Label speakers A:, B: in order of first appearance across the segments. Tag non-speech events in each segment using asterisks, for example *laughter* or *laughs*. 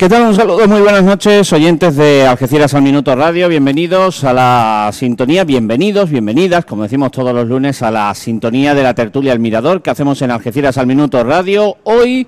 A: ¿Qué tal? Un saludo, muy buenas noches, oyentes de Algeciras al Minuto Radio. Bienvenidos a la sintonía, bienvenidos, bienvenidas, como decimos todos los lunes, a la sintonía de la tertulia El Mirador que hacemos en Algeciras al Minuto Radio. Hoy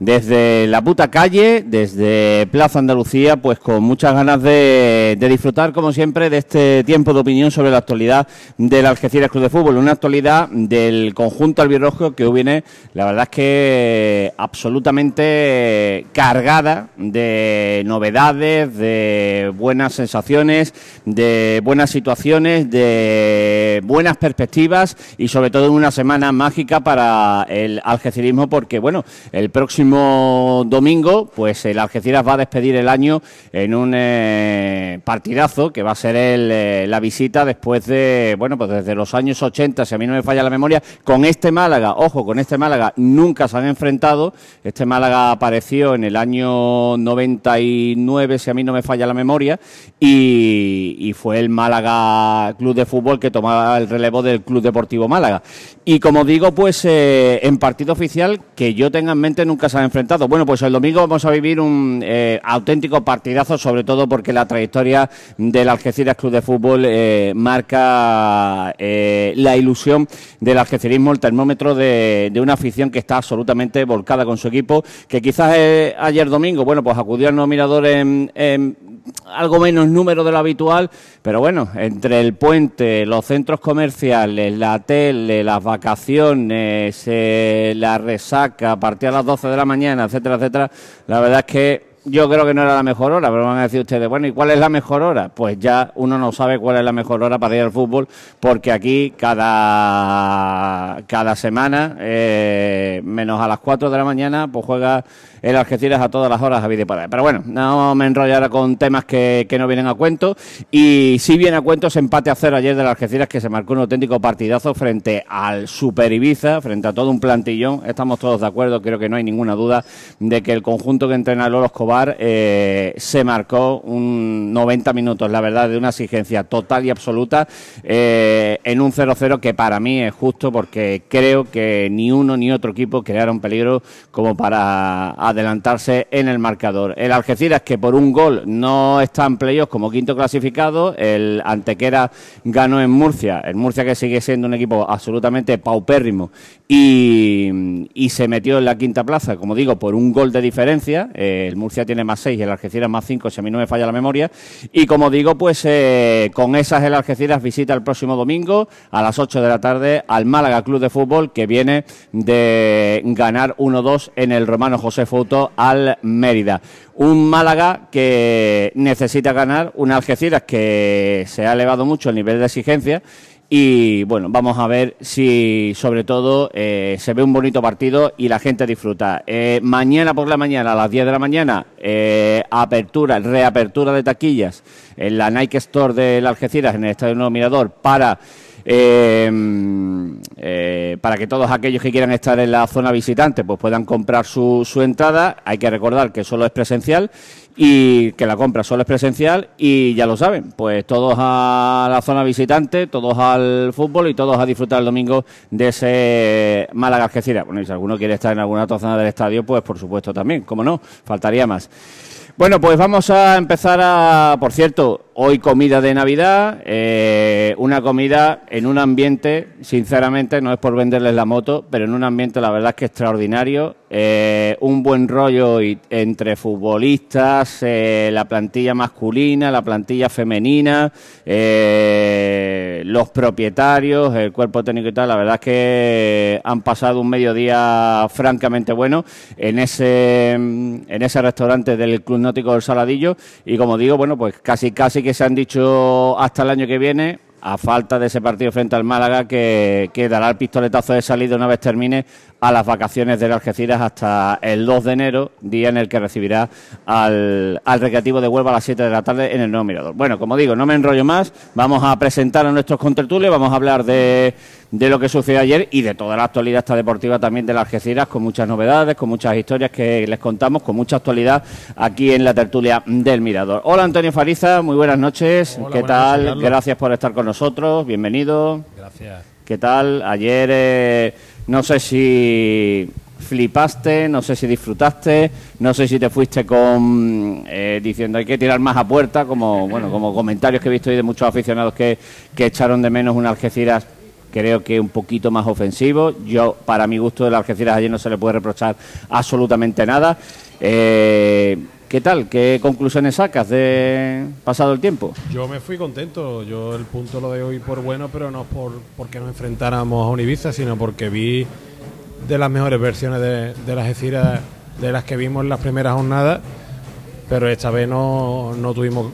A: desde la puta calle, desde Plaza Andalucía, pues con muchas ganas de, disfrutar, como siempre, de este tiempo de opinión sobre la actualidad del Algeciras Club de Fútbol, una actualidad del conjunto albirrojo que hoy viene, la verdad es que absolutamente cargada de novedades, de buenas sensaciones, de buenas situaciones, de buenas perspectivas y sobre todo una semana mágica para el algecirismo porque, bueno, el próximo domingo, pues el Algeciras va a despedir el año en un eh, partidazo que va a ser el, eh, la visita después de, bueno, pues desde los años 80, si a mí no me falla la memoria, con este Málaga, ojo, con este Málaga nunca se han enfrentado. Este Málaga apareció en el año 99, si a mí no me falla la memoria, y, fue el Málaga Club de Fútbol que tomaba el relevo del Club Deportivo Málaga. Y como digo, pues eh, en partido oficial, que yo tenga en mente nunca se enfrentado. Bueno, pues el domingo vamos a vivir un eh, auténtico partidazo, sobre todo porque la trayectoria del Algeciras Club de Fútbol eh, marca eh, la ilusión del algecirismo, el termómetro de, una afición que está absolutamente volcada con su equipo, que quizás ayer domingo, bueno, pues acudió al no mirador en algo menos número de lo habitual, pero bueno, entre el puente, los centros comerciales, la tele, las vacaciones, eh, la resaca, a partir de las 12 de la mañana, etcétera, etcétera, la verdad es que yo creo que no era la mejor hora, pero van a decir ustedes, bueno, ¿y cuál es la mejor hora? Pues ya uno no sabe cuál es la mejor hora para ir al fútbol, porque aquí cada, cada semana, eh, menos a las 4 de la mañana, pues juega el Algeciras a todas las horas a para Pero bueno, no me enrollaré con temas que, que, no vienen a cuento. Y sí viene a cuento ese empate a cero ayer del Algeciras que se marcó un auténtico partidazo frente al Super Ibiza, frente a todo un plantillón. Estamos todos de acuerdo, creo que no hay ninguna duda de que el conjunto que entrena Lolo Escobar eh, se marcó un 90 minutos, la verdad, de una exigencia total y absoluta eh, en un 0-0 que para mí es justo porque creo que ni uno ni otro equipo crearon peligro como para adelantarse en el marcador. El Algeciras, que por un gol no está en playoffs como quinto clasificado, el Antequera ganó en Murcia, el Murcia que sigue siendo un equipo absolutamente paupérrimo y, se metió en la quinta plaza, como digo, por un gol de diferencia. Eh, el Murcia tiene más seis y el Algeciras más cinco, si a mí no me falla la memoria. Y como digo, pues eh, con esas el Algeciras visita el próximo domingo a las 8 de la tarde al Málaga Club de Fútbol, que viene de ganar 1-2 en el Romano José Foto al Mérida. Un Málaga que necesita ganar, un Algeciras que se ha elevado mucho el nivel de exigencia y bueno, vamos a ver si sobre todo eh, se ve un bonito partido y la gente disfruta. Eh, mañana por la mañana, a las 10 de la mañana, eh, apertura, reapertura de taquillas en la Nike Store del Algeciras, en el Estadio Nuevo Mirador, para para que todos aquellos que quieran estar en la zona visitante pues puedan comprar su, su entrada. Hay que recordar que solo es presencial y que la compra solo es presencial y ya lo saben, pues todos a la zona visitante, todos al fútbol y todos a disfrutar el domingo de ese Málaga Algeciras. Bueno, y si alguno quiere estar en alguna otra zona del estadio, pues por supuesto también, como no, faltaría más. Bueno, pues vamos a empezar a, por cierto, hoy comida de Navidad, eh, una comida en un ambiente, sinceramente, no es por venderles la moto, pero en un ambiente la verdad es que extraordinario, eh, un buen rollo entre futbolistas, eh, la plantilla masculina, la plantilla femenina, los propietarios, el cuerpo técnico y tal, la verdad es que han pasado un mediodía francamente bueno en ese, en ese restaurante del Club Náutico del Saladillo y como digo, bueno, pues casi casi que se han dicho hasta el año que viene, a falta de ese partido frente al Málaga, que, que dará el pistoletazo de salida una vez termine a las vacaciones del Algeciras hasta el 2 de enero, día en el que recibirá al, al recreativo de Huelva a las 7 de la tarde en el nuevo Mirador. Bueno, como digo, no me enrollo más, vamos a presentar a nuestros contertulios, vamos a hablar de, de lo que sucedió ayer y de toda la actualidad esta deportiva también de las Algeciras, con muchas novedades, con muchas historias que les contamos, con mucha actualidad aquí en la tertulia del Mirador. Hola Antonio Fariza, muy buenas noches, ¿qué tal? Gracias por estar con nosotros, bienvenido.
B: Gracias.
A: ¿Qué tal? Ayer... Eh, no sé si flipaste, no sé si disfrutaste, no sé si te fuiste con eh, diciendo hay que tirar más a puerta, como bueno, como comentarios que he visto hoy de muchos aficionados que, que echaron de menos un Algeciras creo que un poquito más ofensivo. Yo, para mi gusto, del Algeciras ayer no se le puede reprochar absolutamente nada. Eh, ¿Qué tal? ¿Qué conclusiones sacas de pasado el tiempo?
B: Yo me fui contento. Yo el punto lo de hoy por bueno, pero no por porque nos enfrentáramos a Univiza, sino porque vi de las mejores versiones de, las Algeciras de las que vimos en las primeras jornadas, pero esta vez no, no tuvimos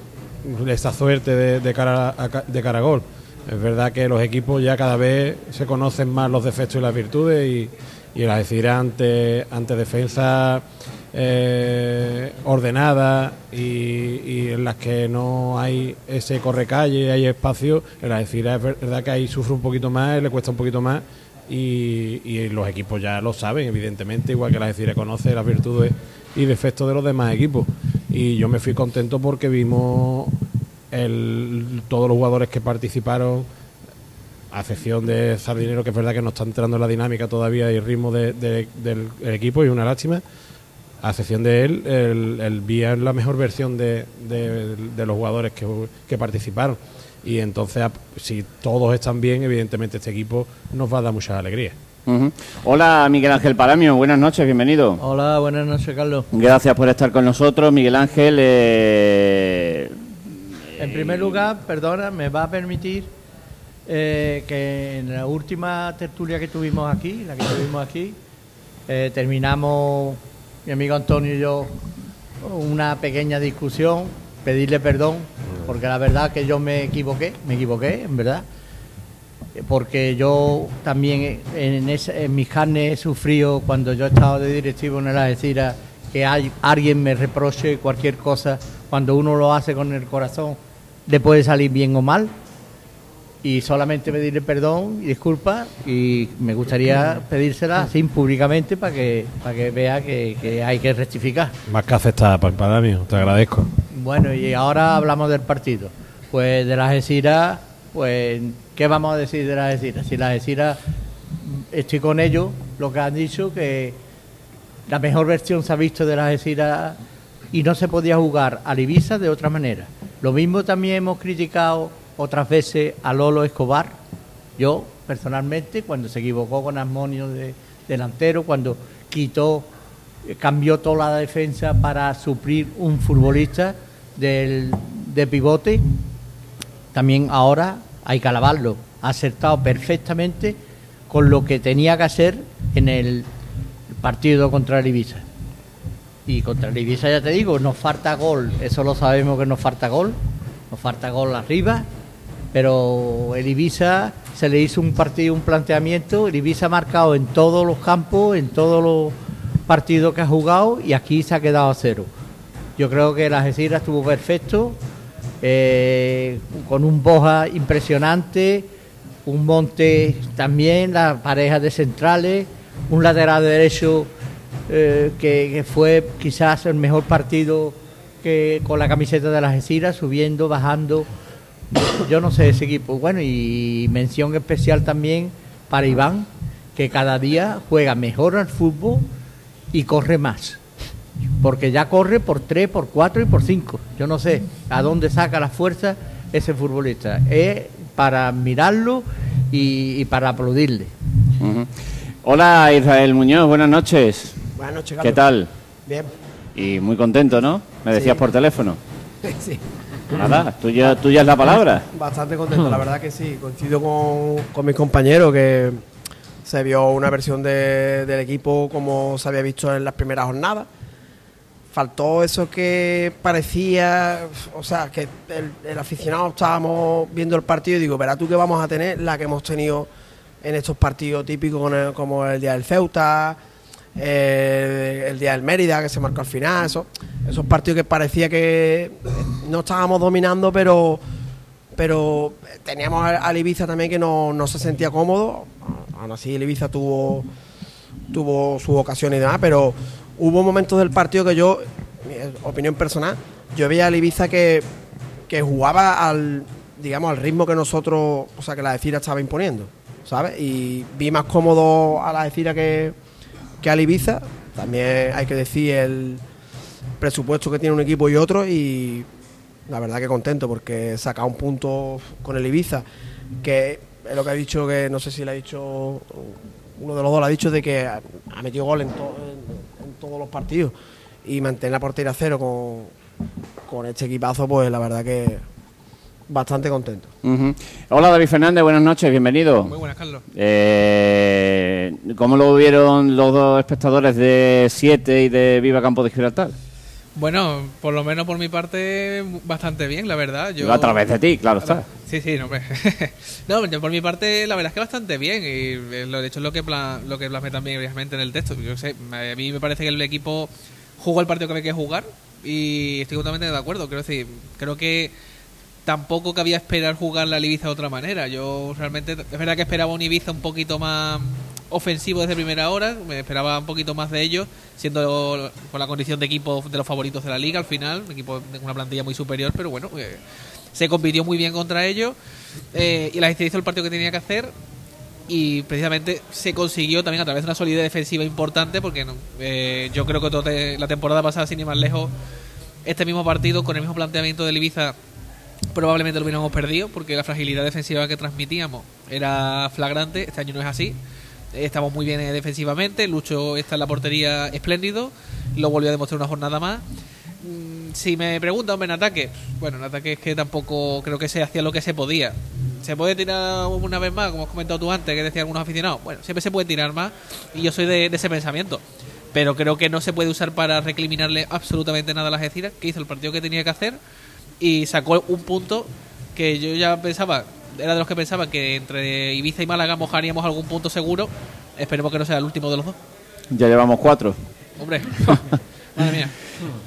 B: esa suerte de, cara a, de cara gol. Es verdad que los equipos ya cada vez se conocen más los defectos y las virtudes y, y las Algeciras ante, ante defensa eh, ordenadas y, en las que no hay ese correcalle, hay espacio, en las Algeciras es verdad que ahí sufre un poquito más, le cuesta un poquito más y, y, los equipos ya lo saben, evidentemente, igual que la Algeciras conoce las virtudes y defectos de los demás equipos. Y yo me fui contento porque vimos el, todos los jugadores que participaron, a excepción de Sardinero, que es verdad que no está entrando en la dinámica todavía y el ritmo de, de, del equipo, y una lástima. A excepción de él, el, el vi la mejor versión de, de los jugadores que, que participaron y entonces si todos están bien, evidentemente este equipo nos va a dar mucha alegría.
A: Uh -huh. Hola Miguel Ángel Paramio, buenas noches, bienvenido.
C: Hola, buenas noches Carlos.
A: Gracias por estar con nosotros, Miguel Ángel. Eh...
C: En primer lugar, perdona, me va a permitir eh, que en la última tertulia que tuvimos aquí, la que tuvimos aquí, eh, terminamos mi amigo Antonio y yo una pequeña discusión pedirle perdón, porque la verdad que yo me equivoqué, me equivoqué, en verdad, porque yo también en, ese, en mis carnes he sufrido cuando yo he estado de directivo en el Algeciras que hay, alguien me reproche cualquier cosa, cuando uno lo hace con el corazón, le puede salir bien o mal, y solamente pedirle perdón y disculpas y me gustaría pedírsela así públicamente para que para que vea que, que, hay que rectificar.
B: Más que aceptada, Pampadamio, te agradezco.
C: Bueno, y ahora hablamos del partido. Pues de las Algeciras, pues, ¿qué vamos a decir de las Algeciras? Si las Algeciras, estoy con ellos, lo que han dicho, que la mejor versión se ha visto de las Algeciras y no se podía jugar al Ibiza de otra manera. Lo mismo también hemos criticado otras veces a Lolo Escobar. Yo, personalmente, cuando se equivocó con Asmonio de delantero, cuando quitó, cambió toda la defensa para suplir un futbolista del, de pivote, también ahora hay que alabarlo. Ha acertado perfectamente con lo que tenía que hacer en el partido contra Ibiza. Y contra el Ibiza, ya te digo, nos falta gol, eso lo sabemos que nos falta gol, nos falta gol arriba, pero el Ibiza se le hizo un partido, un planteamiento, el Ibiza ha marcado en todos los campos, en todos los partidos que ha jugado y aquí se ha quedado a cero. Yo creo que la Algeciras estuvo perfecto, eh, con un Boja impresionante, un Monte también, la pareja de centrales, un lateral derecho eh, que, que, fue quizás el mejor partido que con la camiseta de las Algeciras, subiendo, bajando. Yo, no sé ese equipo. Bueno, y mención especial también para Iván, que cada día juega mejor al fútbol y corre más porque ya corre por 3, por 4 y por 5. Yo no sé a dónde saca la fuerza ese futbolista. Es para mirarlo y, y para aplaudirle.
A: Uh -huh. Hola Israel Muñoz, buenas noches.
D: Buenas noches,
A: Carlos. ¿Qué tal?
D: Bien.
A: Y muy contento, ¿no? Me decías
D: Sí.
A: por teléfono. *laughs*
D: sí.
A: Nada, tuya, tuya es la palabra.
D: Bastante contento, la verdad que sí. Coincido con, con mis compañeros que se vio una versión de- del equipo como se había visto en las primeras jornadas. Faltó eso que parecía, o sea, que el, aficionado estábamos viendo el partido y digo, verás tú que vamos a tener la que hemos tenido en estos partidos típicos como el día del Ceuta, eh, el día del Mérida que se marcó al final, eso, esos partidos que parecía que no estábamos dominando, pero pero teníamos al Ibiza también que no, no se sentía cómodo. Aún así, Ibiza tuvo, tuvo sus ocasiones y demás, pero hubo momentos del partido que yo, mi opinión personal, yo veía al Ibiza que, que jugaba al, digamos, al ritmo que nosotros, o sea, que la Decira estaba imponiendo, ¿sabes? Y vi más cómodo a la Decira que, que al Ibiza. También hay que decir el presupuesto que tiene un equipo y otro y la verdad que contento porque saca un punto con el Ibiza, que es lo que ha dicho, que no sé si le ha dicho, uno de los dos lo ha dicho, de que ha metido gol en, en- todos los partidos y mantener la portería cero con, con este equipazo, pues la verdad que bastante contento.
A: Hola David Fernández, buenas noches, bienvenido.
E: Muy buenas, Carlos.
A: Eh, ¿Cómo lo vieron los dos espectadores de 7 y de Viva Campo de Gibraltar?
E: Bueno, por lo menos por mi parte, bastante bien, la verdad. Yo
A: A través de ti, claro está.
E: Sí, sí, no, *laughs* no, yo por mi parte, la verdad es que bastante bien. Y eh, lo de hecho es lo que, lo que plasmé también, obviamente, en el texto. Yo sé, me- a mí me parece que el equipo jugó el partido que había que jugar y estoy totalmente de acuerdo. Quiero decir, creo que tampoco cabía esperar jugar la Ibiza de otra manera. Yo realmente, es verdad que esperaba un Ibiza un poquito más ofensivo desde primera hora, me esperaba un poquito más de ellos, siendo con la condición de equipo de los favoritos de la liga al final, un equipo de una plantilla muy superior, pero bueno, eh, se compitió muy bien contra ellos eh, y la gente hizo el partido que tenía que hacer y precisamente se consiguió también a través de una solidez defensiva importante porque no, eh, yo creo que toda la temporada pasada, sin ir más lejos, este mismo partido con el mismo planteamiento del Ibiza probablemente lo hubiéramos perdido porque la fragilidad defensiva que transmitíamos era flagrante. Este año no es así. Estamos muy bien eh, defensivamente. Lucho está en la portería espléndido. Lo volvió a demostrar una jornada más. Mm, Si me preguntan en ataque, bueno, en ataque es que tampoco creo que se hacía lo que se podía. ¿Se puede tirar una vez más, como has comentado tú antes, que decían algunos aficionados? Bueno, siempre se puede tirar más y yo soy de, de ese pensamiento. Pero creo que no se puede usar para recriminarle absolutamente nada a las Algeciras, que hizo el partido que tenía que hacer y sacó un punto que yo ya pensaba, era de los que pensaban que entre Ibiza y Málaga mojaríamos algún punto seguro. Esperemos que no sea el último de los dos.
A: Ya llevamos cuatro.
E: Hombre, *laughs* madre mía.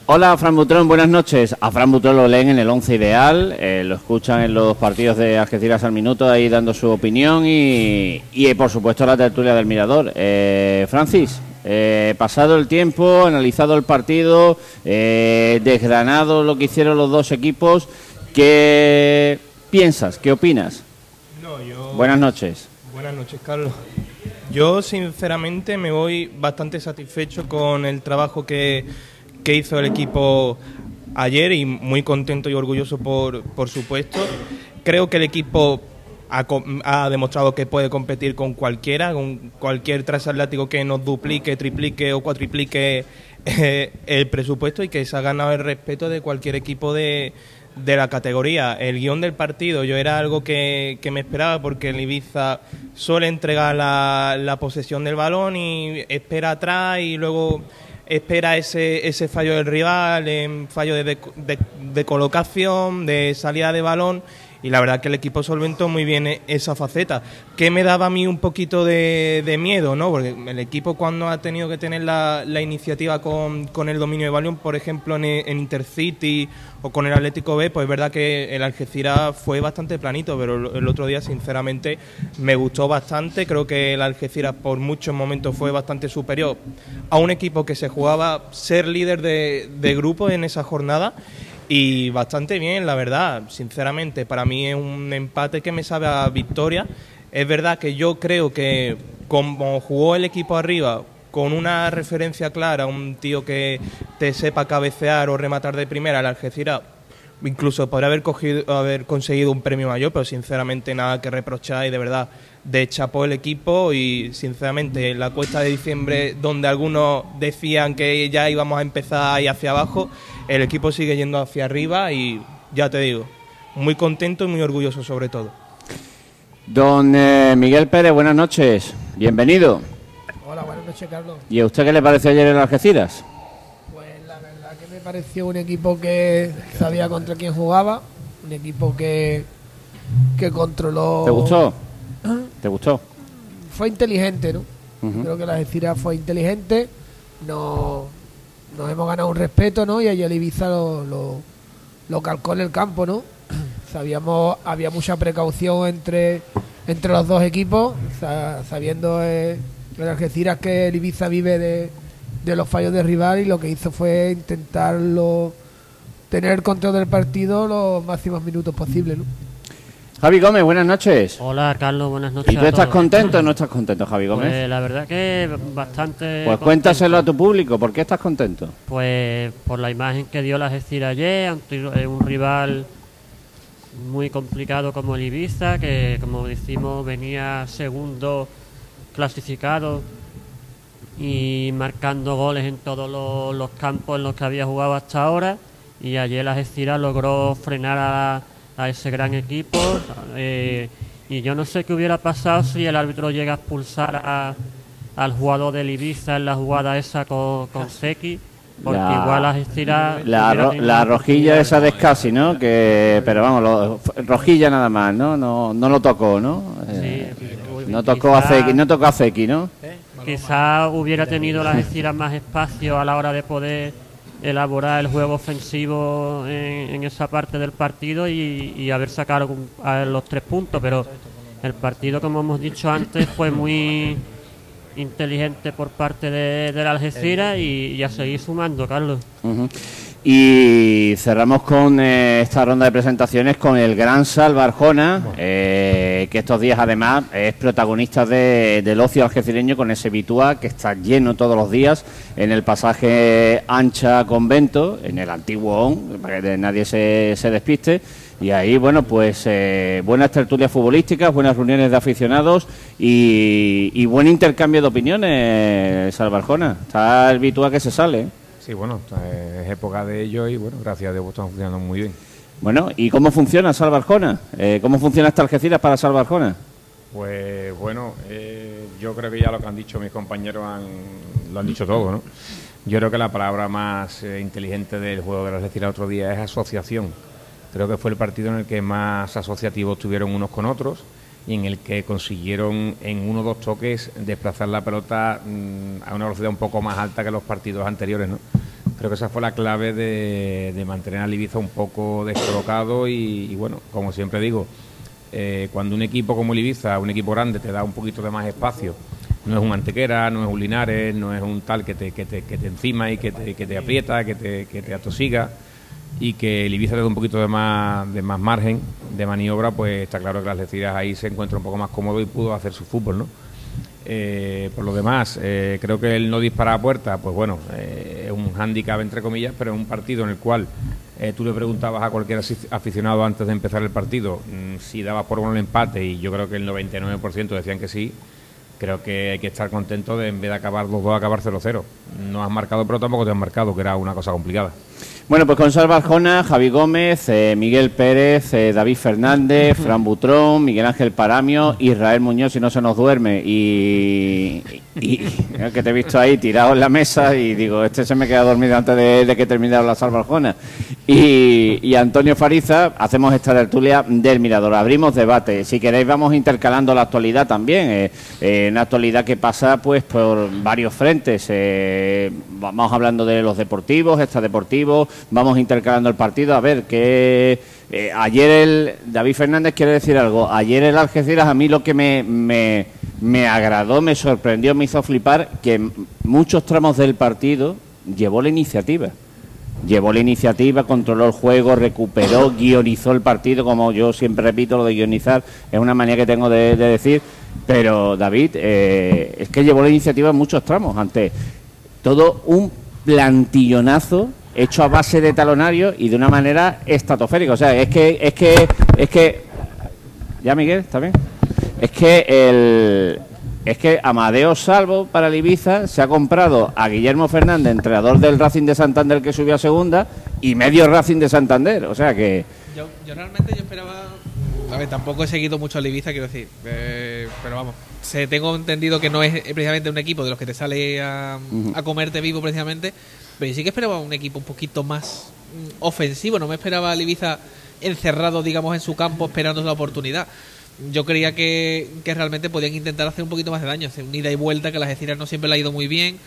A: Hola, Fran Butrón, buenas noches. A Fran Butrón lo leen en el 11 ideal, eh, lo escuchan en los partidos de Algeciras al minuto, ahí dando su opinión y, y, por supuesto, la tertulia del Mirador. Eh, Francis, eh, pasado el tiempo, analizado el partido, eh, desgranado lo que hicieron los dos equipos, ¿qué piensas? ¿Qué opinas?
F: No, yo...
A: Buenas noches.
F: Buenas noches, Carlos. Yo, sinceramente, me voy bastante satisfecho con el trabajo que, que hizo el equipo ayer y muy contento y orgulloso, por, por supuesto. Creo que el equipo ha, ha demostrado que puede competir con cualquiera, con cualquier transatlántico que nos duplique, triplique o cuatriplique eh, el presupuesto y que se ha ganado el respeto de cualquier equipo de, de la categoría. El guion del partido yo era algo que, que me esperaba porque el Ibiza suele entregar la, posesión del balón y espera atrás y luego espera ese, ese fallo del rival, fallo de colocación, de salida de balón. Y la verdad que el equipo solventó muy bien e- esa faceta. Que me daba a mí un poquito de, de miedo, ¿no? Porque el equipo cuando ha tenido que tener la, la iniciativa con, con el dominio de balón, por ejemplo en, en Intercity o con el Atlético B, pues es verdad que el Algeciras fue bastante planito, pero el- el otro día sinceramente me gustó bastante. Creo que el Algeciras por muchos momentos fue bastante superior a un equipo que se jugaba ser líder de, de grupo en esa jornada. Y bastante bien, la verdad, sinceramente. Para mí es un empate que me sabe a victoria. Es verdad que yo creo que como jugó el equipo arriba, con una referencia clara, un tío que te sepa cabecear o rematar de primera, el Algeciras incluso podría haber, cogido, haber conseguido un premio mayor, pero sinceramente nada que reprochar y de verdad de chapó el equipo y sinceramente la cuesta de diciembre donde algunos decían que ya íbamos a empezar ahí hacia abajo, el equipo sigue yendo hacia arriba y ya te digo, muy contento y muy orgulloso sobre todo.
A: Don eh, Miguel Pérez, buenas noches. Bienvenido.
G: Hola, buenas noches, Carlos.
A: ¿Y a usted qué le pareció ayer el Algeciras?
G: Pues la verdad que me pareció un equipo que sabía contra quién jugaba, un equipo que, que controló...
A: ¿Te gustó?
G: ¿Ah?
A: ¿Te gustó?
G: Fue inteligente, ¿no? Creo que la Algeciras fue inteligente, no, nos hemos ganado un respeto, ¿no? Y ayer el Ibiza lo, lo, calcó en el campo, ¿no? *clears throat* Sabíamos, había mucha precaución entre, entre los dos equipos, sa- sabiendo eh, Algeciras que el Ibiza vive de, de los fallos de rival y lo que hizo fue intentarlo tener el control del partido los máximos minutos posibles, ¿no?
A: Javi Gómez, buenas noches.
H: Hola Carlos, buenas noches.
A: ¿Y tú estás contento o no estás contento, Javi Gómez?
H: Pues la verdad que bastante.
A: Pues cuéntaselo a tu público, ¿por qué estás contento?
H: Pues por la imagen que dio la Gestira ayer ante eh, un rival muy complicado como el Ibiza, que como decimos venía segundo clasificado y marcando goles en todos los, los campos en los que había jugado hasta ahora. Y ayer la Gestira logró frenar a, a ese gran equipo. eh, y yo no sé qué hubiera pasado si el árbitro llega a expulsar a- al jugador del Ibiza en la jugada esa con, con Seki. Porque
A: La-
H: igual la Gestira.
A: La, ro- la rojilla esa de Scassi, ¿no? Que, pero vamos, lo- rojilla nada más, ¿no? No, no lo tocó, ¿no? Eh, no tocó a Zeki, no tocó a Zeki, ¿no?
H: Quizá hubiera tenido la Gestira más espacio a la hora de poder elaborar el juego ofensivo en, esa parte del partido y, haber sacado a los tres puntos, pero el partido, como hemos dicho antes, fue muy inteligente por parte de, la Algeciras y, y a seguir sumando, Carlos.
A: Y cerramos con eh, esta ronda de presentaciones con el gran Salva Arjona, eh, que estos días además es protagonista de- del ocio algecireño con ese Bitua que está lleno todos los días en el pasaje Ancha Convento, en el antiguo ON, para que nadie se, se despiste. Y ahí, bueno, pues eh, buenas tertulias futbolísticas, buenas reuniones de aficionados y, y buen intercambio de opiniones, Salva Arjona. Está el Bitua que se sale. ¿Eh?
I: Sí, bueno, es época de ello y bueno, gracias a Dios están funcionando muy bien.
A: Bueno, ¿y cómo funciona Salva Arjona? Eh, ¿Cómo funciona esta Algeciras para Salva Arjona?
I: Pues bueno, eh, yo creo que ya lo que han dicho mis compañeros han, lo han dicho todo, ¿no? Yo creo que la palabra más eh, inteligente del juego de la Algeciras otro día es asociación. Creo que fue el partido en el que más asociativos tuvieron unos con otros y en el que consiguieron en uno o dos toques desplazar la pelota mm, a una velocidad un poco más alta que los partidos anteriores, ¿no? Creo que esa fue la clave de, mantener al Ibiza un poco descolocado y, y bueno, como siempre digo, eh, cuando un equipo como el Ibiza, un equipo grande, te da un poquito de más espacio, no es un Antequera, no es un Linares, no es un tal que te, que te, que te encima y que te, que te aprieta, que te, que te atosiga y que el Ibiza le da un poquito de más, de más margen de maniobra, pues está claro que las Algeciras ahí se encuentra un poco más cómodo y pudo hacer su fútbol, ¿no? Eh, por lo demás, eh, creo que el no disparar a puerta, pues bueno, eh, es un hándicap entre comillas, pero es un partido en el cual eh, tú le preguntabas a cualquier aficionado antes de empezar el partido mm, si daba por bueno el empate y yo creo que el 99% decían que sí. Creo que hay que estar contento de en vez de acabar los dos, acabar 0-0. No has marcado, pero tampoco te han marcado, que era una cosa complicada.
A: Bueno, pues con Salva Arjona, Javi Gómez, eh, Miguel Pérez, eh, David Fernández, Fran Butrón, Miguel Ángel Paramio, Israel Muñoz, si no se nos duerme, y, y- y- que te he visto ahí tirado en la mesa y digo, este se me queda dormido antes de, de que terminara la Salva Arjona. Y, y Antonio Fariza, hacemos esta tertulia del Mirador. Abrimos debate. Si queréis, vamos intercalando la actualidad también. eh, eh, una actualidad que pasa pues por varios frentes. eh, vamos hablando de los deportivos, extradeportivos, vamos intercalando el partido. A ver, que eh, ayer el David Fernández quiere decir algo. Ayer el Algeciras a mí lo que me, me, me agradó, me sorprendió, me hizo flipar que muchos tramos del partido llevó la iniciativa. Llevó la iniciativa, controló el juego, recuperó, guionizó el partido, como yo siempre repito, lo de guionizar es una manía que tengo de, de decir, pero David, eh, es que llevó la iniciativa en muchos tramos, ante todo un plantillonazo hecho a base de talonario y de una manera estratosférica. O sea, es que, es que, es que, ya Miguel, ¿está bien? Es que el, es que Amadeo Salvo para el Ibiza se ha comprado a Guillermo Fernández, entrenador del Racing de Santander que subió a segunda, y medio Racing de Santander. O sea que
E: Yo, yo realmente yo esperaba. A ver, tampoco he seguido mucho al Ibiza, quiero decir. eh, pero vamos, se, tengo entendido que no es precisamente un equipo de los que te sale a, a comerte vivo precisamente. Pero sí que esperaba un equipo un poquito más mm, ofensivo. No me esperaba al Ibiza encerrado, digamos, en su campo esperando la oportunidad. Yo creía que, que realmente podían intentar hacer un poquito más de daño, hacer un ida y vuelta, que a las Algeciras no siempre le ha ido muy bien.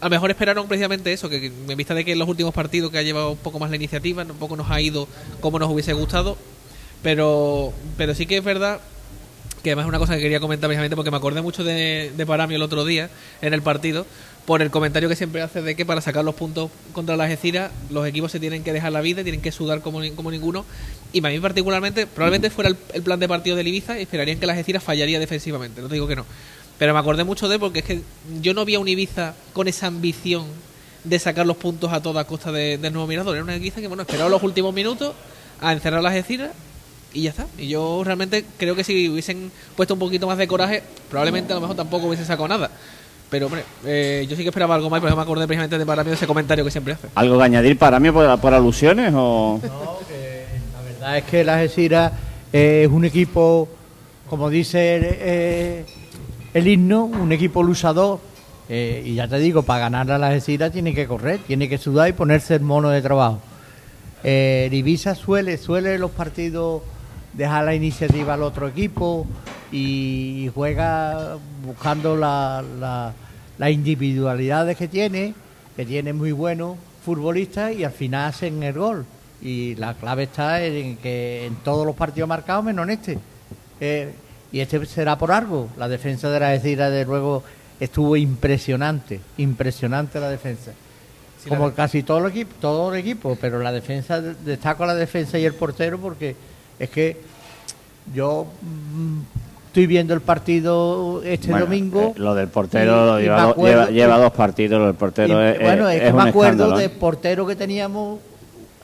E: A lo mejor esperaron precisamente eso, que en vista de que en los últimos partidos que ha llevado un poco más la iniciativa, un poco nos ha ido como nos hubiese gustado, pero, pero sí que es verdad que además es una cosa que quería comentar precisamente porque me acordé mucho de, de Paramio el otro día en el partido, por el comentario que siempre hace de que para sacar los puntos contra las Algeciras los equipos se tienen que dejar la vida, tienen que sudar como, como ninguno. Y para mí particularmente, probablemente fuera el, plan de partido del Ibiza y esperarían que las Algeciras fallaría defensivamente, no te digo que no. Pero me acordé mucho de porque es que yo no vi a un Ibiza con esa ambición de sacar los puntos a toda costa de- del nuevo Mirador. Era una Ibiza que, bueno, esperaba los últimos minutos a encerrar las Algeciras y ya está. Y yo realmente creo que si hubiesen puesto un poquito más de coraje, probablemente a lo mejor tampoco hubiese sacado nada. Pero, hombre, eh, yo sí que esperaba algo más, pero me acordé precisamente de para mí de ese comentario que siempre hace.
A: ¿Algo que añadir para mí por, por alusiones o...?
C: No, que la verdad es que la Algeciras eh, es un equipo, como dice eh, el himno, un equipo luchador. Eh, y ya te digo, para ganar a la Algeciras tiene que correr, tiene que sudar y ponerse el mono de trabajo. Eh, el Ibiza suele, suele los partidos dejar la iniciativa al otro equipo y juega buscando la, la- las individualidades que tiene, que tiene muy buenos futbolistas y al final hacen el gol. Y la clave está en que en todos los partidos marcados, menos en este. Eh, y este será por algo. La defensa de la Algeciras, de luego, estuvo impresionante, impresionante la defensa.
E: Sí,
C: Como casi todo el equipo, todo el equipo, pero la defensa, destaco la defensa y el portero porque es que yo mm, estoy viendo el partido este
A: Bueno,
C: domingo.
A: eh, lo del portero
C: y-
A: lleva,
C: acuerdo-
A: lleva, lleva dos partidos, lo del portero
C: y,
A: es,
C: bueno, es,
A: es
C: que
A: un
C: me acuerdo
A: escándalo,
C: del portero que teníamos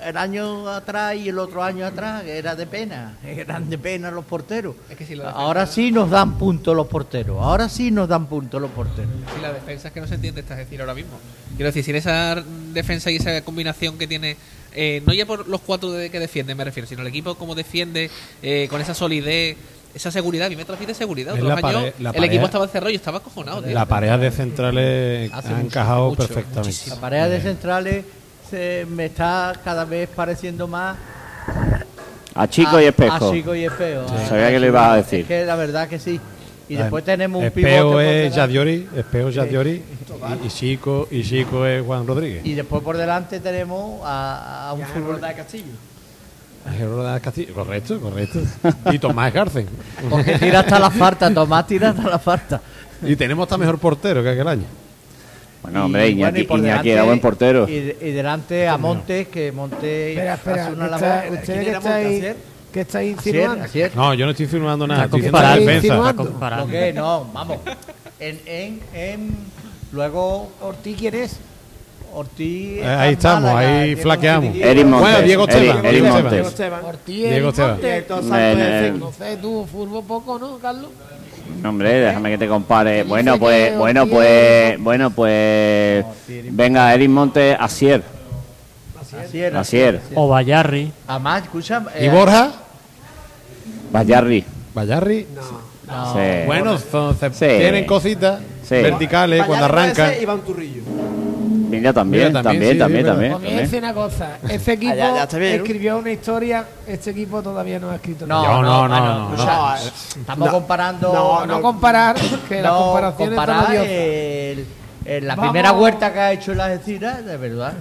C: el año atrás y el otro año atrás, que era de pena, *laughs* eran de pena los porteros.
E: Es que si la defensa-
C: Ahora sí nos dan puntos los porteros, ahora sí nos dan puntos los porteros.
E: Si la defensa es que no se entiende, estás decir ahora mismo. Quiero decir, sin esa defensa y esa combinación que tiene, eh, no ya por los cuatro de- que defienden, me refiero, sino el equipo como defiende, eh, con esa solidez, esa seguridad. A mí me transmite seguridad. Otros años el equipo estaba encerrado y estaba acojonado. tío.
B: La pareja de centrales
E: Hace
B: ha
E: mucho,
B: encajado
E: mucho,
B: perfectamente.
E: muchísimo.
C: La pareja de centrales se me está cada vez pareciendo más
A: A Chico y Espejo.
C: A Chico y Espejo.
A: Sabía que lo ibas a decir.
C: Es que la verdad que sí. Y después tenemos un
B: Espejo
C: pivote por
B: es. Yadiori, Espejo es Yadiori y, y Chico y Chico es Juan Rodríguez.
C: Y después por delante tenemos a, a un futbolista de Castillo.
B: Castillo. Correcto, correcto. Y Tomás Garcen.
C: Porque tira hasta la falta, Tomás tira hasta la falta.
B: Y tenemos hasta mejor portero que aquel año.
A: Bueno, hombre,
C: Y, bueno,
A: Iñaki,
C: y por
A: Iñaki
C: delante-
A: era buen portero.
C: Y, y delante a Montes, que Montes
G: Espera, espera,
C: hace una
G: que
C: labor.
G: está-
C: ¿Quién
G: ustedes que
C: era Montes?
G: estáis,
C: Asier.
G: que estáis insinuando.
B: No, yo no estoy firmando nada.
H: Está
B: Estoy diciendo la
G: comparando.
B: defensa.
C: No, vamos. En, en, en, luego
G: ¿Ortiz quién es?
C: Ortiz.
B: Eh, ahí estamos,
C: Málaga,
B: ahí
C: Diego
B: flaqueamos.
A: Montes.
B: Bueno, Diego Esteban,
A: Eric
B: Diego. Esteban.
G: Ortiz,
B: Diego Esteban.
G: Montes.
A: Me- me-
G: No sé, tú, fútbol poco, ¿no, Carlos?
A: No, hombre, déjame que te compare. Bueno,
G: que
A: pues, bueno,
G: Ortiz
A: pues,
G: es-
A: bueno, pues, venga, Eric Montes, Asier,
C: Asier,
A: Asier,
H: O Bayarri.
C: Además, escucha.
B: ¿Y
C: eh,
B: Borja?
A: Bayarri.
B: Bayarri.
C: no,
A: Sí.
B: Bueno, son- se-
A: Sí.
B: tienen cositas
A: Sí.
B: verticales cuando arrancan.
D: Iván Turrillo.
A: Mira, también,
B: Mira, también,
A: también,
B: sí,
A: también,
B: sí,
A: también.
G: Os voy a
A: también.
G: decir una cosa. *laughs* Equipo
D: Ah, ya- ya está bien, ¿no?
G: escribió una historia. Este equipo todavía no ha escrito
C: No,
G: nada.
B: No, no,
C: no,
B: no, no,
C: escucha,
D: no.
C: Estamos
D: No.
C: comparando.
D: No,
G: No comparar, que las
C: no,
G: comparaciones son
C: comparar
G: odiosas.
C: el- el- la
G: Vamos.
C: primera vuelta que ha hecho la Algeciras, de verdad.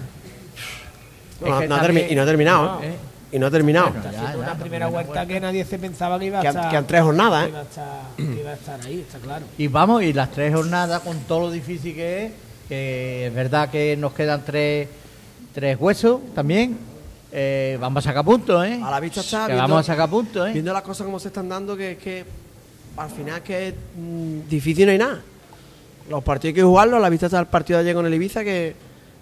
D: No,
C: Es que
D: no ha
C: también-
D: y no ha terminado.
C: ¿Eh?
D: Y no ha terminado.
C: Bueno, ya, ya,
G: una primera vuelta que nadie se pensaba que iba a
D: Que han-
G: estar.
D: que han tres jornadas,
G: que
D: ¿eh?
G: iba a estar- que iba a estar ahí, está claro.
C: Y vamos, y las tres jornadas, con todo lo difícil que es, que es verdad que nos quedan tres, tres huesos también. eh, vamos a sacar puntos, ¿eh?
D: A la vista está,
C: Que
D: viendo-
C: vamos a sacar puntos, ¿eh?
D: Viendo las cosas como se están dando, que es que al final que mm, difícil no hay nada. Los partidos hay que jugarlos, a la vista está el partido de ayer con el Ibiza, que,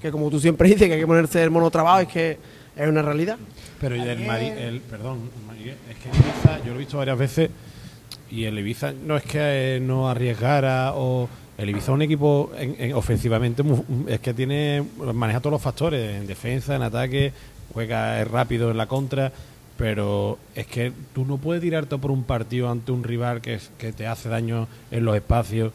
D: que como tú siempre *laughs* dices, que hay que ponerse el mono trabajo, es que es una realidad.
B: Pero y el, Mari- el perdón, es que el Ibiza, yo lo he visto varias veces y el Ibiza no es que eh, no arriesgara o el Ibiza es un equipo en- en- ofensivamente es que tiene maneja todos los factores en defensa, en ataque, juega rápido en la contra, pero es que tú no puedes tirarte por un partido ante un rival que, que te hace daño en los espacios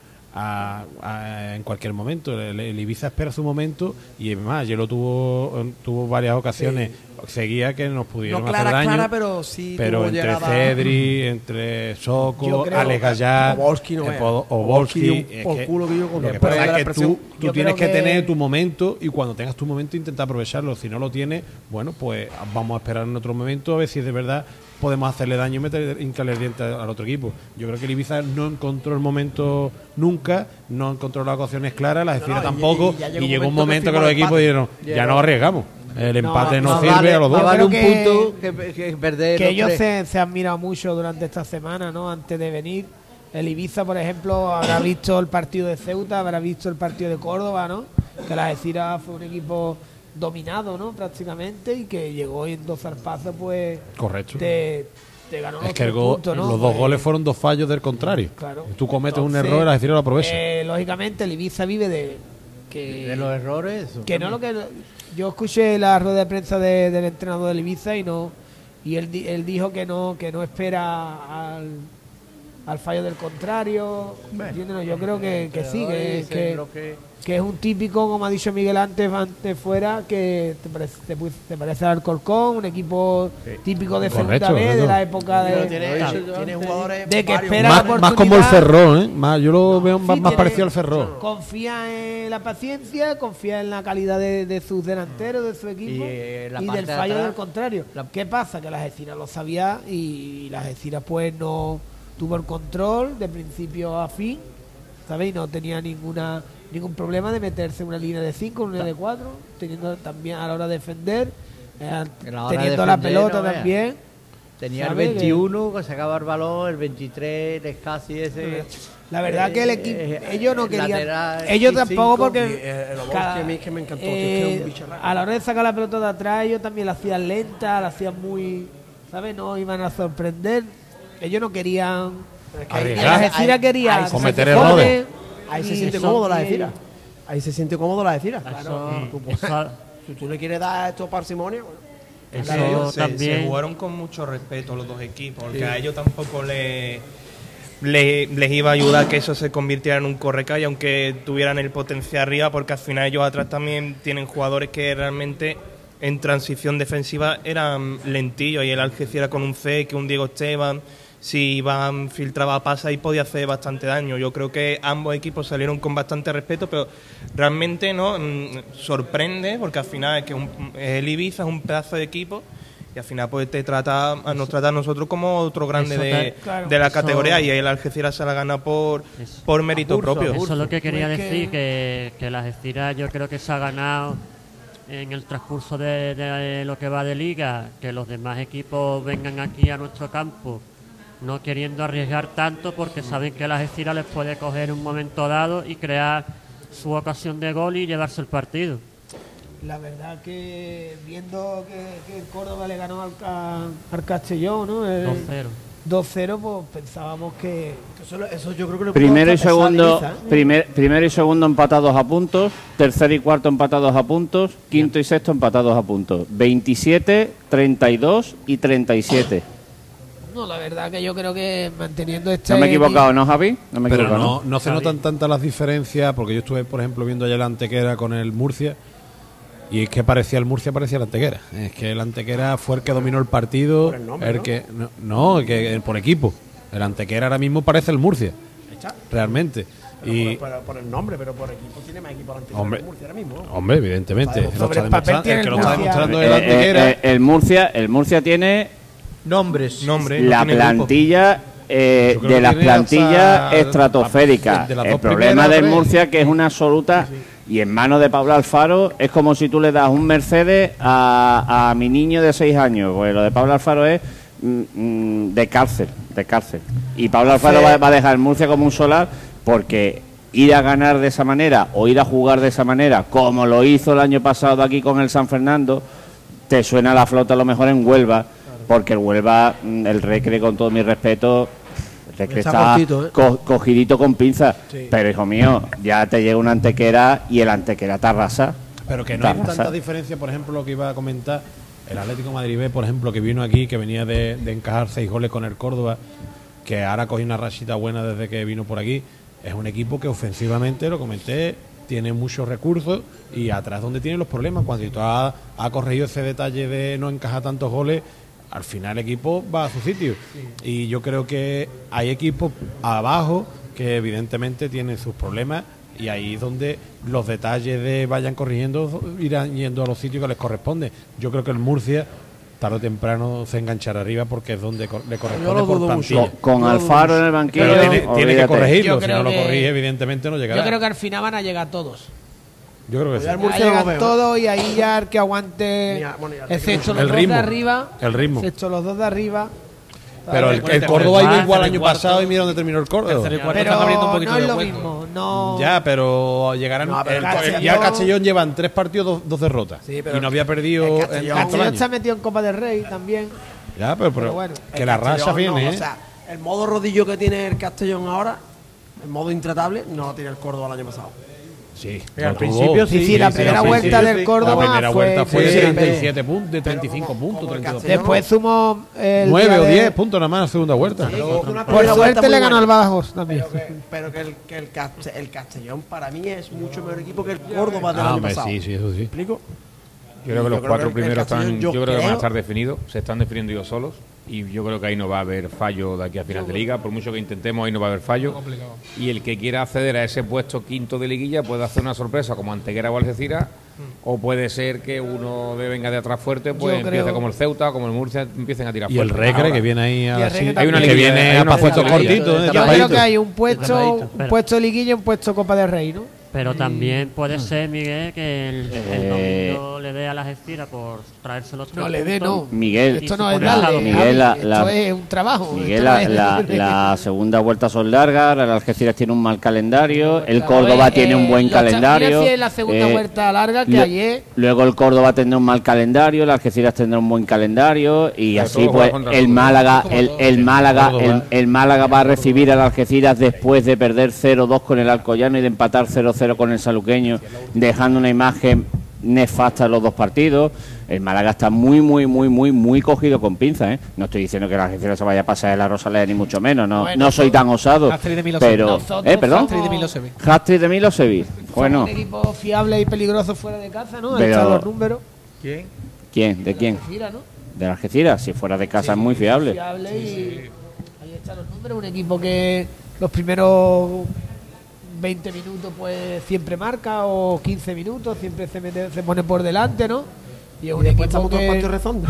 B: en cualquier momento. El, el Ibiza espera su momento y además ayer lo tuvo, tuvo varias ocasiones. Seguía que nos pudieron
D: No
B: hacer
D: clara,
B: daño.
D: clara, pero sí
B: pero entre Cedri, *laughs* entre Soco, Alex Gallar,
D: Obolski no
B: eh,
D: Obolski
B: es
D: por
B: que-
D: culo que yo con
B: lo
D: el
B: que
D: poder
B: pasa
D: de la
B: es que tú,
D: presión.
B: tú
G: Yo
B: tienes que, tener tu momento y cuando tengas tu momento intenta aprovecharlo. Si no lo tienes, bueno, pues vamos a esperar en otro momento a ver si de verdad podemos hacerle daño y meter hincarle el diente al otro equipo. Yo creo que el Ibiza no encontró el momento nunca, no encontró las opciones claras, la Algeciras
D: no, y-
B: tampoco,
D: y llegó un momento que
B: que los equipos dijeron, ya no arriesgamos. El empate no, sirve
C: vale-
B: a los dos.
C: vale un
G: que-
C: punto que, que perder
G: que
C: los
G: ellos se, se han mirado mucho durante esta semana, ¿no? Antes de venir. El Ibiza, por ejemplo, habrá visto el partido de Ceuta, habrá visto el partido de Córdoba, ¿no? Que la Algeciras fue un equipo dominado, ¿no? Prácticamente y que llegó y en dos zarpazos, pues
B: Correcto.
G: te, te ganó los
B: Es que el
G: tres
B: go-
G: puntos, ¿no?
B: los dos
G: Pues,
B: goles fueron dos fallos del contrario.
G: Claro.
B: Tú cometes un error y la Algeciras lo aprovecha.
G: eh, lógicamente, el Ibiza vive de que
C: de los errores.
G: que no lo que yo escuché la rueda de prensa de- del entrenador del Ibiza y no y él, él dijo que no que no espera al, al fallo del contrario ¿entiendes? No, yo creo que, que sí que, que, es un típico como ha dicho Miguel antes antes fuera que te parece, te, parece al Alcorcón un equipo típico de segunda de la época de,
C: tiene- tiene jugadores
G: de que espera
B: más,
G: la
B: más como el. Ferrol, ¿eh? Más, yo lo veo más,
G: Sí,
B: más
G: tiene-
B: parecido al Ferrol.
G: Confía en la paciencia, confía en la calidad de, de sus delanteros, de su equipo
C: Y, eh, la
G: y del
C: de
G: fallo
C: atrás-
G: del contrario.
C: la-
G: ¿Qué pasa? Que las Algeciras lo sabía y las Algeciras pues no tuvo el control de principio a fin, ¿sabéis? No tenía ninguna ningún problema de meterse en una línea de 5, una línea de 4, teniendo también a la hora de defender, eh,
C: A la hora de
G: teniendo la pelota
C: no
G: también.
C: Tenía el
G: ¿Sabe que-
C: 21 que sacaba el balón, el 23 el casi ese.
G: La verdad que el
C: Eh,
G: equipo,
C: eh,
G: ellos no
C: el
G: querían,
C: lateral,
G: ellos
C: el
G: tampoco porque
D: y, eh, a mí es que me encantó, tío, es que es un bicho raro.
G: a la hora de sacar la pelota de atrás ellos también la hacían lenta, la hacían muy, ¿sabes? No iban a sorprender, ellos no querían, las Algeciras querían
B: Cometer errores.
D: Ahí se siente cómodo la Algeciras. Ahí se siente cómodo la Algeciras. Tú, pues, si tú le quieres dar esto parsimonia, bueno.
H: eso
F: se, se
H: también.
F: jugaron con mucho respeto los dos equipos, porque a ellos tampoco le, le- les iba a ayudar que eso se convirtiera en un correcalle, aunque tuvieran el potencial arriba, porque al final ellos atrás también tienen jugadores que realmente en transición defensiva eran lentillos, y el Algeciras con un C, que un Diego Esteban, si Iván filtraba pasa y podía hacer bastante daño. Yo creo que ambos equipos salieron con bastante respeto, pero realmente no Mm, sorprende, porque al final es que un- el Ibiza es un pedazo de equipo y al final pues te trata a nos trata a nosotros como otro grande
H: Eso
F: de,
G: claro.
F: de la
H: Eso-
F: categoría y el Algeciras se la gana por,
H: Eso.
F: por mérito propio.
H: Eso es lo que quería
G: Pues
H: decir, que, que la Algeciras yo creo que se ha ganado en el transcurso de, de lo que va de liga, que los demás equipos vengan aquí a nuestro campo no queriendo arriesgar tanto porque saben que la Algeciras les puede coger en un momento dado y crear su ocasión de gol y llevarse el partido.
G: La verdad que viendo que, que el Córdoba le ganó al, a- al Castellón, ¿no? El
H: 2-0.
G: 2-0, pues pensábamos que
D: Eso, lo- eso yo creo que le
A: Primero y segundo,
D: Ibiza, ¿eh?
A: primer, primero y segundo empatados a puntos, tercero y cuarto empatados a puntos, quinto y sexto empatados a puntos, 27, 32 y 37.
G: No, la verdad que yo creo que manteniendo este
A: No me he equivocado, ¿no, Javi? No me he
B: Pero
A: equivocado,
B: no, no se notan tantas las diferencias, porque yo estuve, por ejemplo, viendo ayer la Antequera con el Murcia, y es que parecía el Murcia, parecía el Antequera. Es que el Antequera fue el que dominó el partido,
D: Por el nombre, ¿no?
B: que no, no, el que por equipo. El Antequera ahora mismo parece el Murcia, realmente.
D: Pero
B: Y
D: por, por- por el nombre, pero por equipo tiene más equipo
B: Hombre.
D: que Murcia ahora mismo. ¿no?
B: hombre, evidentemente,
G: Sobre
B: lo está
G: el
B: demostrando- el que
G: el
B: lo está
G: Murcia.
B: demostrando
A: Eh,
B: es el
A: eh,
B: Antequera.
A: eh, el Murcia, el Murcia tiene
C: Nombres.
F: Nombre, no
A: la plantilla eh, de las plantillas estratosféricas. El problema del. Murcia que es una absoluta y en manos de Pablo Alfaro es como si tú le das un Mercedes a, a mi niño de seis años. Pues lo de Pablo Alfaro es mm, mm, de cárcel, de cárcel. Y Pablo Alfaro va, va a dejar Murcia como un solar porque ir a ganar de esa manera o ir a jugar de esa manera, como lo hizo el año pasado aquí con el San Fernando, te suena la flota a lo mejor en Huelva, porque el Huelva, mm, el Recre, con todo mi respeto, el Recre
D: Está
A: está,
D: cortito, ¿eh?
A: co- cogidito con pinza.
D: Sí.
A: Pero hijo mío, ya te llega una antequera y el antequera te arrasa.
B: Pero que no hay tanta diferencia, por ejemplo, lo que iba a comentar. El Atlético de Madrid B, por ejemplo, que vino aquí, que venía de, de encajar seis goles con el Córdoba, que ahora cogió una rachita buena desde que vino por aquí. Es un equipo que ofensivamente, lo comenté, tiene muchos recursos y atrás donde tiene los problemas. Cuando ha, ha corregido ese detalle de no encajar tantos goles, al final el equipo va a su sitio. Y yo creo que hay equipos abajo que evidentemente tienen sus problemas y ahí es donde los detalles de vayan corrigiendo irán yendo a los sitios que les corresponde. Yo creo que el Murcia tarde o temprano se enganchará arriba porque es donde co- le
D: Yo
B: corresponde
D: lo
B: por
D: dudo
B: plantilla.
D: mucho.
A: Con, con Alfaro en el banquillo.
B: Pero tiene, tiene que corregirlo, si no lo corrige, evidentemente no llegará.
G: Yo creo que al final van a llegar todos.
B: Yo creo que sí.
D: Ya el no lo
G: llegan
D: ¿eh?
G: todos y ahí ya el que aguante,
D: Mira, bueno, ya te
G: excepto
B: El
G: los dos
B: ritmo,
G: de arriba,
B: el ritmo.
G: excepto los dos de arriba.
B: Pero el, el
E: tercer
B: Córdoba iba igual el año pasado y mira dónde terminó el Córdoba.
E: Y cuarto
G: Pero
E: abriendo un poquito
G: no es lo mismo, no.
B: Ya, pero llegarán.
D: No, pero
B: el-
D: Castellón-
B: ya el Castellón llevan tres partidos, dos, dos derrotas.
D: Sí, pero
B: y no había perdido
D: el
B: en
D: Castellón-
B: el
G: Castellón
B: año.
G: está metido en Copa del Rey también.
B: Ya, pero, pero
G: pero bueno.
B: que la
D: Castellón
B: viene,
D: no,
B: ¿eh?
D: O sea, el modo rodillo que tiene el Castellón ahora, el modo intratable, no lo tiene el Córdoba el año pasado.
B: Sí.
F: Al
B: lo tuvo.
F: principio
G: Sí, sí, la primera
B: sí,
G: vuelta
B: sí.
G: del Córdoba
B: La primera
G: fue-
B: vuelta fue
G: sí,
B: de
G: sí,
B: 37 puntos, de
D: pero
B: 35
D: como-
B: puntos,
D: como el
B: 32
D: Castellón-
B: puntos.
G: Después sumos el
B: 9 o
G: día de-
B: 10 puntos nada más en la segunda vuelta.
G: Por suerte
D: vuelta
G: le ganó al. Badajoz también.
D: Pero que, pero que el, que el, Caste- el Castellón para mí es mucho mejor equipo que el Córdoba del
B: Ah,
D: año pasado.
B: sí, sí, eso sí.
D: ¿Me explico?
I: Yo creo que los
D: creo
I: cuatro
D: que
I: primeros están,
D: Castellón,
I: yo,
D: yo
I: creo que van a estar definidos, se están definiendo ellos solos y yo creo que ahí no va a haber fallo de aquí a final de liga, por mucho que intentemos ahí no va a haber fallo. Y el que quiera acceder a ese puesto quinto de liguilla puede hacer una sorpresa como Antequera o Algeciras o puede ser que uno de venga de atrás fuerte pues
G: Yo
I: empiece
G: creo-
I: como el Ceuta, como el Murcia empiecen a tirar
B: Y el
I: fuerte.
B: Recre
I: Ahora,
B: que viene ahí a sí-
I: Hay una
B: que
I: liguilla,
B: viene
I: hay
B: a puestos cortitos, ¿eh?
G: Yo creo que hay un puesto, un puesto de liguilla y un puesto Copa del Rey, ¿no?
H: Pero también puede ser, Miguel, que el, el
A: Eh,
H: domingo le dé a la Gestira por traerse los tres
G: No le dé, no.
A: Miguel,
G: Esto no es darle.
A: Miguel, la-
G: Javi,
A: la-
G: esto es un trabajo.
A: Miguel, la,
G: no es-
A: la- *laughs* la segunda vuelta son largas, el Algeciras tiene un mal calendario, el Córdoba
G: eh,
A: tiene un buen
G: los Champions
A: calendario.
G: es la segunda
A: eh,
G: vuelta larga que
A: lo-
G: ayer.
A: Luego el Córdoba tendrá un mal calendario, el Algeciras tendrá un buen calendario y así pues el. Málaga, el, el Málaga, el, el Málaga va a recibir al Algeciras después de perder 0-2 con el Alcoyano y de empatar 0-0 con el Saluqueño, dejando una imagen nefasta en los dos partidos. El Málaga está muy, muy, muy, muy, muy cogido con pinzas. ¿eh? No estoy diciendo que el Algeciras se vaya a pasar de la Rosaleda ni mucho menos. No,
G: Bueno,
A: no soy tan osado.
E: De.
A: Pero, ¿eh? Perdón.
G: somos-
E: de Milosevic.
A: Hattrick de Milosevic. Bueno,
G: Un equipo fiable y peligroso fuera de casa, ¿no?
A: Pero-
G: están los números.
F: ¿Quién?
A: ¿quién? ¿De quién? De Algeciras. Si fuera de casa es muy fiable.
G: Fiable y ahí están los números. Un equipo que los primeros 20 minutos pues siempre marca o 15 minutos, siempre se, mete- se pone por delante, ¿no? Y es un
D: Y después
G: equipo
D: estamos todos
G: que...
D: partidos rezando.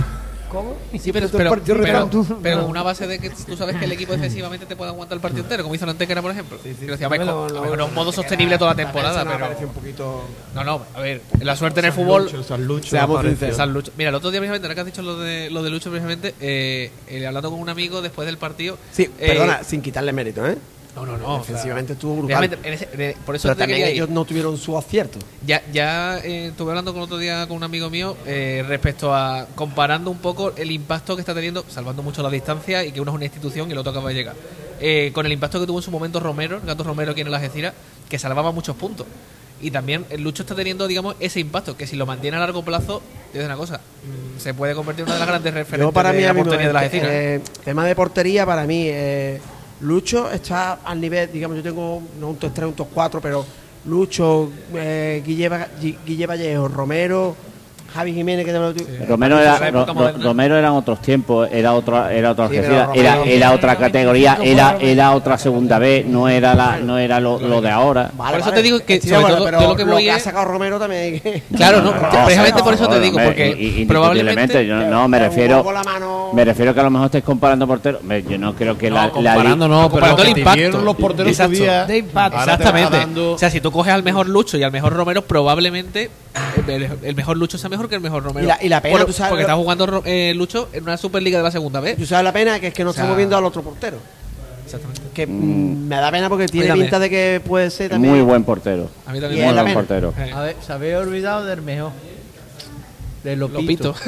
G: ¿Cómo?
E: Sí, pero, pero,
D: partido
E: pero, pero
G: No.
E: una base de que tú sabes que el equipo defensivamente te puede aguantar el partido entero, como hizo el Antequera, por ejemplo. Quiero decir, a ver,
D: Lo-
E: con-
D: lo-
E: no
D: lo-
E: es un modo
D: lo-
E: sostenible toda la temporada,
D: me
E: pero.
D: un poquito...
E: No, no, a ver, la suerte en el fútbol.
F: San Lucho,
D: Seamos.
E: San Lucho. Mira, el otro día, precisamente, ahora que has dicho lo de, lo de Lucho, precisamente, eh, eh, hablando con un amigo después del partido.
D: Sí,
E: eh,
D: perdona, sin quitarle mérito, ¿eh?
E: No, no, no.
D: Defensivamente estuvo brutal.
E: En ese- por eso
D: Pero también ellos no tuvieron su acierto.
E: Ya, ya eh, estuve hablando con otro día con un amigo mío eh, respecto a comparando un poco el impacto que está teniendo, salvando mucho la distancia y que uno es una institución y el otro acaba de llegar, eh, con el impacto que tuvo en su momento Romero, el gato Romero aquí en la Algeciras, que salvaba muchos puntos. Y también el Lucho está teniendo, digamos, ese impacto, que si lo mantiene a largo plazo, digo una cosa, mm, se puede convertir en una de las grandes referentes
D: Yo para
E: de
D: mí,
E: la
D: a mí no,
E: portería de la
D: eh,
E: Algeciras.
D: eh, tema de portería para mí eh, Lucho está al nivel digamos yo tengo no un top 3 un top 4 pero Lucho eh, Guille, Guille Vallejo Romero Javi Jiménez que también lo tu-
A: Romero
E: Esa
A: era, Ro-
E: moderna.
A: Romero eran otros tiempos, era otra, era otra
D: Sí, pero
A: era,
D: Romero-
A: era otra categoría,
G: Romero
A: era, era otra segunda vez, no era la, no era lo, lo de ahora.
D: Vale,
E: Por eso te digo que,
D: Sí,
E: sobre
D: bueno,
E: todo,
D: pero
E: lo que voy
D: ha
E: es-
D: sacado Romero también hay que-
E: Claro, no, *laughs*
A: No,
E: precisamente
A: no,
E: por eso te
A: no,
E: digo,
A: hombre,
E: porque
A: i-
E: probablemente...
A: yo no me
D: Pero
A: refiero,
D: con la mano
A: me refiero que a lo mejor estáis comparando porteros. Yo no creo que la, la li-
B: comparando no, pero
E: comparando
B: lo
E: el
B: que
E: impacto.
B: los porteros
E: Exacto.
B: día,
G: De impacto.
B: te
E: Exactamente. O sea, si tú coges al mejor Lucho y al mejor Romero, probablemente el, el mejor Lucho sea mejor que el mejor Romero.
D: Y la- y la pena,
E: Por-
D: tú sabes
E: porque
D: lo-
E: está jugando eh, Lucho en una Superliga de la segunda vez.
D: tú sabes la pena que es que no
E: O sea-
D: estamos viendo al otro portero
E: Exactamente.
D: que mm, me da pena porque tiene pinta de que puede ser también
A: muy buen portero.
E: A mí
D: Y
E: también
D: es
A: Muy
D: la
A: buen
D: pena.
A: portero.
E: Eh,
C: A ver, se había olvidado del mejor. De Lopito.
E: Lopito. *laughs*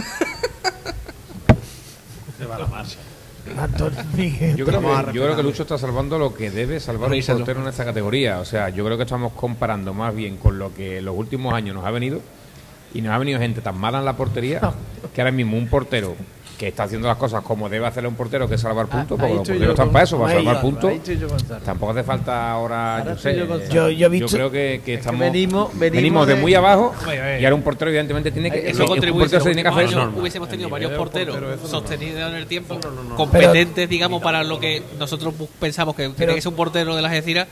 G: Antonio Miguel.
I: Yo creo, que, yo creo que Lucho está salvando lo que debe salvar un portero en esta categoría. O sea, yo creo que estamos comparando más bien con lo que en los últimos años nos ha venido. Y nos ha venido gente tan mala en la portería que ahora mismo un portero que está haciendo las cosas como debe hacerle un portero, que es salvar puntos, porque los porteros están
C: con-
I: para eso, para salvar puntos. Tampoco hace falta ahora,
C: Ahora
I: yo sé.
C: yo
G: Yo- yo he visto-
I: creo que, que estamos.
C: venimos- venimos
I: venimos de
C: de-
I: muy abajo y ahora un portero, evidentemente, tiene que.
E: Eso
I: un
E: contribuye.
I: portero se tiene que hacer.
E: años hubiésemos tenido varios porteros
B: portero, no
E: sostenidos en el tiempo, competentes, digamos, para lo que nosotros pensamos que tiene que ser un portero de las Algeciras.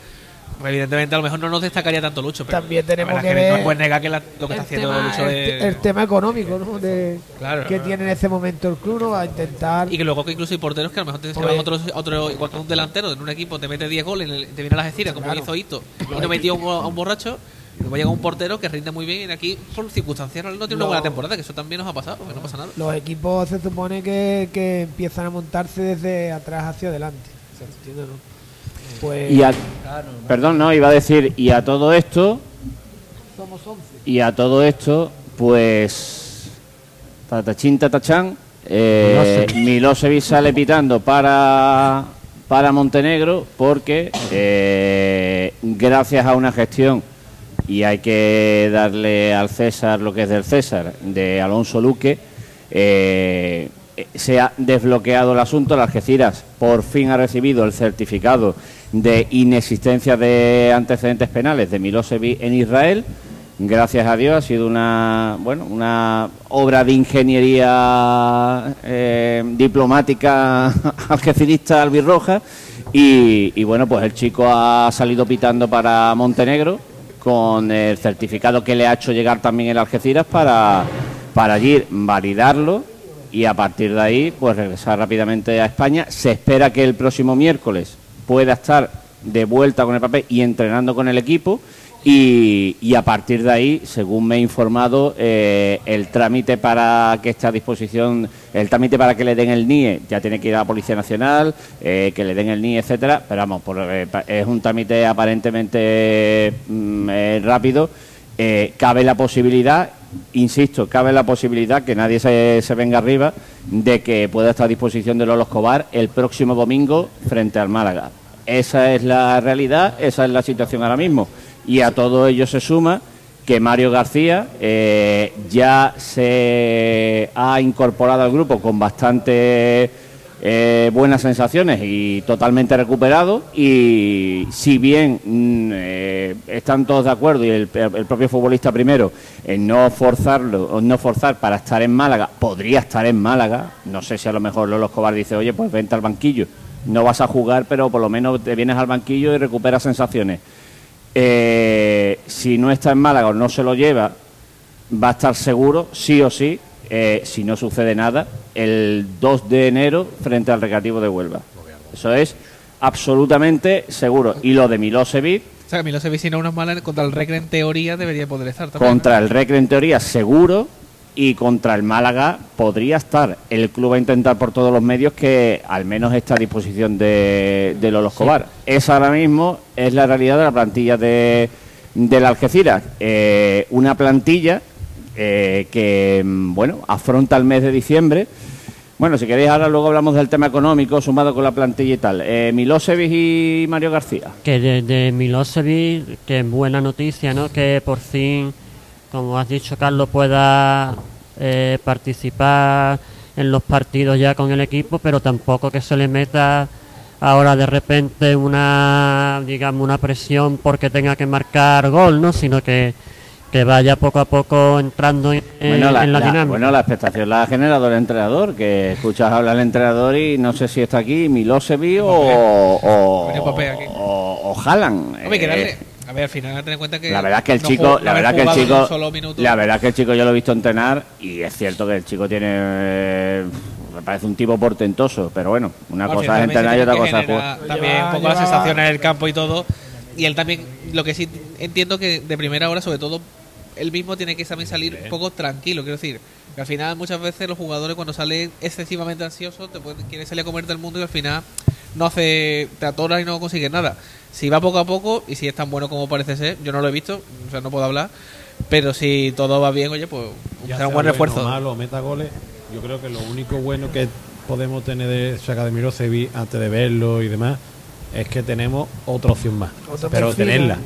E: Pues evidentemente a lo mejor no nos destacaría tanto Lucho, pero
G: También tenemos que ver
E: no puedes negar que la- lo que está haciendo
G: tema,
E: Lucho
G: el,
E: de...
G: el tema económico ¿no? de,
E: Claro,
G: que
E: no, no.
G: tiene en ese momento el club ¿no? va a intentar
E: Y que luego que incluso hay porteros que a lo mejor te se
G: Pues-
E: van otro, otro, igual que un delantero en un equipo te mete 10 goles, te viene a las Algeciras como
G: Claro.
E: hizo Hito y no metió a un, a un borracho. Luego llega un portero que rinde muy bien y aquí por circunstancias no tiene una buena temporada, que eso también nos ha pasado, que no pasa nada.
G: los equipos se supone que, que empiezan a montarse desde atrás hacia adelante O sea, ¿entiendes, no? Pues
A: Y a, perdón, no, iba a decir, y a todo esto,
G: somos 11
A: y a todo esto, pues, tatachín, tatachán, eh, Milosevic sale pitando para, para Montenegro porque, eh, gracias a una gestión, y hay que darle al César lo que es del César, de Alonso Luque, eh, se ha desbloqueado el asunto. Las Algeciras por fin ha recibido el certificado de inexistencia de antecedentes penales de Milosevic en Israel. Gracias a Dios ha sido una bueno una obra de ingeniería eh, diplomática *laughs* algecirista albirroja y, y bueno pues el chico ha salido pitando para Montenegro con el certificado que le ha hecho llegar también el Algeciras para, para allí validarlo y a partir de ahí pues regresar rápidamente a España. Se espera que el próximo miércoles pueda estar de vuelta con el papel y entrenando con el equipo y, a partir de ahí, según me he informado, eh, el trámite para que esté a disposición, el trámite para que le den el NIE, ya tiene que ir a la Policía Nacional, eh, que le den el NIE, etcétera, pero vamos, por, eh, es un trámite aparentemente mm, rápido. Eh, cabe la posibilidad, insisto, cabe la posibilidad que nadie se, venga arriba de que pueda estar a disposición de Lolo Escobar el próximo domingo frente al Málaga. Esa es la realidad, esa es la situación ahora mismo. Y a todo ello se suma que Mario García eh, ya se ha incorporado al grupo con bastante eh, buenas sensaciones y totalmente recuperado. Y si bien mm, eh, están todos de acuerdo y el, el propio futbolista primero en no forzarlo no forzar para estar en Málaga podría estar en Málaga. No sé si a lo mejor Lolo Escobar dice oye pues vente al banquillo no vas a jugar pero por lo menos te vienes al banquillo y recuperas sensaciones. Eh, si no está en Málaga o no se lo lleva, va a estar seguro, sí o sí, eh, si no sucede nada, el 2 de enero frente al Recreativo de Huelva. Eso es absolutamente seguro. Y lo de Milosevic
E: O sea, que Milosevic si no unas malas contra el Recre en teoría debería poder estar también.
A: contra el Recre en teoría seguro y contra el Málaga podría estar. El club va a intentar por todos los medios que al menos esté a disposición de, de Lolo Escobar. Esa ahora mismo es la realidad de la plantilla de, de la Algeciras. Eh, una plantilla eh, que, mm, bueno, afronta el mes de diciembre. Bueno, si queréis ahora luego hablamos del tema económico sumado con la plantilla y tal. Eh, Milosevic y Mario García.
H: Que de, de Milosevic, que es buena noticia, ¿no? Que por fin, como has dicho, Carlos, pueda eh, participar en los partidos ya con el equipo, pero tampoco que se le meta ahora de repente una, digamos, una presión porque tenga que marcar gol, ¿no? Sino que, que vaya poco a poco entrando en,
A: Bueno, la,
H: en la
A: la-
H: dinámica.
A: bueno, la expectación la ha generado el entrenador, que escuchas hablar el entrenador y no sé si está aquí Milosevic o, o, o, o Haaland.
E: Hombre, que
A: Eh,
E: darle. A ver, al final ten en cuenta que.
A: la verdad es que el
E: no
A: chico, la verdad que el chico, la verdad que el chico yo lo he visto entrenar y es cierto que el chico tiene, eh, me parece un tipo portentoso, pero bueno, una
E: Al
A: cosa es entrenar y otra cosa es jugar.
E: También
G: Lleva-
E: un poco la
G: lleva-
E: sensación en el campo y todo. Y él también, lo que sí entiendo que de primera hora, sobre todo, él mismo tiene que también salir un poco tranquilo. Quiero decir, que al final muchas veces los jugadores cuando salen excesivamente ansiosos te pueden, quieren salir a comerte el mundo y al final no hace, te atoras y no consigues nada. Si va poco a poco y si es tan bueno como parece ser, yo no lo he visto, o sea, no puedo hablar. Pero si todo va bien, oye, pues
B: Ya
E: será un buen
B: bueno
E: refuerzo.
B: o malo, meta goles, yo creo que lo único bueno que podemos tener de sacar de Mirosevic antes de verlo y demás es que tenemos otra opción más. Pero
G: perfil,
B: tenerla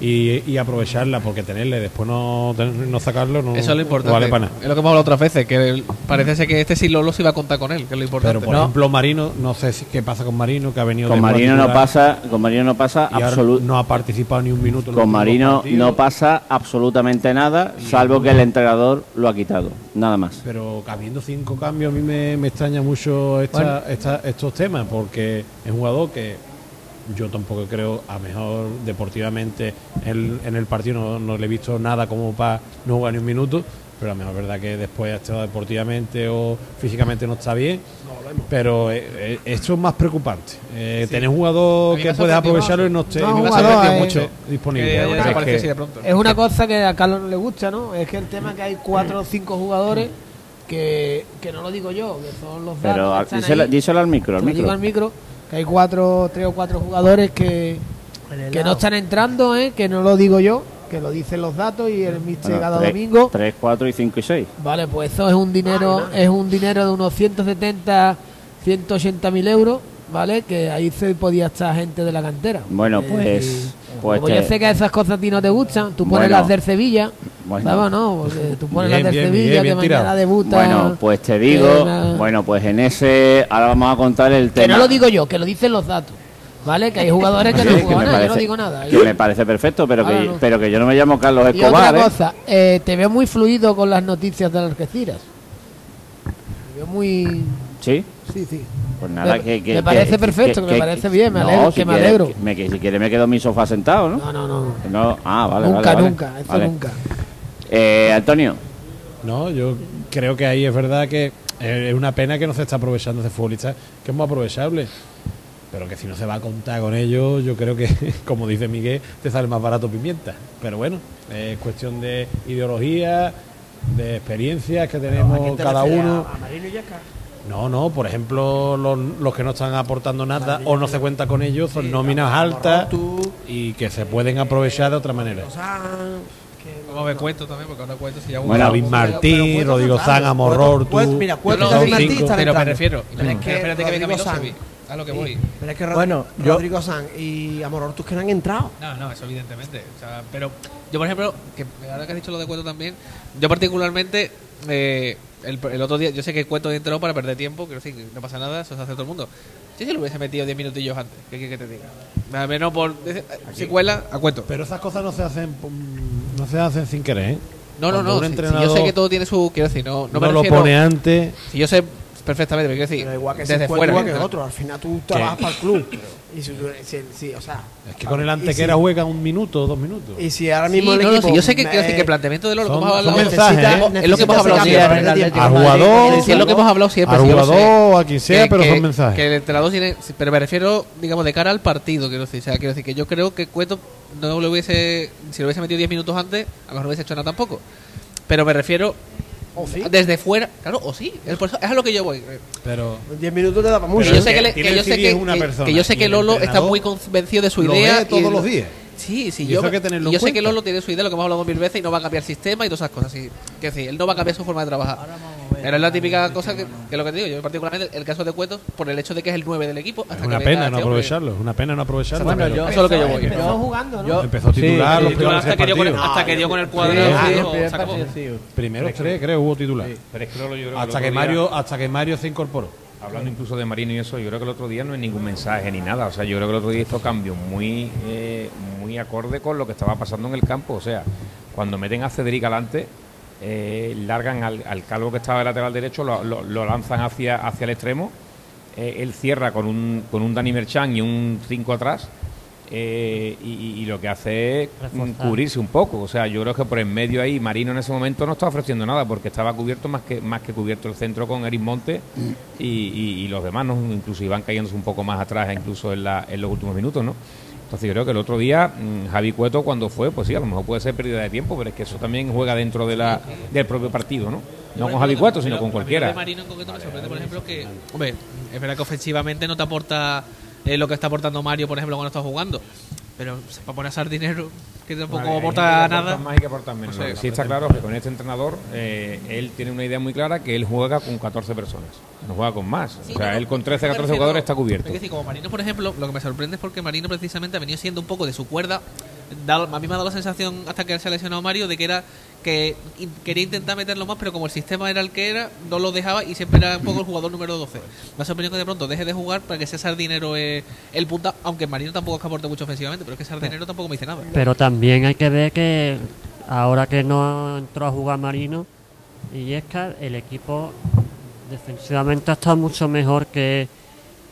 B: y, y aprovecharla, porque tenerla y después no, no sacarlo no,
E: Eso es lo
B: no
E: importante.
B: vale para nada.
E: Es lo que hemos hablado otras veces, que el- parece ser que este sí Lolo se iba a contar con él, que es lo importante.
B: Pero por ejemplo, Marino, no sé si, qué pasa con Marino, que ha venido
A: Con
B: de
A: Marino no pasa, con Marino no pasa
B: y ahora
A: absolu-
B: no ha participado ni un minuto. en
A: con Marino no pasa absolutamente nada, salvo que el entrenador lo ha quitado, nada más.
B: Pero habiendo cinco cambios, a mí me, me extraña mucho esta- esta- estos temas, porque es un jugador que yo tampoco creo, a mejor deportivamente en, en el partido no, no le he visto nada como para no jugar ni un minuto, pero a lo mejor es verdad que después ha estado deportivamente o físicamente no está bien. Pero eh, eh, esto es más preocupante. Eh, Tener un jugador que puedes aprovecharlo y no esté
G: No, eh,
B: mucho disponible. es
E: desaparecido
B: que-
E: así de pronto.
G: Es una cosa que a Carlos no le gusta, ¿no? Es que el tema que hay cuatro o cinco jugadores que, que no lo digo yo, que son los datos
A: Pero díselo, al micro, al
G: digo
A: micro.
G: al micro, que hay cuatro, tres o cuatro jugadores que, que no están entrando, ¿eh? Que no lo digo yo, que lo dicen los datos y el mister
A: Bueno,
G: cada
A: tres-
G: domingo.
A: tres, cuatro y cinco y seis.
G: Vale, pues eso es un dinero, es un dinero de unos 170, 180 mil euros, ¿vale? Que ahí se podía estar gente de la cantera.
A: Bueno,
G: Eh,
A: pues, pues
G: como yo
A: te-
G: sé que esas cosas a ti no te gustan, tú pones
A: Bueno.
G: las del Sevilla,
A: Bueno.
G: no, porque tú pones
B: Bien,
G: las del
B: bien,
G: Sevilla
B: bien,
G: que mañana
B: tirado.
G: debuta.
A: Bueno, pues te digo,
G: que
A: bueno, pues en ese ahora vamos a contar el
G: que
A: tema.
G: no lo digo yo, que lo dicen los datos, ¿vale? Que hay jugadores que
A: Sí,
G: no
A: que
G: juegan nada, yo no
A: parece-
G: digo nada.
A: Que me parece perfecto, pero que,
G: no.
A: pero que yo no me llamo Carlos
G: Y
A: Escobar.
G: otra
A: ¿eh?
G: cosa, eh, te veo muy fluido con las noticias de Algeciras. Te veo muy...
A: Sí.
G: Sí, sí.
A: Pues nada,
G: Me-
A: que, que-
G: me parece
A: que-
G: perfecto, que me parece bien, me
A: no,
G: alegro-
A: si
G: que me
A: quiere-
G: alegro.
A: que me- si quiere me quedo en mi sofá sentado, ¿no?
G: No, no, no.
A: Ah, vale,
G: nunca,
A: vale, vale.
G: nunca, eso
A: Vale.
G: nunca.
A: Eh, Antonio,
B: No, yo creo que ahí es verdad que eh, es una pena que no se está aprovechando de futbolistas que es muy aprovechable. Pero que si no se va a contar con ellos, yo creo que, *laughs* como dice Miguel, te sale más barato pimienta. Pero bueno, es cuestión de ideología, de experiencias que tenemos cada uno. No, no, por ejemplo, los, los que no están aportando nada o no se cuenta con ellos son nóminas altas y que se pueden aprovechar de otra manera.
E: Vamos a ver cuentos también, porque ahora cuentos si ya
A: Bueno,
B: David Martín, Rodrigo Zan, Amorror, tú.
D: Mira, Cueto
E: sí,
D: están
E: pero me refiero.
D: Pero es
E: Pero
D: que
E: espérate que venga
D: Rodrigo
E: Milosevic. A lo que
D: Sí,
E: voy.
D: Pero es que Rod-
C: Bueno, yo-
D: Rodrigo San y Amorortus que no han entrado.
E: No, no, eso evidentemente. O sea, pero yo, por ejemplo, que ahora que has dicho lo de Cueto también, yo particularmente, eh, el, el otro día, yo sé que Cueto entró para perder tiempo, quiero decir, no pasa nada, eso se hace todo el mundo. Yo si lo hubiese metido 10 minutillos antes, ¿qué quieres que te diga? A menos por. Si cuela, a Cueto.
B: Pero esas cosas no se hacen mm, no se hacen sin querer, ¿eh?
E: No, no,
B: Cuando
E: no.
B: un
E: si- si yo sé que todo tiene su. Quiero decir, no, no,
B: no,
E: me
B: lo
E: refiero-
B: pone antes.
E: Si yo sé perfectamente, pero quiero decir,
D: Pero igual que
E: desde fuera.
D: igual que
E: ¿eh?
D: otro. Al final tú trabajas para el club. Y si, tú- si- si- o sea,
B: Es que con el antequera
D: si-
B: juega un minuto, dos minutos.
D: Y si ahora
E: Sí,
D: mismo el
E: no, no,
D: equipo
E: si yo sé que,
D: me-
E: quiero decir que el planteamiento de Lolo,
B: Son-
E: que hemos hablado.
B: ¿eh?
E: Es lo que hemos hablado siempre.
B: Al jugador,
E: Sí, es lo que hemos hablado siempre.
B: Al
E: sí, lo
B: jugador, a quien sea,
E: que,
B: pero
E: que-
B: son mensajes.
E: Que el entrenador tiene. sí, Pero me refiero, digamos, de cara al partido, quiero decir. O sea, quiero decir que yo creo que Cueto no lo hubiese. Si lo hubiese metido 10 minutos antes, a lo mejor no hubiese hecho nada tampoco. Pero me refiero. Desde fuera, claro, o sí, es, por eso- es a lo que yo voy.
B: Pero
D: En 10 minutos te da para
E: Que
D: mucho.
E: yo sé
B: que
E: le- yo
B: el
E: sé que, que-
B: persona,
E: que yo sé
B: y
E: que
B: el
E: Lolo está muy convencido de su
B: lo
E: idea.
B: ve todos
E: y
B: los
E: lo-
B: días.
E: Sí, sí,
B: Y
E: yo,
B: eso hay que tenerlo
E: y yo
B: en
E: sé que. Lolo tiene su idea, lo que hemos hablado mil veces, y no va a cambiar sistema y todas esas cosas. Y, que decir, él no va a cambiar su forma de trabajar. Es la típica cosa que, que lo que te digo. Yo, particularmente, el caso de Cuetos, por el hecho de que es el 9 del equipo. Hasta
B: es una pena no
E: hombre.
B: aprovecharlo, es una pena no aprovecharlo.
C: Bueno,
B: pero
C: yo-
E: Eso es lo que yo voy.
G: Empezó jugando, ¿no?
C: yo-
B: empezó a
C: sí,
B: titular
C: sí,
B: los
E: hasta, que dio con el, hasta que dio con el.
B: Primeros tres, creo, hubo titular.
I: Pero es que Lolo, yo creo que el
B: Hasta que Mario, hasta que Mario se incorporó.
I: Hablando incluso de Marino y eso, yo creo que el otro día no hay ningún mensaje ni nada. O sea, yo creo que el otro día hizo cambios muy, eh, muy acorde con lo que estaba pasando en el campo. O sea, cuando meten a Cedric adelante, eh, largan al, al calvo que estaba de lateral derecho, lo, lo- lo lanzan hacia, hacia el extremo. Eh, él cierra con un, con un Dani Merchan y un 5 atrás. eh, y, lo que hace es
H: Reforzar.
I: cubrirse un poco. O sea, yo creo que por en medio ahí Marino en ese momento no estaba ofreciendo nada porque estaba cubierto más que más que cubierto el centro con Eric Monte y, y- y los demás, ¿no? incluso iban cayéndose un poco más atrás, incluso en, la- en los últimos minutos, ¿no? Entonces yo creo que el otro día mm, Javi Cueto cuando fue, pues sí, a lo mejor puede ser pérdida de tiempo, pero es que eso también juega dentro de la, del propio partido, ¿no? No con Javi Cueto, sino con cualquiera.
E: es verdad que ofensivamente no te aporta eh, lo que está aportando Mario, por ejemplo, cuando está jugando. Pero se va a poner a Sardinero, que tampoco
I: Vale,
E: aporta
I: que
E: nada.
I: aporta más y que aporta menos. Lo que sí está claro que con este entrenador, eh, él tiene una idea muy clara que él juega con 14 personas, no juega con más.
E: Sí,
I: o sea, él con
E: me
I: 13, 14
E: refiero-
I: jugadores está cubierto.
E: Es decir, como Marino, por ejemplo, lo que me sorprende es porque Marino precisamente ha venido siendo un poco de su cuerda. Da- a mí me ha dado la sensación, hasta que se ha lesionado Mario, de que era que quería intentar meterlo más, pero como el sistema era el que era, no lo dejaba y siempre era un poco el jugador número 12. Me ha sorprendido que de pronto deje de jugar para que sea Sardinero eh, el punta, aunque Marino tampoco es que aporte mucho ofensivamente, pero es que Sardinero tampoco me dice nada.
H: Pero también hay que ver que ahora que no entró a jugar Marino y Escar, el equipo defensivamente ha estado mucho mejor que,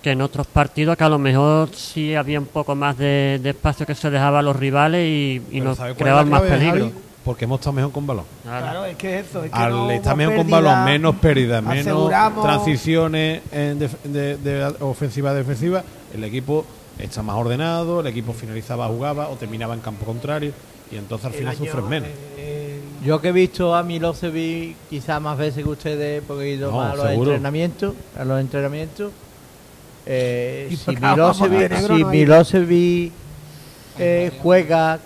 H: que en otros partidos que a lo mejor sí había un poco más de, de espacio que se dejaba a los rivales y, nos
B: ¿sabe cuál es
H: creaban más peligro.
B: Javi? Porque hemos estado mejor con balón.
H: Claro.
G: Claro, es que es eso. Es que
B: Al
G: no
B: estar mejor con balón, menos pérdidas, menos transiciones en de, de ofensiva a defensiva, el equipo está más ordenado, el equipo finalizaba, jugaba o terminaba en campo contrario y entonces al final sufres menos.
G: eh,
C: Yo que he visto a Milosevic quizás más veces que ustedes, porque he ido
B: No,
C: más a los
B: seguro.
C: entrenamientos, a los entrenamientos. Eh,
G: Y
C: si Milosevic, si Milosevic, eh, juega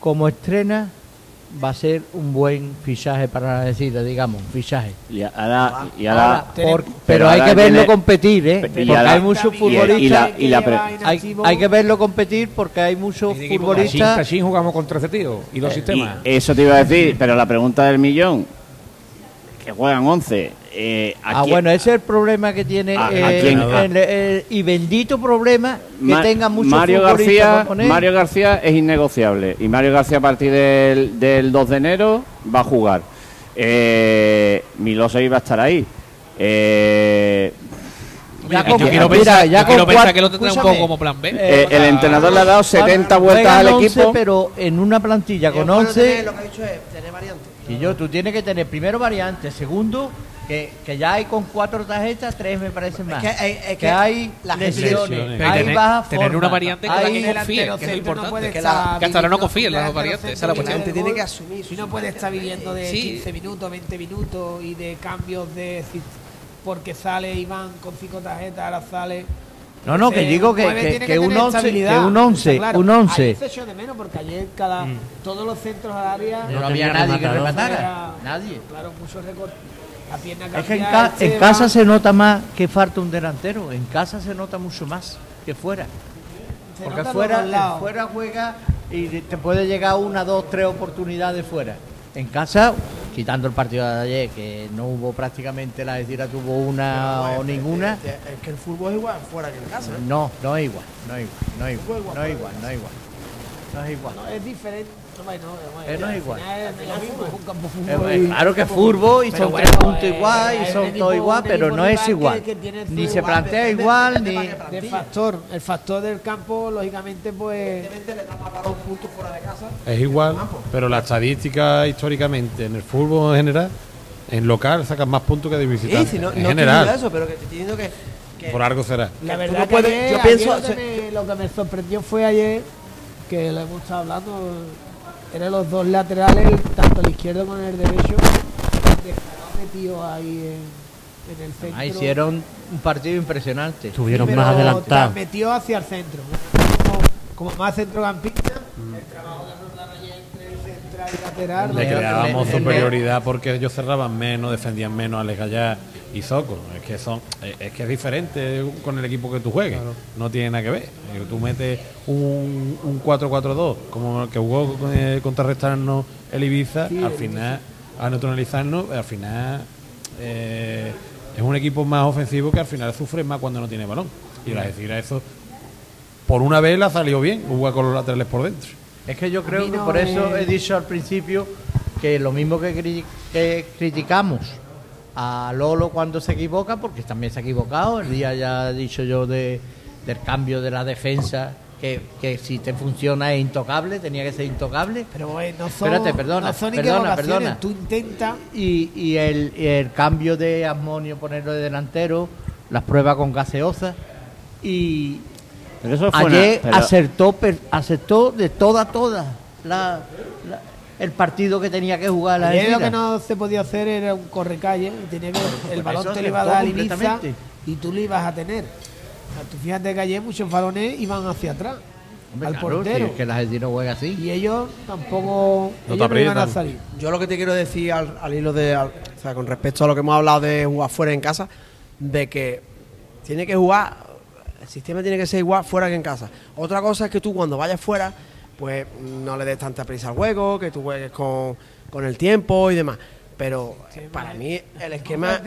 C: como estrena, va a ser un buen fichaje para la decida, digamos, fichaje.
A: Y ahora, y ahora
C: Ahora, por-
A: pero
C: pero hay
A: ahora
C: que verlo
A: viene-
C: competir, ¿eh?
A: y
C: Porque
A: ahora-
C: hay muchos
A: y- y
C: futbolistas.
A: la- y la pre-
C: hay, hay que verlo competir porque hay muchos futbolistas.
I: cachín jugamos con 13 tíos y dos
A: Y
I: sistemas.
A: eso te iba a decir, pero la pregunta del millón, que juegan 11. Eh, ¿a
C: Ah,
A: quién-
C: bueno, ese es el problema que tiene.
A: ¿A- a
C: eh,
A: quién?
C: el- el- y bendito problema que
A: Ma-
C: tenga muchos
A: Mario García. Mario García es innegociable y Mario García a partir del, del 2 de enero va a jugar. Eh, Milosevic va a estar ahí. Eh,
C: Ya
E: Mira,
C: con-
E: yo quiero
C: mira,
E: pensar,
C: ya
E: yo quiero
C: con
E: pensar
C: cuatro-
E: que lo tendrá un poco como plan B.
A: eh, el entrenador le ha dado 70 vueltas al
C: 11,
A: equipo.
C: pero en una plantilla con
D: Es bueno
C: 11.
D: tener- Lo que ha dicho es tener variantes.
C: Y yo, tú tienes que tener primero variantes, segundo, que, que ya hay con cuatro tarjetas, tres me parecen más.
D: que hay- es
C: que,
D: que
C: hay
D: la
C: lesiones, hay
E: tener-
C: baja
E: tener
C: forma,
E: una variante con la que confíe, que es importante.
G: no puede
D: que
G: estar
E: la- que hasta ahora no
G: viviendo-
E: confía en las dos variantes, esa es la cuestión.
G: de
D: Tiene que asumir
G: Y no puede estar viviendo de
E: Sí.
G: 15 minutos, 20 minutos y de cambios de. si- Porque sale Iván con cinco tarjetas, ahora sale.
C: No, no, que digo que, que-
G: tiene
C: que un
G: tener
C: 11, que un 11,
G: está claro.
C: un 11.
G: Ayer se echó de menos porque ayer cada, todos los centros al área.
C: No,
H: No
C: había nadie que rematara,
G: Era-
C: nadie.
G: Claro, muchos recortes. La pierna
C: Es que en, ca- en
G: Esteban,
C: casa se nota más que falta un delantero. En casa se nota mucho más que fuera.
G: se
C: Porque fuera, fuera juega y te puede llegar una, dos, tres oportunidades fuera. En casa, quitando el partido de ayer, que no hubo prácticamente la decir tuvo una o ninguna.
D: Es que el fútbol es igual fuera que en casa. ¿eh?
C: No, no es igual, no es igual, no es igual, no es igual, no es igual. No es igual.
G: No, es diferente.
C: Eh, no es
G: al
C: igual. Eh, claro que es fútbol y
G: Pero
C: son
G: bueno,
C: tres puntos
G: eh,
C: igual y son todo igual, pero no es
G: que-
C: igual.
G: que tiene
C: Ni se plantea
D: depende-
C: igual,
D: depende
C: ni...
G: de factor. El factor del campo, lógicamente, pues.
D: Evidentemente le da más valor puntos fuera de casa.
B: Es igual, pero la estadística históricamente en el fútbol en general, en local sacan más puntos que de
D: Sí,
B: visitante.
D: si no,
B: en
D: no
B: general,
D: eso, pero que te estoy diciendo que. que
B: por algo será.
G: La verdad
D: no
G: que
D: puedes-
G: ayer-
D: yo
G: ayer
D: pienso-
G: lo, que me, lo que me sorprendió fue ayer, que lo hemos estado hablando, eran los dos laterales, tanto el izquierdo como el derecho, dejaron metidos ahí en, en el centro.
C: Ah, hicieron un partido impresionante.
H: Estuvieron
G: Sí,
H: más adelantados.
G: metió hacia el centro. Como, como más centrocampista, el trabajo de Roldán ayer entre el central y lateral.
B: Le creábamos superioridad porque ellos cerraban menos, defendían menos a Legallá y Zoco. Es que son, es que es diferente con el equipo que tú juegues. No tiene nada que ver. Eh, Tú metes un, un 4-4-2 como el que jugó con- eh, contrarrestarnos el Ibiza, al final, a neutralizarnos, al final eh, es un equipo más ofensivo que al final sufre más cuando no tiene balón. Y la decir eso, por una vez la salió bien, jugar con los laterales por dentro.
C: Es que yo creo que por eso he dicho al principio que lo mismo que, cri- que criticamos a Lolo cuando se equivoca, porque también se ha equivocado, el día ya he dicho yo de, del cambio de la defensa, que, que si te funciona es intocable, tenía que ser intocable.
G: Pero eh, no son,
C: Espérate, perdona,
G: no son
C: perdona, perdona.
G: Tú intentas
C: Y, y el, y el cambio de Asmonio, ponerlo de delantero, las pruebas con gaseosa. Y
A: Pero eso fue una-
C: ayer
A: pero-
C: acertó, per- acertó de toda, toda la, la- el partido que tenía que jugar la
G: Ayer lo que no se podía hacer era un correcalle y tenía que el balón te lo iba a dar Ibiza y tú lo ibas a tener. O sea, tú fíjate que ayer muchos balones iban hacia atrás
C: Hombre,
G: al
C: claro,
G: portero
C: si es que la Algeciras juega así.
G: y ellos tampoco
B: No te
G: ellos no iban a salir.
D: Yo lo que te quiero decir al, al hilo de. al- o sea, con respecto a lo que hemos hablado de jugar fuera en casa, de que tiene que jugar. El sistema tiene que ser igual fuera que en casa. Otra cosa es que tú cuando vayas fuera, pues no le des tanta prisa al juego, que tú juegues con, con el tiempo y demás. Pero eh, para mí el esquema.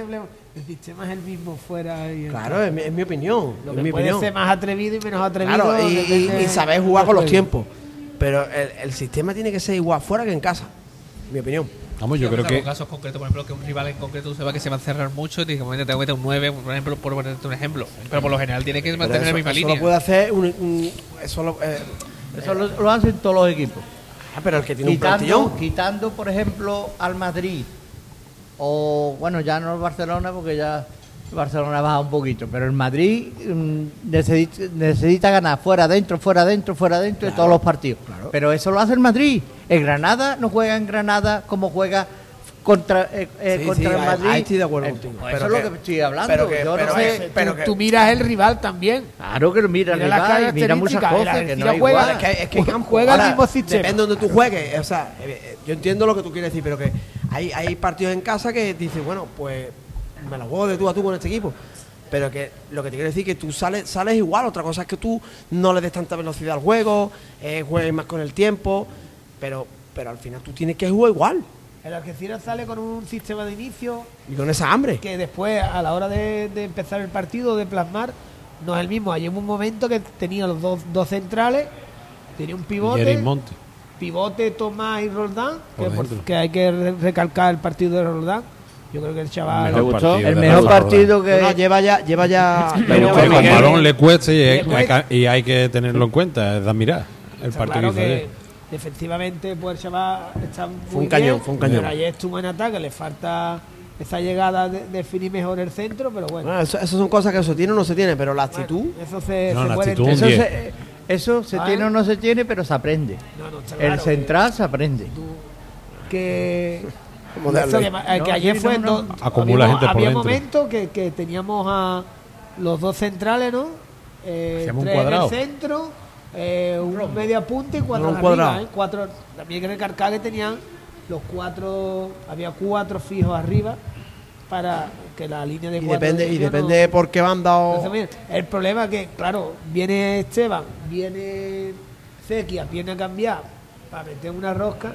G: el sistema es el mismo fuera y
D: Claro, es mi, es mi opinión.
G: lo
D: es
G: que
D: mi
G: puede
D: opinión.
G: ser más atrevido y menos atrevido
D: Claro, y, y-
G: depende
D: y saber jugar con los
G: juego.
D: tiempos. Pero el, el sistema tiene que ser igual fuera que en casa. Mi opinión.
B: Vamos, yo creo que
E: casos concretos, por ejemplo, que un rival en concreto se va que se va a cerrar mucho y te dice, "Momento, tengo que meter un 9, por ejemplo, por ponerte un ejemplo. Pero por lo general tiene que mantener
D: eso,
E: la misma
D: eso
E: línea.
D: lo puede hacer un, un- eso lo, eh,
C: Eso lo, lo hacen todos los equipos.
D: ah, pero el que tiene un
C: Quitando,
D: plantillón.
C: quitando, por ejemplo, al Madrid. O, bueno, ya no el Barcelona, porque ya el Barcelona baja un poquito. Pero el Madrid mm, necesita, necesita ganar fuera, dentro, fuera, dentro, fuera, dentro de todos los partidos. Pero eso lo hace el Madrid. El Granada no juega en Granada como juega contra, eh, eh,
D: Sí,
C: contra
D: sí,
C: el Madrid.
D: ahí estoy de acuerdo
C: Eh,
D: contigo. Pero
C: eso es lo que estoy hablando.
D: pero que-
C: Yo no
D: pero
C: sé-
D: que- pero
G: tú, tú miras el rival también.
C: Claro que lo mira,
G: las
C: rival, mira muchas cosas
G: el
C: que no
G: juega-.
D: Es que, es que
G: juega el
D: ahora,
G: mismo sistema.
D: Depende de donde tú juegues. O sea, yo entiendo lo que tú quieres decir, pero que hay, hay partidos en casa que dices, bueno, pues me la juego de tú a tú con este equipo. Pero que lo que te quiero decir es que tú sales, sales igual. Otra cosa es que tú no le des tanta velocidad al juego, juegues más con el tiempo. Pero, pero al final tú tienes que jugar igual.
G: El Algeciras sale con un sistema de inicio
D: Y con esa hambre.
G: que después, a la hora de, de empezar el partido, de plasmar, no es el mismo. Hay un momento que tenía los dos, dos centrales, tenía un pivote.
B: Monte.
G: pivote Tomás y Roldán,
B: Por
G: que, por- que hay que re- recalcar el partido de Roldán. Yo creo que el chaval.
A: ¿Te gustó?
C: El mejor partido que.
D: No, lleva ya, lleva ya. *laughs*
A: Pero
B: Que el balón le cueste y, hay-
G: Le cuesta.
B: y hay que tenerlo en cuenta, es de admirar el partido
G: claro
B: que ayer.
G: Defensivamente pues el chaval está muy
D: Fue un cañón, fue un cañón.
G: Pero ayer estuvo en ataque, le falta esa llegada de definir mejor el centro, pero bueno.
D: Bueno, eso, eso son cosas que se tiene o no se tiene, pero la actitud.
G: Bueno, eso se,
B: No,
G: se
B: la
G: puede
B: actitud.
C: Eso se, eso se
G: Ah.
C: tiene o no se tiene, pero se aprende.
G: No, no, está
C: El central se aprende.
G: que *laughs*
D: Como de
G: eso que, eh, que
C: No,
G: ayer fue
C: no, no.
G: do-
B: Acumula
G: había,
B: gente
G: había momentos que, que teníamos a los dos centrales no eh, tres en el centro eh, un media punta y cuatro
D: Un
G: arriba
D: cuadrado.
G: ¿eh? cuatro también hay que recalcar que tenían los cuatro había cuatro fijos arriba para que la línea de
D: Y
G: cuatro
D: depende,
G: de
D: y
G: ellos no-
D: depende de por qué banda o.
G: entonces, mira, el problema es que, claro, viene Esteban, viene Zequia, viene a cambiar para meter una rosca,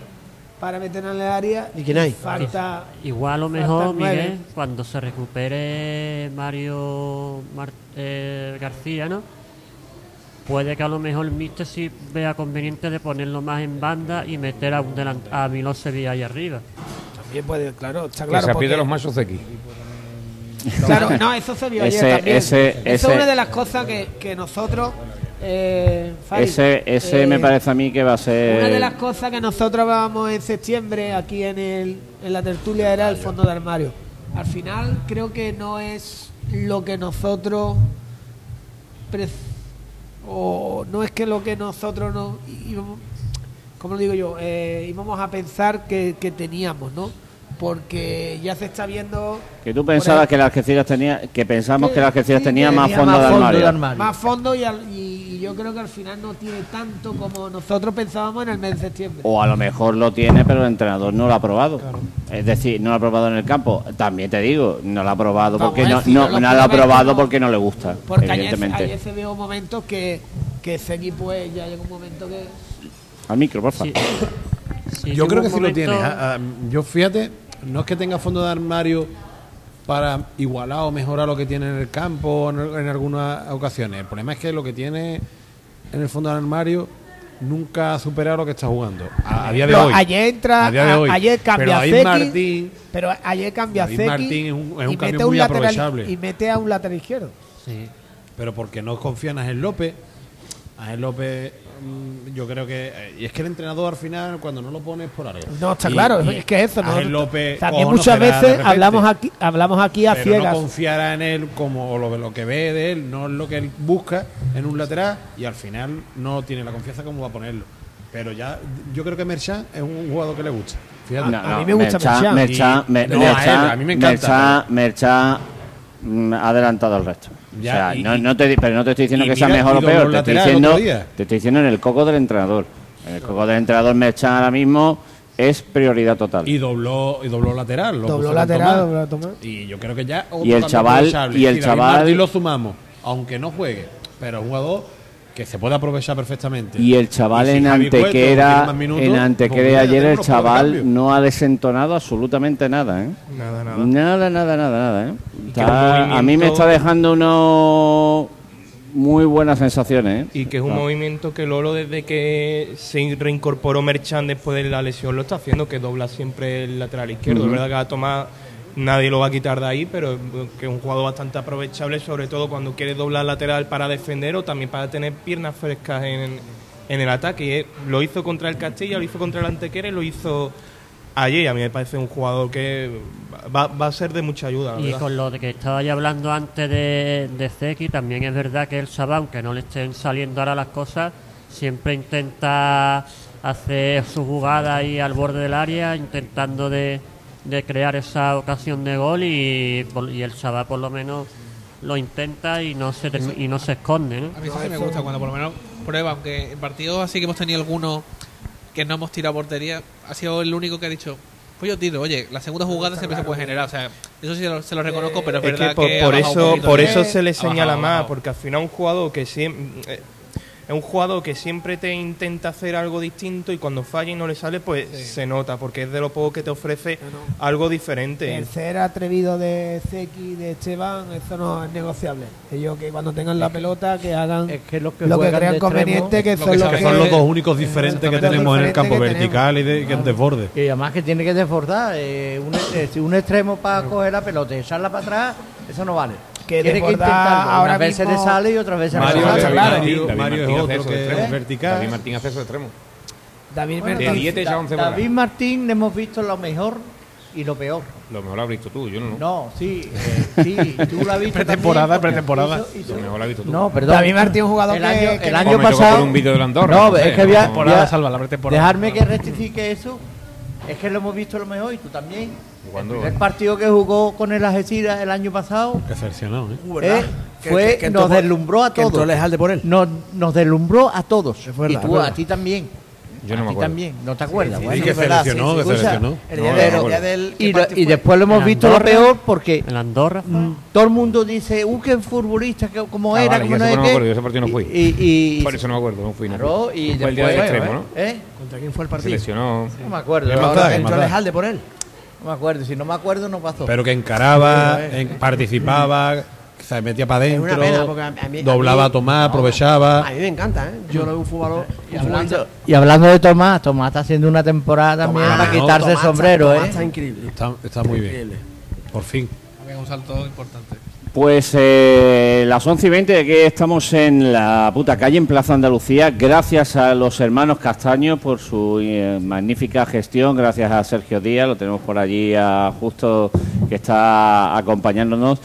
G: para meter en el área.
D: ¿Y quién hay?
G: Falta.
H: Igual a lo
G: faltan
H: mejor. Miguel, cuando se recupere Mario Mar- eh, García, ¿no? Puede que a lo mejor el Mister sí vea conveniente de ponerlo más en banda y meter a, un delant- a Milosevic ahí arriba.
G: También puede, claro, está
I: Que
G: claro.
I: se
G: porque-
I: pide los machos de aquí.
G: Claro, no, eso se vio
A: Ese-
G: ayer también.
A: ese-
G: Eso
A: ese-
G: es una de las cosas que, que nosotros. Eh,
A: Ese, ese
G: eh,
A: me parece a mí que va a ser.
G: Una de las cosas que nosotros hablábamos en septiembre aquí en, el, en la tertulia era el fondo de armario. Al final creo que no es lo que nosotros o no es que lo que nosotros no íbamos, ¿cómo lo digo yo? Eh, íbamos a pensar que, que teníamos, ¿no? Porque ya se está viendo
A: Que tú pensabas que las Algeciras tenía, que pensamos que las Algeciras
G: sí,
A: tenía
G: que
A: más
C: Tenía
A: fondo
C: más
A: de
C: fondo
A: armario.
C: de armario.
G: más fondo y, al- y- y yo creo que al final no tiene tanto como nosotros pensábamos en el mes de septiembre.
A: O a lo mejor lo tiene, pero el entrenador no lo ha probado. Es decir, no lo ha probado en el campo. También te digo, no lo ha probado
G: Vamos
A: porque
G: a
A: no, no, no lo ha probado porque no le gusta,
G: Porque ayer,
A: evidentemente.
G: ayer se vio momentos que, que ese equipo pues, ya llega un momento que...
A: Al micro, por favor.
H: Sí. Sí,
B: Yo creo que sí lo tiene. Ah, ah, Yo fíjate, no es que tenga fondo de armario para igualar o mejorar lo que tiene en el campo en, en algunas ocasiones. El problema es que lo que tiene en el fondo del armario nunca ha superado lo que está jugando. A, a día de hoy.
G: ayer entra,
B: A día de hoy.
G: ayer cambia
B: Pero
G: Zeki,
B: Martín,
G: pero ayer cambia
B: David
G: Zeki
B: Martín es un- es un cambio muy
G: lateral
B: aprovechable.
G: y mete a un lateral izquierdo.
H: Sí.
B: pero porque no confía en Ángel López. Ángel López, yo creo que. eh, Y es que el entrenador al final, cuando no lo pone, es por algo.
G: No, está
B: Y-
G: claro,
B: y
G: es que eso no.
B: López.
G: También muchas veces hablamos aquí, hablamos aquí a
B: pero
G: ciegas.
B: no confiará en él como o lo, lo que ve de él, no es lo que él busca en un lateral y al final no tiene la confianza como va a ponerlo. Pero ya, yo creo que Merchan es un jugador que le gusta. Fíjate.
A: No,
G: a mí me gusta
A: Merchan,
G: Merchan.
A: Merchan,
B: Y-
A: Mer-
B: no, a él,
A: Merchan-
B: a mí me encanta,
A: Merchan- Merchan, mm, ha adelantado al resto.
B: Ya,
A: o sea,
B: y-
A: no, no te, pero no te estoy diciendo
B: y
A: que sea mejor
B: y
A: o peor, te estoy, diciendo, te estoy diciendo en el coco del entrenador. En el coco del entrenador Merchan ahora mismo es prioridad total.
B: Y dobló, y dobló lateral. lo
G: Dobló lateral, dobló.
B: Y yo creo que ya. otro
A: Y el chaval- y el chaval-
B: Martín lo sumamos, aunque no juegue, pero un jugador que se puede aprovechar perfectamente.
A: Y el chaval
B: Y si
A: en
B: Cueto
A: Antequera,
B: más minutos,
A: en
B: pues
A: Antequera
B: mira,
A: ayer el
B: cuatro
A: chaval no ha desentonado absolutamente nada, ¿eh?
F: Nada, nada.
A: Nada, nada, nada, nada, ¿eh? Está- A mí me está dejando unos muy buenas sensaciones. ¿eh?
F: Y que es un movimiento que Lolo desde que se reincorporó Merchan después de la lesión lo está haciendo, que dobla siempre el lateral izquierdo. Es verdad que a Tomás nadie lo va a quitar de ahí, pero que es un jugador bastante aprovechable, sobre todo cuando quiere doblar lateral para defender o también para tener piernas frescas en, en el ataque. Y eh, lo hizo contra el Castilla, lo hizo contra el Antequera y lo hizo ayer. A mí me parece un jugador que va, va a ser de mucha ayuda. la
H: Y
F: verdad.
H: con lo de que estaba ya hablando antes de, de Zeki, también es verdad que el Sabá, aunque no le estén saliendo ahora las cosas, siempre intenta hacer su jugada ahí al borde del área, intentando de, de crear esa ocasión de gol y, por- y el Sabá por lo menos lo intenta y no se, y no se esconde. ¿no?
E: A mí eso sí me gusta cuando por lo menos prueba, aunque en partidos así que hemos tenido algunos que no hemos tirado portería, ha sido el único que ha dicho, pues yo tiro, oye, la segunda jugada siempre se puede generar, o sea, eso sí se lo, se lo reconozco, pero es,
F: Es
E: verdad
F: que por,
E: que
F: por eso, por eso se le señala más,
E: bajado.
F: porque al final un jugador que siempre es un jugador que siempre te intenta hacer algo distinto y cuando falla y no le sale, pues se nota, porque es de lo poco que te ofrece algo diferente.
G: El ser atrevido de Zeki, de Esteban, eso no es negociable. Ellos que cuando tengan la pelota, que hagan
C: Es que los que
G: lo que crean conveniente, que
E: lo
G: son
E: que
G: los que...
B: son los dos únicos diferentes que tenemos en el campo
G: que tenemos.
B: vertical y, de, en desborde.
C: Y además que tiene que desbordar. eh, un, eh, si un extremo para coger la pelota y echarla para atrás, eso no vale.
G: Que
C: tiene que intentarlo.
G: ahora
C: Una vez se le
G: mismo-
C: sale y otra vez se le
B: Mario,
G: Claro.
B: Mario-
I: David
B: Mario es
I: Martín hace
B: otro
I: eso de
B: que
I: extremo.
B: es vertical.
I: David Martín hace eso de extremo.
G: David
C: Bueno,
I: De
G: Martín.
I: 10 te echa 11
C: David
I: bolas.
C: Martín le hemos visto lo mejor y lo peor.
I: Lo mejor lo has visto tú, yo no.
C: No, sí, eh, sí, tú lo has visto.
B: Pretemporada, pretemporada.
I: Lo mejor lo has visto tú.
C: No, perdón.
G: David Martín es un jugador
C: el
G: que-
C: año,
G: que
C: el año pasado.
I: por un vídeo de Andorra.
C: No,
I: no sé,
C: es que voy a,
I: no.
C: voy a-
B: salva la pretemporada.
C: dejarme que rectifique eso. Es que lo hemos visto lo mejor y tú también.
I: ¿Cuándo?
C: El partido que jugó con el Algeciras el año pasado
B: Que ¿eh?
D: Uh,
C: eh,
D: Que-
C: fue,
D: que- que
C: nos deslumbró a
D: que entró
C: todos.
D: Ejalde por él.
C: Nos, nos deslumbró a todos. Y tú, a ti también.
I: Yo no
C: a
I: me
C: ti
I: acuerdo.
C: también. ¿No te acuerdas?
B: Sí,
C: Bueno,
B: que
C: es verdad,
B: seleccionó, que
I: No, no
D: el
I: acuerdo.
D: día del... ¿qué
C: Y, lo- después lo hemos visto lo
H: Andorra.
C: peor porque
H: En Andorra.
C: mm, todo el mundo dice, uh, qué futbolista, que, como
I: Ah,
C: era,
I: vale,
C: como
I: yo
C: no
I: no me
C: qué".
I: acuerdo, yo ese partido no fui.
C: Y, y- y-
I: Por eso no me acuerdo, no fui. no
C: Claro,
I: fui.
C: y
I: Fue el día del
C: después-
I: extremo, ¿no?
C: ¿Eh?
D: ¿Contra quién fue el
I: Se
D: partido?
I: lesionó.
C: No me acuerdo.
B: ¿Qué más
C: ahora
B: da? ¿Qué
D: Entró
B: más
D: el
B: da?
D: Ejalde por él.
C: No me acuerdo. Si no me acuerdo, no pasó.
B: Pero que encaraba, en- participaba, se metía para adentro,
D: porque a- a mí- a
B: doblaba a Tomás,
D: A
B: aprovechaba.
D: mí me encanta, ¿eh? Yo lo veo un futbolista.
C: y, hablando, y hablando de Tomás, Tomás está haciendo una temporada también
D: Tomás,
C: para
B: no,
C: quitarse el
D: Tomás
C: sombrero,
D: está- Tomás
C: ¿eh?
D: Está increíble.
B: Está, está muy bien,
D: Increíble.
B: por fin.
E: También un salto importante.
A: Pues eh, las 11 y 20 de que estamos en la puta calle, en Plaza Andalucía, gracias a los hermanos Castaño por su eh, magnífica gestión, gracias a Sergio Díaz, lo tenemos por allí a justo que está acompañándonos.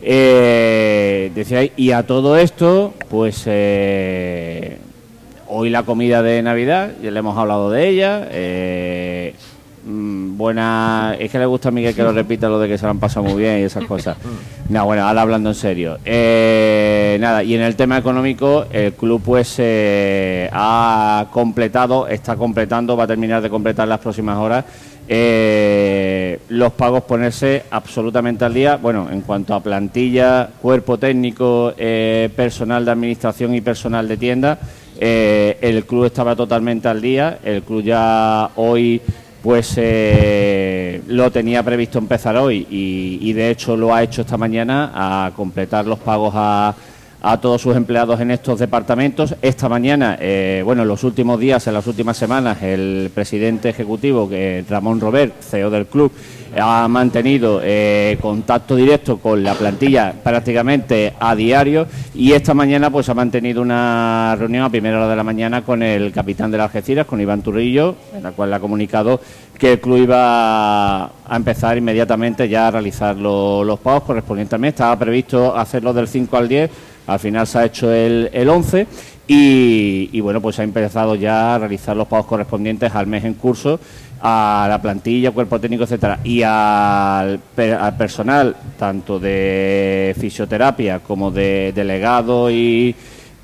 A: Eh, decía, y a todo esto, pues eh, hoy la comida de Navidad, ya le hemos hablado de ella. Mm, buena. Es que le gusta a Miguel que lo repita lo de que se lo han pasado muy bien y esas cosas. No, bueno, ahora hablando en serio. Eh, nada, y en el tema económico, el club pues eh, ha completado, está completando, va a terminar de completar las próximas horas. eh, los pagos ponerse absolutamente al día. Bueno, en cuanto a plantilla, cuerpo técnico, eh, personal de administración y personal de tienda, el club estaba totalmente al día. El club ya hoy pues eh, lo tenía previsto empezar hoy y, de hecho lo ha hecho esta mañana a completar los pagos a, a todos sus empleados en estos departamentos. Esta mañana, eh, bueno, en los últimos días, en las últimas semanas, el presidente ejecutivo, que Ramón Robert, CEO del club, ha mantenido eh, contacto directo con la plantilla prácticamente a diario y esta mañana pues ha mantenido una reunión a primera hora de la mañana con el capitán de las Algeciras, con Iván Turrillo, en la cual le ha comunicado que el club iba a empezar inmediatamente ya a realizar lo- los pagos correspondientes al. Estaba previsto hacerlo del 5 al 10, al final se ha hecho el, el 11 y, y, bueno, pues ha empezado ya a realizar los pagos correspondientes al mes en curso a la plantilla, cuerpo técnico, etcétera, y al, al personal tanto de fisioterapia como de delegado y,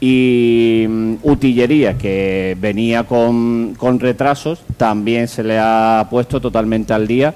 A: y mm, utillería que venía con, con retrasos, también se le ha puesto totalmente al día.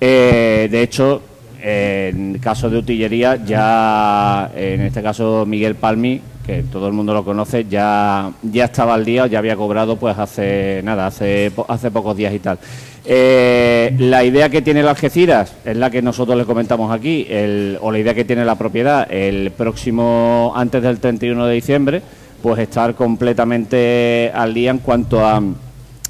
A: Eh, de hecho, en caso de utillería, ya en este caso Miguel Palmi, que todo el mundo lo conoce, ya, ya estaba al día, ya había cobrado pues hace nada, hace, hace pocos días y tal. Eh, la idea que tiene el Algeciras es la que nosotros le comentamos aquí, el- o la idea que tiene la propiedad, el próximo, antes del 31 de diciembre, pues estar completamente al día en cuanto a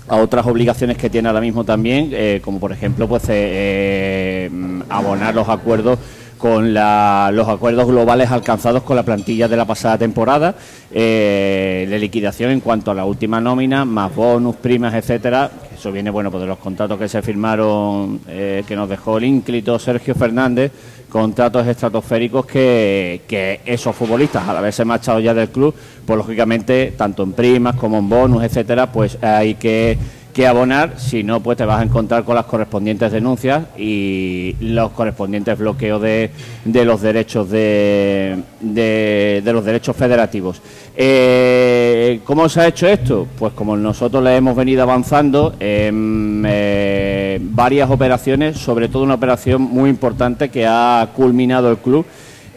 A: a otras obligaciones que tiene ahora mismo también, eh, como por ejemplo pues eh, abonar los acuerdos con la- los acuerdos globales alcanzados con la plantilla de la pasada temporada, eh, de liquidación en cuanto a la última nómina, más bonus, primas, etcétera. Eso viene bueno pues de los contratos que se firmaron, eh, que nos dejó el ínclito Sergio Fernández, contratos estratosféricos que, que esos futbolistas, al haberse marchado ya del club, pues lógicamente, tanto en primas como en bonus, etcétera, pues hay que, que abonar, si no, pues te vas a encontrar con las correspondientes denuncias y los correspondientes bloqueos de, de los derechos de, de, de los derechos federativos. Eh, ¿Cómo se ha hecho esto? Pues como nosotros le hemos venido avanzando en eh, varias operaciones, sobre todo una operación muy importante que ha culminado el club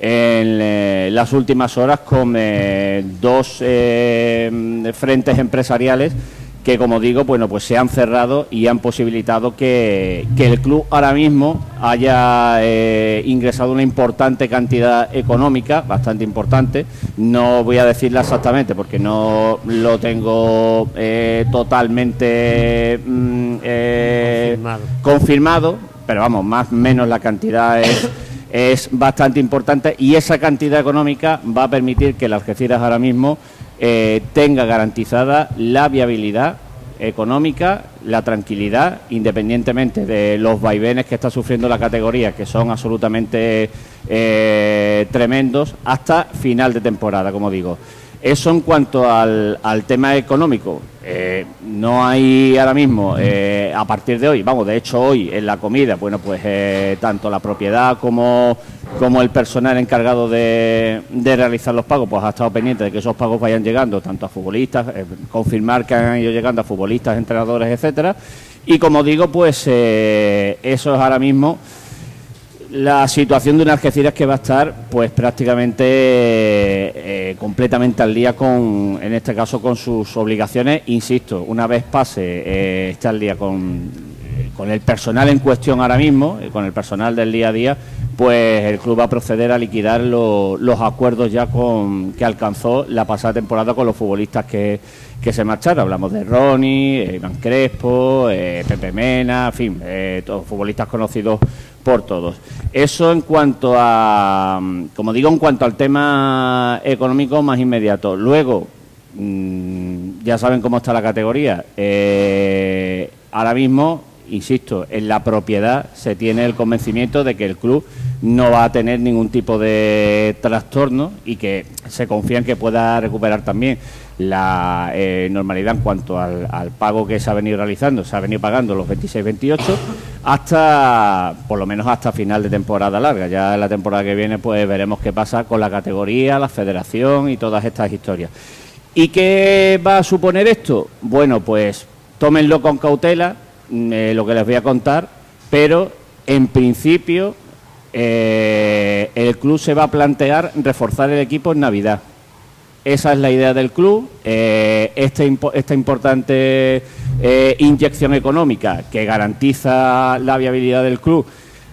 A: en eh, las últimas horas con dos frentes empresariales que, como digo, bueno, pues se han cerrado y han posibilitado que, que el club ahora mismo haya eh, ingresado una importante cantidad económica, bastante importante. No voy a decirla exactamente porque no lo tengo eh, totalmente mm, eh,
H: Confirmado.
A: confirmado, pero vamos, más o menos la cantidad es, es bastante importante y esa cantidad económica va a permitir que el Algeciras ahora mismo eh, tenga garantizada la viabilidad económica, la tranquilidad, independientemente de los vaivenes que está sufriendo la categoría, que son absolutamente eh, tremendos, hasta final de temporada, como digo. Eso en cuanto al, al tema económico. Eh, no hay ahora mismo, eh, a partir de hoy, vamos, de hecho hoy en la comida, bueno, pues eh, tanto la propiedad como, como el personal encargado de, de realizar los pagos, pues ha estado pendiente de que esos pagos vayan llegando tanto a futbolistas, confirmar que han ido llegando a futbolistas, entrenadores, etcétera. Y como digo, pues eso es ahora mismo la situación de un Algeciras que va a estar pues prácticamente eh, completamente al día con en este caso con sus obligaciones. Insisto una vez pase eh, esté al día con, con el personal en cuestión ahora mismo eh, con el personal del día a día pues el club va a proceder a liquidar lo- los acuerdos ya con que alcanzó la pasada temporada con los futbolistas que, que se marcharon. Hablamos de Ronnie eh, Iván Crespo eh, Pepe Mena en fin eh, todos futbolistas conocidos por todos. Eso en cuanto a, como digo, en cuanto al tema económico más inmediato. Luego, mm, ya saben cómo está la categoría. Eh, ahora mismo, insisto, en la propiedad se tiene el convencimiento de que el club no va a tener ningún tipo de trastorno y que se confía en que pueda recuperar también la eh, normalidad en cuanto al, al pago que se ha venido realizando, se ha venido pagando los 26-28 hasta, por lo menos hasta final de temporada larga. Ya la temporada que viene pues veremos qué pasa con la categoría, la federación y todas estas historias. ¿Y qué va a suponer esto? Bueno, pues tómenlo con cautela, mm, eh, lo que les voy a contar, pero en principio eh, el club se va a plantear reforzar el equipo en Navidad. Esa es la idea del club. Eh, este esta importante eh, inyección económica que garantiza la viabilidad del club,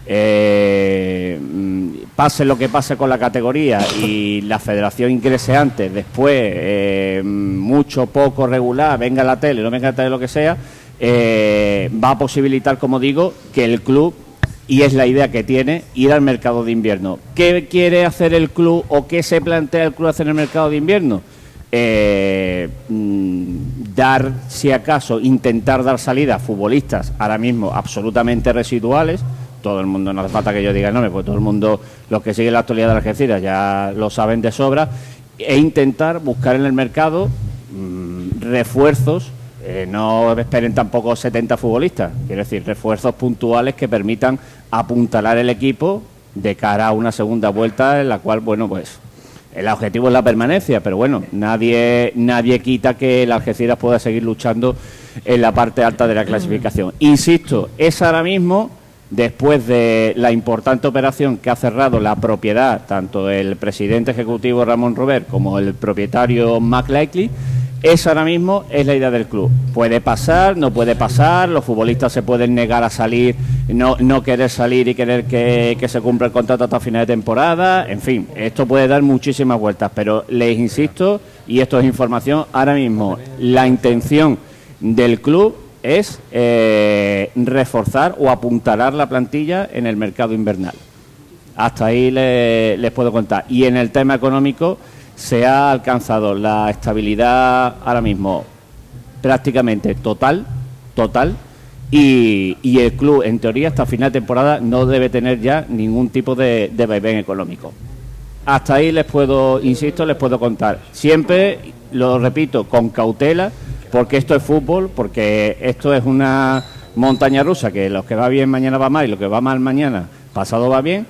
A: eh, mm, pase lo que pase con la categoría y la federación ingrese antes, después, eh, mucho, poco, regular, venga la tele, no venga la tele, lo que sea, eh, va a posibilitar, como digo, que el club y es la idea que tiene ir al mercado de invierno. ¿Qué quiere hacer el club o qué se plantea el club hacer en el mercado de invierno? Eh, mm, dar, si acaso, intentar dar salida a futbolistas ahora mismo absolutamente residuales. Todo el mundo, no hace falta que yo diga no, pues todo el mundo, los que siguen la actualidad de Algeciras ya lo saben de sobra, e intentar buscar en el mercado mm, refuerzos eh, no esperen tampoco 70 futbolistas, quiero decir, refuerzos puntuales que permitan apuntalar el equipo de cara a una segunda vuelta en la cual, bueno, pues el objetivo es la permanencia, pero bueno, nadie nadie quita que el Algeciras pueda seguir luchando en la parte alta de la clasificación. Insisto, es ahora mismo después de la importante operación que ha cerrado la propiedad, tanto el presidente ejecutivo Ramón Robert como el propietario Mac Likely, esa ahora mismo es la idea del club. Puede pasar, no puede pasar, los futbolistas se pueden negar a salir, no, no querer salir y querer que, que se cumpla el contrato hasta final de temporada. En fin, esto puede dar muchísimas vueltas, pero les insisto, y esto es información, ahora mismo la intención del club es eh, reforzar o apuntalar la plantilla en el mercado invernal. Hasta ahí le- les puedo contar. Y en el tema económico se ha alcanzado la estabilidad ahora mismo prácticamente total, total, y, y el club en teoría hasta final de temporada no debe tener ya ningún tipo de, de vaivén económico. Hasta ahí les puedo, insisto, les puedo contar. Siempre, lo repito, con cautela, porque esto es fútbol, porque esto es una montaña rusa, que lo que va bien mañana va mal y lo que va mal mañana pasado va bien,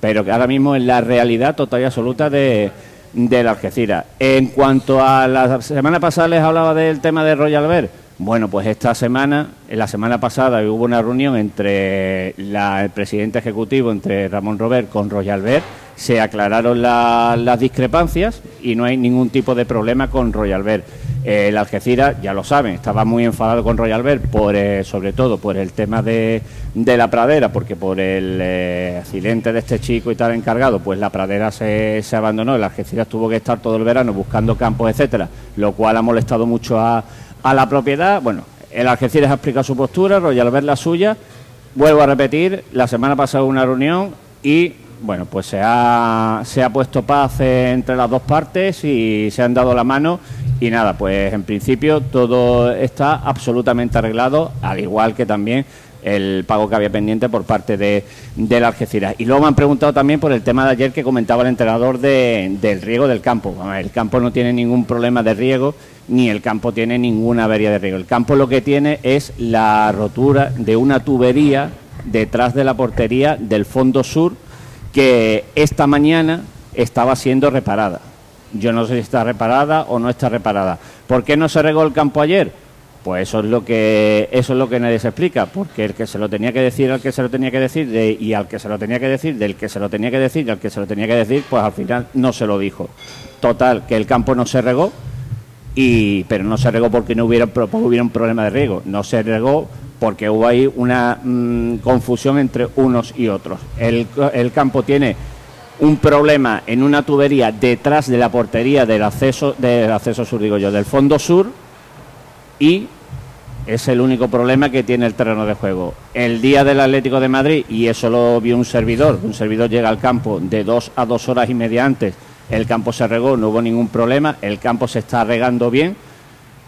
A: pero que ahora mismo es la realidad total y absoluta de, de la Algeciras. En cuanto a la semana pasada les hablaba del tema de Royal Bear. Bueno, pues esta semana, la semana pasada hubo una reunión entre la- el presidente ejecutivo, entre Ramón Robert con Royal Bear, se aclararon la- las discrepancias y no hay ningún tipo de problema con Royal Bear. Eh, el Algeciras, ya lo saben, estaba muy enfadado con Royal Bear, por, eh, sobre todo por el tema de, de la pradera, porque por el eh, accidente de este chico y tal encargado, pues la pradera se, abandonó, el Algeciras tuvo que estar todo el verano buscando campos, etcétera, lo cual ha molestado mucho a, a la propiedad. Bueno, el Algeciras ha explicado su postura, Royal la suya. Vuelvo a repetir, la semana pasada una reunión y bueno, pues se ha, se ha puesto paz entre las dos partes y se han dado la mano y nada, pues en principio todo está absolutamente arreglado, al igual que también el pago que había pendiente por parte de, del Algeciras. Y luego me han preguntado también por el tema de ayer que comentaba el entrenador de- del riego del campo. El campo no tiene ningún problema de riego, ni el campo tiene ninguna avería de riego. El campo lo que tiene es la rotura de una tubería detrás de la portería del fondo sur que esta mañana estaba siendo reparada. Yo no sé si está reparada o no está reparada. ¿Por qué no se regó el campo ayer? Pues eso es lo que eso es lo que nadie se explica, porque el que se lo tenía que decir al que se lo tenía que decir de- y al que se lo tenía que decir del que se lo tenía que decir y al que se lo tenía que decir, pues al final no se lo dijo. Total, que el campo no se regó y pero no se regó porque no hubiera hubiera un problema de riego, no se regó porque hubo ahí una mm, confusión entre unos y otros. El, el campo tiene un problema en una tubería detrás de la portería del acceso del acceso sur digo yo, del fondo sur y es el único problema que tiene el terreno de juego. El día del Atlético de Madrid, y eso lo vio un servidor, un servidor llega al campo de dos a dos horas y media antes, el campo se regó, no hubo ningún problema, el campo se está regando bien.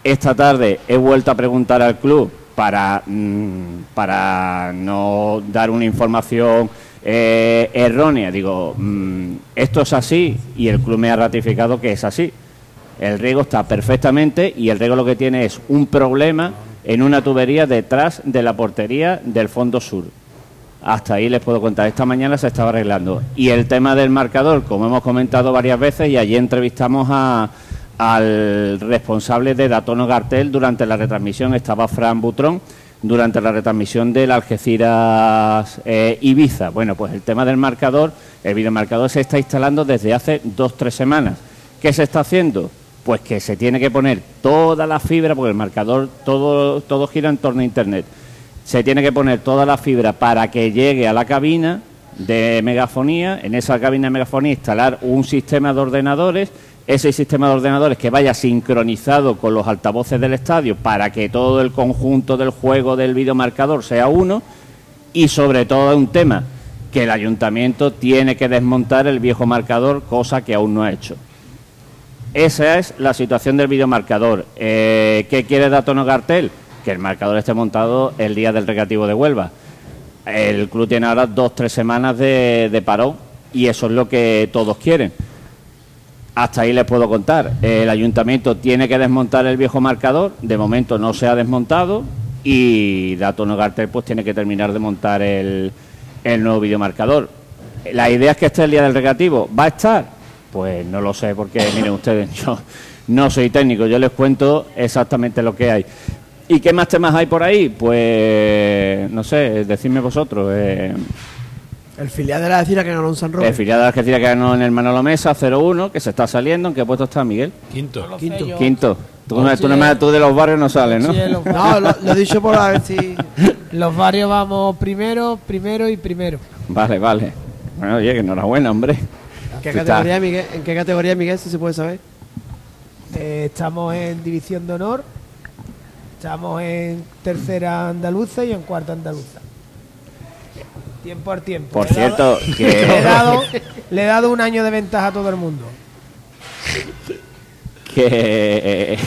A: Esta tarde he vuelto a preguntar al club para, mm, para no dar una información eh, errónea. Digo, mm, esto es así y el club me ha ratificado que es así. El riego está perfectamente y el riego lo que tiene es un problema en una tubería detrás de la portería del fondo sur. Hasta ahí les puedo contar. Esta mañana se estaba arreglando. Y el tema del marcador, como hemos comentado varias veces, y allí entrevistamos a- al responsable de Datono Gartel durante la retransmisión, estaba Fran Butrón, durante la retransmisión del Algeciras eh, Ibiza. Bueno, pues el tema del marcador, el videomarcador se está instalando desde hace dos, tres semanas. ¿Qué se está haciendo? Pues que se tiene que poner toda la fibra, porque el marcador todo, todo gira en torno a Internet. Se tiene que poner toda la fibra para que llegue a la cabina de megafonía. En esa cabina de megafonía instalar un sistema de ordenadores. Ese sistema de ordenadores que vaya sincronizado con los altavoces del estadio para que todo el conjunto del juego del videomarcador sea uno. Y sobre todo un tema que el ayuntamiento tiene que desmontar el viejo marcador, cosa que aún no ha hecho. Esa es la situación del videomarcador. Eh, ¿Qué quiere Datono Gartel? Que el marcador esté montado el día del recreativo de Huelva. El club tiene ahora dos, tres semanas de, de parón y eso es lo que todos quieren. Hasta ahí les puedo contar. El ayuntamiento tiene que desmontar el viejo marcador. De momento no se ha desmontado y Datono Gartel pues tiene que terminar de montar el, el nuevo videomarcador. La idea es que esté el día del recreativo. ¿Va a estar? Pues no lo sé, porque miren ustedes, *laughs* yo no soy técnico, yo les cuento exactamente lo que hay. ¿Y qué más temas hay por ahí? Pues no sé, decidme vosotros. Eh,
D: El filial de la Algeciras que ganó en San Roque.
A: el filial de Algeciras que ganó en el Manolo Mesa 0-1, que se está saliendo. ¿En qué puesto está Miguel?
B: Quinto.
G: Quinto.
A: Quinto. Tú, no- tú, no me- tú de los barrios no sales, ¿no?
G: Sí,
D: No, lo, lo he dicho por a ver si. *laughs*
G: los barrios vamos primero, primero y primero.
A: Vale, vale. Bueno, oye, que enhorabuena, hombre.
D: ¿En qué categoría, Miguel? ¿En qué categoría, Miguel, si se puede saber?
G: Eh, estamos en división de honor, estamos en tercera andaluza y en cuarta andaluza. Tiempo al tiempo.
A: Por
G: Le he dado-
A: cierto, *laughs*
G: le he,
A: que,
G: dado, le he dado un año de ventaja a todo el mundo. *laughs*
A: que,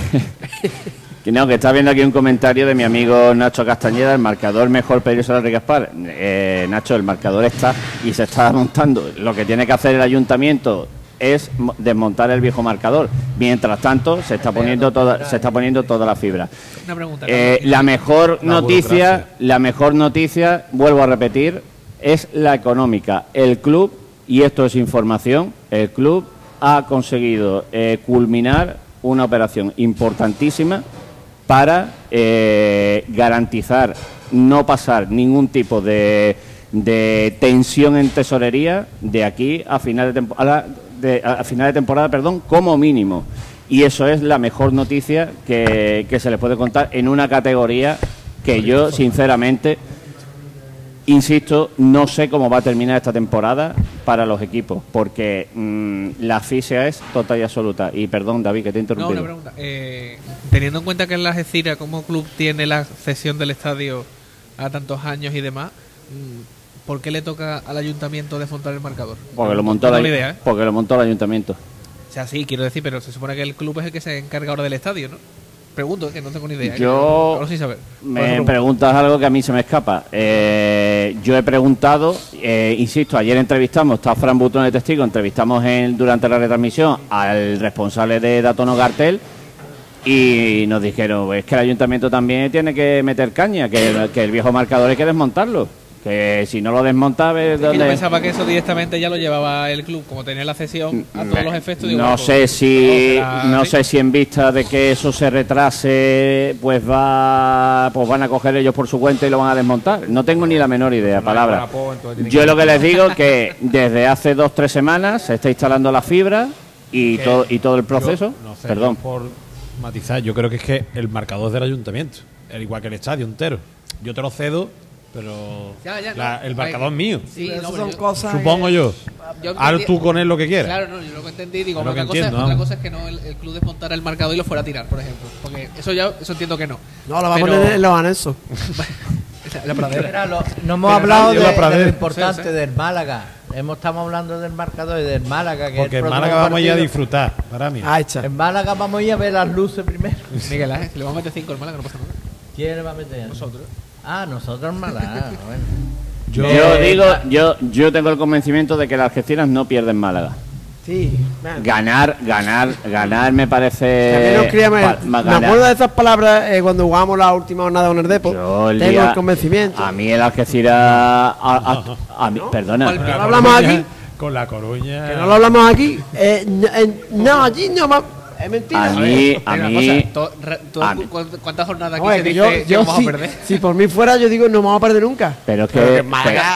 A: que no, que está viendo aquí un comentario de mi amigo Nacho Castañeda, el marcador mejor peligroso de Gaspar. Eh, Nacho, el marcador está y se está montando. Lo que tiene que hacer el ayuntamiento es mo- desmontar el viejo marcador. Mientras tanto, se está poniendo toda, se está poniendo toda la fibra.
E: Una pregunta.
A: Eh, la mejor
B: La
A: noticia, la mejor noticia, vuelvo a repetir, es la económica. El club, y esto es información, el club ha conseguido eh, culminar una operación importantísima para eh, garantizar no pasar ningún tipo de, de tensión en tesorería de aquí a final de temporada, a final de temporada, perdón, como mínimo. Y eso es la mejor noticia que, que se le puede contar en una categoría que yo, sinceramente, insisto, no sé cómo va a terminar esta temporada para los equipos, porque mm, la asfixia es total y absoluta. Y perdón, David, que te
E: No, una pregunta. Eh, teniendo en cuenta que la Algeciras como club tiene la cesión del estadio a tantos años y demás, mm, ¿por qué le toca al ayuntamiento desmontar el marcador?
A: porque, lo
E: No
A: montó
E: tengo
A: el,
E: ni
A: ay-
E: idea, ¿eh?
A: porque lo montó el ayuntamiento.
E: O sea, sí, quiero decir, pero se supone que el club es el que se encarga ahora del estadio, ¿no? Pregunto, que no tengo ni idea. ¿eh?
A: Yo-
E: saber.
A: Me preguntas algo que a mí se me escapa. Eh, yo he preguntado, eh, insisto, ayer entrevistamos, está Fran Butón de testigo, entrevistamos en, durante la retransmisión al responsable de Datono Gartel y nos dijeron, es que el ayuntamiento también tiene que meter caña, que, que el viejo marcador hay que desmontarlo, que si no lo desmonta, ¿ves
E: Es yo pensaba que eso directamente ya lo llevaba el club, como tenía la cesión a todos los efectos. digo,
A: No
E: pues,
A: sé si
E: será
A: no sé si en vista de que eso se retrase, pues va pues van a coger ellos por su cuenta y lo van a desmontar. No tengo ni la menor idea, palabra. Yo lo que les digo es *laughs* que desde hace dos tres semanas se está instalando la fibra y
B: Que
A: todo y todo el proceso.
B: No sé,
A: Perdón.
B: por matizar, yo creo que es que el marcador del ayuntamiento, al igual que el estadio entero. Yo te lo cedo, pero
E: Ya, ya,
B: la-
E: no.
B: el marcador es mío.
E: Sí, no,
D: son
E: yo-
D: cosas.
B: Supongo
D: que-
B: yo.
E: Yo
B: Haz tú con él lo que quieras.
E: Claro, no, yo lo que entendí, digo, otra,
B: que
E: cosa,
B: entiendo,
E: otra cosa es que no el, el club desmontara el marcador y lo fuera a tirar, por ejemplo. Porque eso ya, eso entiendo que no.
D: No, lo va a poner en los anexos.
E: La, *laughs* la pradera.
C: Lo- no hemos
B: Pero
C: hablado de,
B: va a
C: de lo importante
E: Sí, sí.
C: del Málaga. Hemos, estamos hablando del marcador y del Málaga. Que
B: Porque
C: el
B: en Málaga vamos a ir a
C: partido-
B: disfrutar, para mí.
D: Ah.
C: En Málaga vamos a ir a ver las luces primero.
E: Miguel Ángel, le vamos a meter 5 al Málaga, no pasa nada.
C: ¿Quién le va a meter? Nosotros. Ah, nosotros Málaga. *laughs* bueno.
A: Yo,
C: Eh,
A: digo, yo yo tengo el convencimiento de que las Algeciras no pierden Málaga.
D: Sí. man.
A: Ganar, ganar, ganar me parece
D: nos
A: pa-
D: me
A: ganar.
D: acuerdo de esas palabras eh, cuando jugamos la última jornada con el Depo.
A: Yo el
D: Tengo
A: día-
D: el convencimiento.
A: A mí el Algeciras. A, a- a mí- perdona.
E: ¿Cuál?
D: ¿No lo hablamos aquí?
B: Con la Coruña.
D: Que no lo hablamos aquí. Eh, no, eh, no, allí no va. Es mentira.
A: A mí, a mí.
E: ¿Cuántas jornadas aquí
D: No,
E: se dice
D: yo,
E: vamos
D: sí,
E: a perder?
D: si por mí fuera, yo digo no vamos a perder nunca.
A: Pero es que.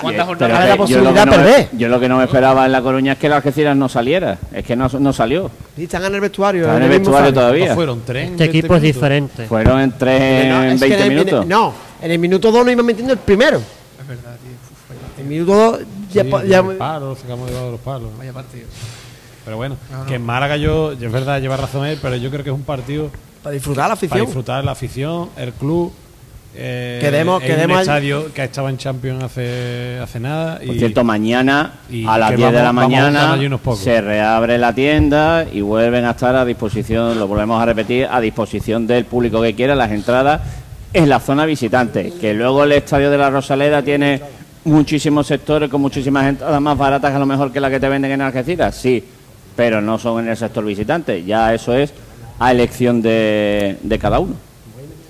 E: ¿cuántas jornadas
D: la
A: yo lo
D: posibilidad
A: que
D: de
A: no me-
D: perder?
A: Yo lo que no me esperaba en La Coruña es que el Algeciras no saliera. Es que no, no salió.
D: Sí, están en el vestuario.
A: En el vestuario todavía.
B: ¿Cuántos fueron? ¿Tres
H: Este
B: 20
H: equipo es
B: minutos?
H: diferente.
A: Fueron en tres
D: No,
A: en
D: es que
A: 20
D: en el-
A: minutos.
D: no, en el minuto 2 nos iban metiendo el primero.
E: Es verdad, tío.
D: En el minuto 2 ya,
B: sacamos debajo de los palos.
E: vaya partido.
B: Pero bueno,
E: No, no.
B: que en Málaga yo, yo es verdad, lleva razón él, pero yo creo que es un partido
D: para disfrutar la
B: para
D: afición.
B: disfrutar la afición, el club. Eh,
D: Queremos-
B: es
D: queremos
B: un estadio que estaba en Champions hace, hace nada.
A: Por
B: y
A: cierto, mañana
B: y
A: a las
B: que
A: 10 de la mañana se reabre la tienda y vuelven a estar a disposición, lo volvemos a repetir, a disposición del público que quiera las entradas en la zona visitante. Que luego el estadio de la Rosaleda tiene muchísimos sectores con muchísimas entradas más baratas que a lo mejor que la que te venden en Algeciras, sí, pero no son en el sector visitante. Ya eso es a elección de, de cada uno,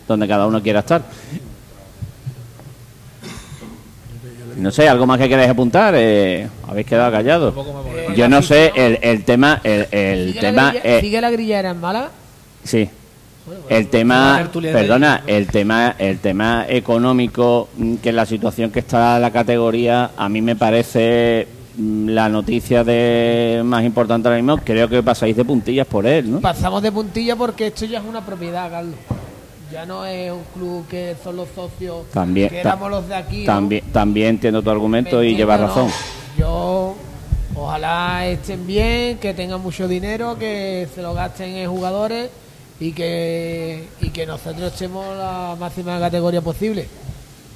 A: donde cada uno quiera estar. No sé, ¿algo más que queráis apuntar? Eh, habéis quedado callados. Yo no sé, el, el tema, el, el
G: ¿Sigue,
A: tema,
G: la grilla-
A: eh,
G: sigue la grillera en Málaga?
A: sí, El tema, perdona, el tema, el tema económico, mm, que en la situación que está la categoría, a mí me parece la noticia de más importante ahora mismo. Creo que pasáis de puntillas por él, ¿no?
G: Pasamos de puntilla porque esto ya es una propiedad, Carlos. Ya no es un club que son los socios
A: También,
G: que éramos los de aquí. ¿no?
A: También, también entiendo tu argumento
G: ¿Me
A: y llevas razón.
G: Yo, ojalá estén bien, que tengan mucho dinero, que se lo gasten en jugadores y que, y que nosotros estemos la máxima categoría posible.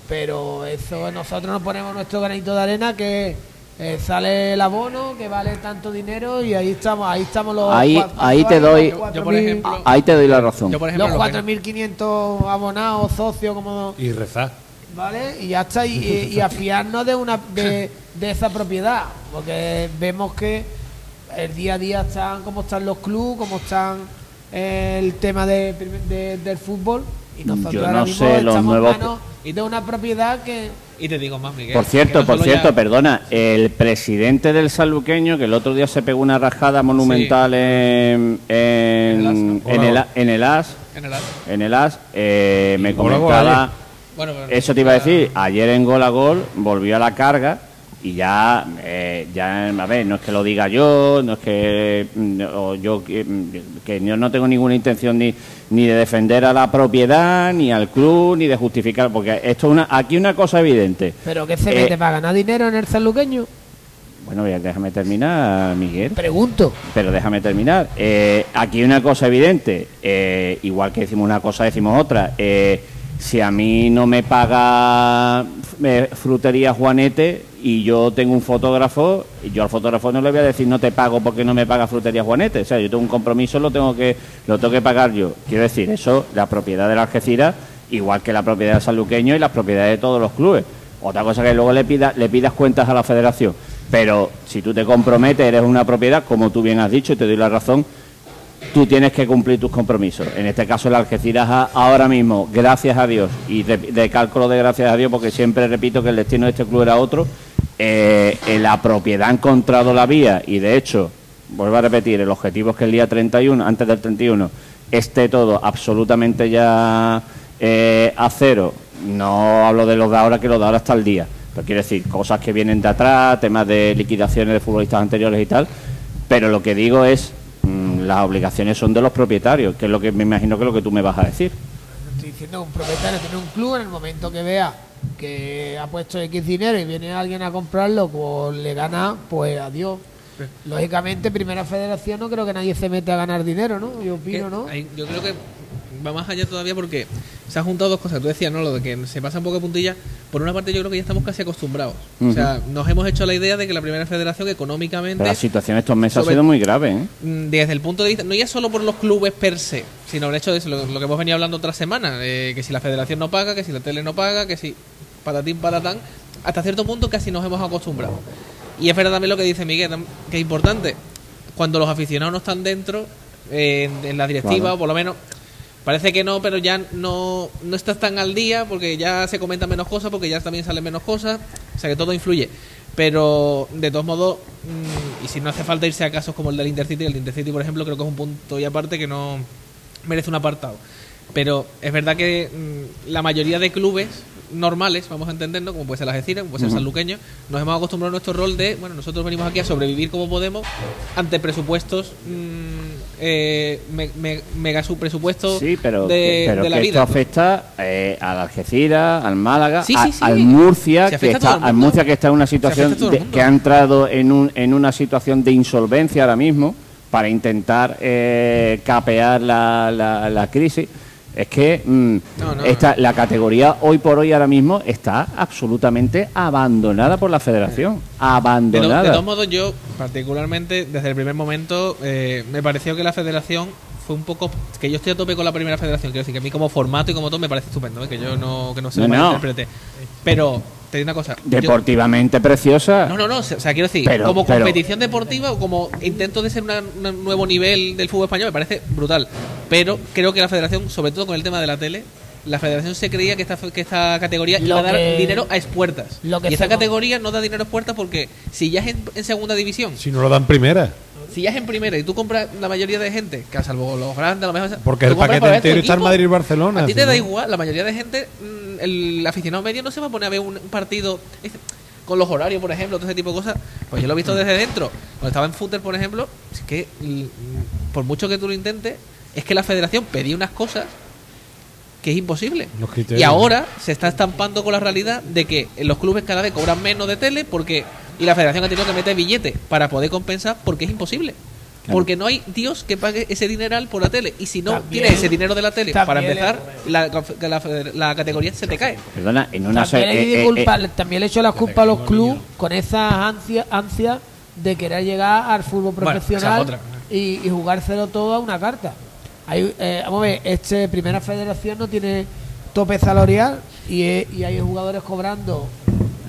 G: Pero eso nosotros nos ponemos nuestro granito de arena que eh, sale el abono, que vale tanto dinero y ahí estamos, ahí estamos los
A: Ahí-
G: cua-
A: ahí te doy-
G: cuatro
E: Yo, por
G: mil-
E: ejemplo,
A: Ahí te doy la razón.
E: yo, por ejemplo,
G: los
E: lo que-
G: 4.500 abonados, socios, como
B: Y rezar.
G: ¿vale? Y ya está, y, y- y *laughs* a fiarnos de, una, de, de esa propiedad, porque vemos que el día a día están como están los clubes, como están eh, el tema de, de- del fútbol, y nosotros
A: Yo
G: ahora
A: no
G: mismo
A: sé, los nuevos-
G: manos de una propiedad que...
E: Y te digo más, Miguel.
A: Por cierto,
E: no
A: por cierto,
E: ya-
A: perdona, el presidente del Sanluqueño, que el otro día se pegó una rajada monumental en, en,
E: En
A: en
E: el
B: As,
A: en el AS,
E: En el AS.
A: en el AS, eh, me comentaba,
B: ayer.
E: Bueno, bueno,
A: eso te iba a decir, ayer en gol a gol volvió a la carga y ya, eh, ya, a ver, no es que lo diga yo, no es que mm, o yo que, mm, que yo no tengo ninguna intención ni, ni de defender a la propiedad, ni al club, ni de justificar, porque esto es una, aquí una cosa evidente.
G: Pero que se
A: Eh,
G: mete para ganar dinero en el sanluqueño,
A: Bueno, déjame terminar, Miguel.
G: pregunto.
A: Pero déjame terminar. Eh, aquí una cosa evidente. eh, igual que decimos una cosa, decimos otra. Eh, si a mí no me paga frutería Juanete y yo tengo un fotógrafo, y yo al fotógrafo no le voy a decir no te pago porque no me paga frutería Juanete. O sea, yo tengo un compromiso, lo tengo que lo tengo que pagar yo. Quiero decir, eso, la propiedad de la Algeciras, igual que la propiedad del Sanluqueño y las propiedades de todos los clubes. Otra cosa que luego le pidas le pidas cuentas a la federación. Pero si tú te comprometes, eres una propiedad, como tú bien has dicho, y te doy la razón, tú tienes que cumplir tus compromisos. En este caso, el Algeciras ahora mismo, gracias a Dios, y de, de cálculo de gracias a Dios, porque siempre repito que el destino de este club era otro, eh, eh, la propiedad ha encontrado la vía y de hecho, vuelvo a repetir, el objetivo es que el día 31, antes del 31, esté todo absolutamente ya eh, a cero. No hablo de los de ahora, que los de ahora está al día. Pero quiero decir, cosas que vienen de atrás, temas de liquidaciones de futbolistas anteriores y tal. Pero lo que digo es, mm, las obligaciones son de los propietarios, que es lo que me imagino que es lo que tú me vas a decir.
G: Estoy diciendo un propietario tiene un club en el momento que vea que ha puesto X dinero y viene alguien a comprarlo, pues le gana, pues adiós. Lógicamente, Primera Federación no creo que nadie se mete a ganar dinero, ¿no? Yo opino, ¿no?
E: hay- yo creo que va más allá todavía porque se han juntado dos cosas. Tú decías, ¿no? Lo de que se pasa un poco de puntilla. Por una parte, yo creo que ya estamos casi acostumbrados. O sea, nos hemos hecho la idea de que la primera federación económicamente.
A: Pero la situación estos meses ha
E: sobre-
A: sido muy grave, ¿eh?
E: Mm, desde el punto de vista, no ya solo por los clubes per se, sino el hecho de eso, lo, lo que hemos venido hablando otras semanas, eh, que si la federación no paga, que si la tele no paga, que si patatín patatán, hasta cierto punto casi nos hemos acostumbrado. Y es verdad también lo que dice Miguel, que es importante, cuando los aficionados no están dentro, eh, en, en la directiva,
A: Claro.
E: o por lo menos, parece que no, pero ya no, no estás tan al día, porque ya se comentan menos cosas, porque ya también salen menos cosas, o sea que todo influye. Pero de todos modos, mm, y si no hace falta irse a casos como el del Intercity, el Intercity, por ejemplo, creo que es un punto y aparte que no merece un apartado. Pero es verdad que mm, la mayoría de clubes normales, vamos a entenderlo, como puede ser la Algeciras, como puede ser el Sanluqueño, nos hemos acostumbrado a nuestro rol de, bueno, nosotros venimos aquí a sobrevivir como podemos ante presupuestos, mm, eh, me- me- mega subpresupuestos
A: Sí, pero,
E: de,
A: que, pero
E: de la
A: que
E: vida.
A: esto afecta eh, al Algeciras, al Málaga,
E: Sí,
A: a-
E: sí, sí.
A: al Murcia, que
E: a
A: está, al. Murcia que está en una situación
E: a
A: de- que ha entrado en, un, en una situación de insolvencia ahora mismo para intentar eh, capear la, la, la crisis. Es que mm,
E: No, no,
A: esta, la categoría hoy por hoy ahora mismo está absolutamente abandonada por la federación. Abandonada.
E: de todos modos, yo particularmente, desde el primer momento, eh, me pareció que la federación fue un poco... Que yo estoy a tope con la primera federación, quiero decir que a mí como formato y como todo me parece estupendo, ¿eh? que yo no, que no se
A: No,
E: lo
A: no.
E: malinterprete. Pero, te digo una cosa... yo-
A: Deportivamente preciosa.
E: no, no, no, o sea, quiero decir,
A: Pero-
E: como
A: pero-
E: competición deportiva o como intento de ser una- un nuevo nivel del fútbol español, me parece brutal. Pero creo que la federación, sobre todo con el tema de la tele, la federación se creía que esta, que esta categoría
G: Lo
E: iba a dar
G: que-
E: dinero a expuertas.
G: lo que
E: y esta categoría no da dinero a expuertas porque si ya es en, en segunda división,
B: Si no lo dan primera.
E: Si ya es en primera y tú compras la mayoría de gente, que a salvo los grandes, a lo mejor.
B: Porque el paquete entero está en Madrid y Barcelona.
E: A ti te da igual, la mayoría de gente, mm, el aficionado medio no se va a poner a ver un partido este, con los horarios, por ejemplo, todo ese tipo de cosas. Pues yo lo he visto desde dentro. Cuando estaba en footer, por ejemplo, es que mm, por mucho que tú lo intentes, es que la federación pedía unas cosas que es imposible. Y ahora se está estampando con la realidad de que los clubes cada vez cobran menos de tele porque y la federación ha tenido que meter billete para poder compensar porque es imposible. Porque no hay Dios que pague ese dineral por la tele. Y si no
G: También-
E: tienes ese dinero de la tele para empezar, la, la- la categoría se te cae.
A: Perdona, en una...
G: También,
A: eh, eh,
G: culpa-
A: eh,
G: también le echo la culpa a los clubes con esa ansia, ansia de querer llegar al fútbol profesional y, y jugárselo todo a una carta. Hay, eh, vamos a ver, este primera federación no tiene tope salarial y, y hay jugadores cobrando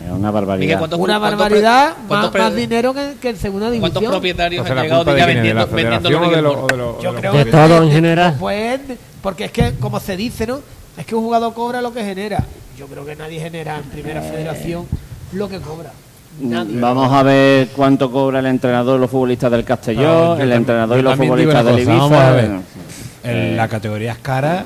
A: es una barbaridad.
E: Miguel, ¿cuántos-
G: una
E: cuántos
G: barbaridad,
E: cuántos
G: más, dinero que, que en segunda
E: ¿Cuántos
G: división.
E: propietarios
I: Entonces,
E: han llegado ya
I: es, de
E: vendiendo, vendiendo lo
I: de
E: que
G: Yo creo
H: todo en
G: no
H: general.
G: pueden, porque es que, como se dice, ¿no? Es que un jugador cobra lo que genera. Yo creo que nadie genera en primera federación lo que cobra. Nadie.
A: Vamos a ver cuánto cobra el entrenador, los futbolistas del Castellón, el entrenador y los futbolistas del Ibiza.
B: vamos a ver.
A: Eh,
B: la categoría es cara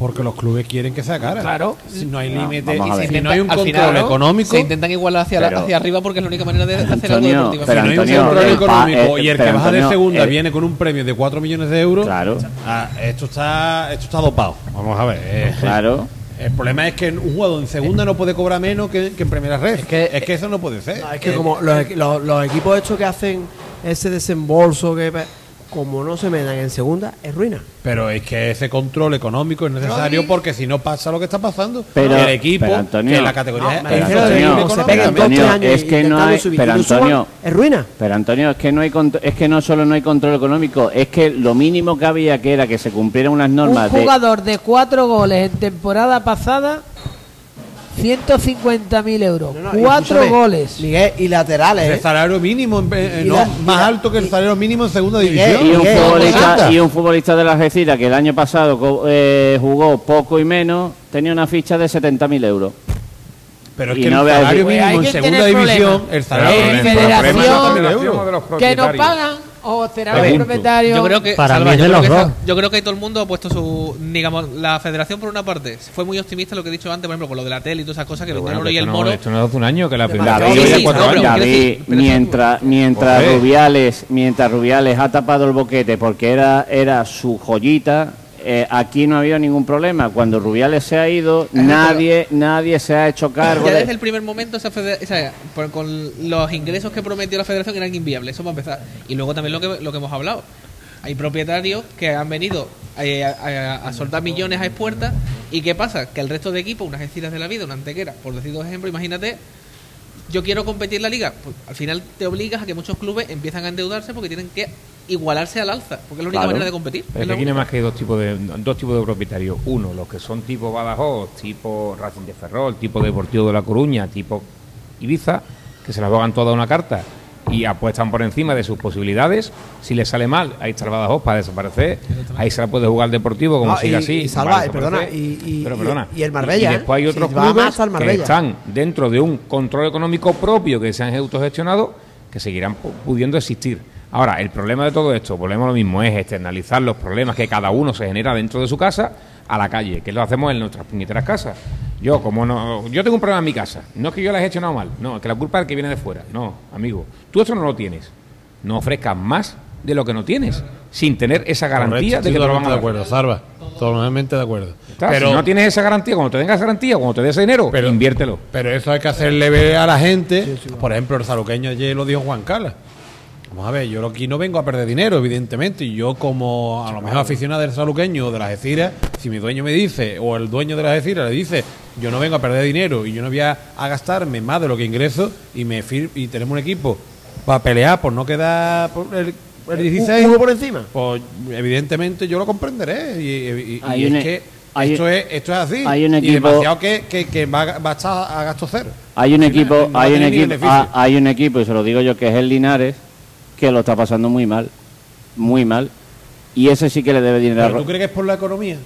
B: porque los clubes quieren que sea cara.
G: Claro.
B: Si no hay
A: No,
B: límite y no hay un control económico.
E: Se intentan igualar hacia, la-
A: Pero-
E: hacia arriba porque es la única manera de hacer algo
A: Antonio,
E: deportivo.
A: pero
B: si no hay un control
A: el pa-
B: económico
A: eh,
B: y el que baja de segunda
A: el-
B: viene con un premio de 4 millones de euros,
A: Claro.
B: ah, esto está esto está dopado. Vamos a ver. eh,
A: Claro.
B: El problema es que un jugador en segunda no puede cobrar menos que, que en primera red. Es que, eso no puede ser.
D: No, es que como los, los- los equipos estos que hacen ese desembolso, que como no se metan en segunda, es ruina.
B: Pero es que ese control económico es necesario porque si no pasa lo que está pasando,
A: Pero-
B: el equipo,
A: pero, Antonio,
B: que la categoría
D: No, me
B: es
A: Antonio,
D: se
A: pero
D: años
A: es que no hay-
D: subir
A: pero
D: es ruina.
A: Pero Antonio, es que no hay es que no solo no hay control económico, es que lo mínimo que había que era que se cumplieran unas
G: Un
A: normas de
G: jugador de cuatro goles en temporada pasada, 150.000 euros.
D: No, no, y
G: cuatro
D: escúchame,
G: goles.
D: Miguel, y laterales,
B: el
D: ¿eh?
B: salario mínimo en- eh, no,
D: la-
B: más
D: la-
B: alto que el salario mínimo en segunda
D: Miguel,
B: división.
A: y un
D: Miguel,
A: futbolista y un futbolista de la Algeciras que el año pasado eh, jugó poco y menos tenía una ficha de 70.000 euros.
B: Pero es
A: Y
B: que
A: no
B: el salario mínimo en segunda división, el salario
G: En
B: mínimo
G: federación,
B: en segunda división.
I: de los
G: Que no
I: propietarios.
G: pagan o será el propietario.
E: Yo creo que,
H: Para
E: Salva,
H: mí es
E: yo,
H: de
E: creo
H: los
E: que
H: dos.
E: esa- yo creo que ahí todo el mundo ha puesto su. Digamos, la federación, por una parte, fue muy optimista lo que he dicho antes, por ejemplo, con lo de la tele y todas esas cosas, que el
I: bueno,
E: oro y el
I: no-
E: moro.
I: Esto no hace un año que la
A: mientras, mientras. Rubiales, mientras Rubiales ha tapado el boquete porque era, era su joyita, eh, aquí no ha habido ningún problema. Cuando Rubiales se ha ido, nadie, nadie se ha hecho cargo
E: Ya
A: de-
E: desde el primer momento, esa federa- esa- con los ingresos que prometió la federación eran inviables, eso para empezar. Y luego también lo que, lo que hemos hablado. Hay propietarios que han venido eh, a, a- a soltar millones a expuertas. ¿Y qué pasa? Que el resto de equipos, unas Algeciras de la vida, una antequera, por decir dos ejemplos, imagínate, yo quiero competir en la liga. Pues al final te obligas a que muchos clubes empiezan a endeudarse porque tienen que igualarse al alza, porque es la única
A: Claro.
E: manera de competir.
I: Pero
E: Es
I: que aquí no más que dos tipos de dos tipos de propietarios. Uno, los que son tipo Badajoz, tipo Racing de Ferrol, tipo Deportivo de La Coruña, tipo Ibiza, que se las juegan toda una carta y apuestan por encima de sus posibilidades. Si les sale mal, ahí está el Badajoz para desaparecer. Ahí se la puede jugar el Deportivo como
D: No,
I: siga
D: y-
I: así.
D: y Salva, y perdona, y- y-
I: Pero
D: y-
I: perdona.
D: y el Marbella,
I: Y, después hay
D: ¿eh?
I: otros
D: Si
I: clubes que están dentro de un control económico propio que se han autogestionado que seguirán pu- pudiendo existir. Ahora, el problema de todo esto, volvemos a lo mismo, es externalizar los problemas que cada uno se genera dentro de su casa a la calle, que lo hacemos en nuestras puñeteras casas. Yo, como no, yo tengo un problema en mi casa, no es que yo la haya gestionado mal, no, es que la culpa es el que viene de fuera. No, amigo, tú eso no lo tienes. No ofrezcas más de lo que no tienes, sin tener esa garantía
B: Correcto,
I: de que te lo van a
B: de
I: dar.
B: acuerdo, Salva. Totalmente de acuerdo.
I: Está,
B: Pero,
I: si no tienes esa garantía, cuando te den esa garantía, cuando te des ese dinero,
B: Pero-
I: inviértelo.
B: pero eso hay que hacerle ver a la gente. Por ejemplo, el saluqueño ayer lo dijo Juan Carlos. Vamos a ver, yo aquí no vengo a perder dinero, evidentemente. Y yo, como a lo mejor aficionado del saluqueño o de las Algeciras, si mi dueño me dice, o el dueño de las Algeciras le dice, yo no vengo a perder dinero y yo no voy a, a gastarme más de lo que ingreso y me fir- y tenemos un equipo para pelear por no quedar por el, el 16,
D: Uno por encima.
B: pues evidentemente yo lo comprenderé. Y, y- y
A: Hay
B: es
A: un-
B: que
A: hay-
B: esto, es, esto es así.
A: hay un
B: y demasiado que, que, que va, a- va a estar a gasto cero.
A: Hay un equipo,
B: no
A: hay un equipo, ah, hay un equipo, y se lo digo yo, que es el Linares, que lo está pasando muy mal, muy mal, y ese sí que le debe dinero. a
B: ¿Pero
A: Ro-
B: tú crees que es por la economía?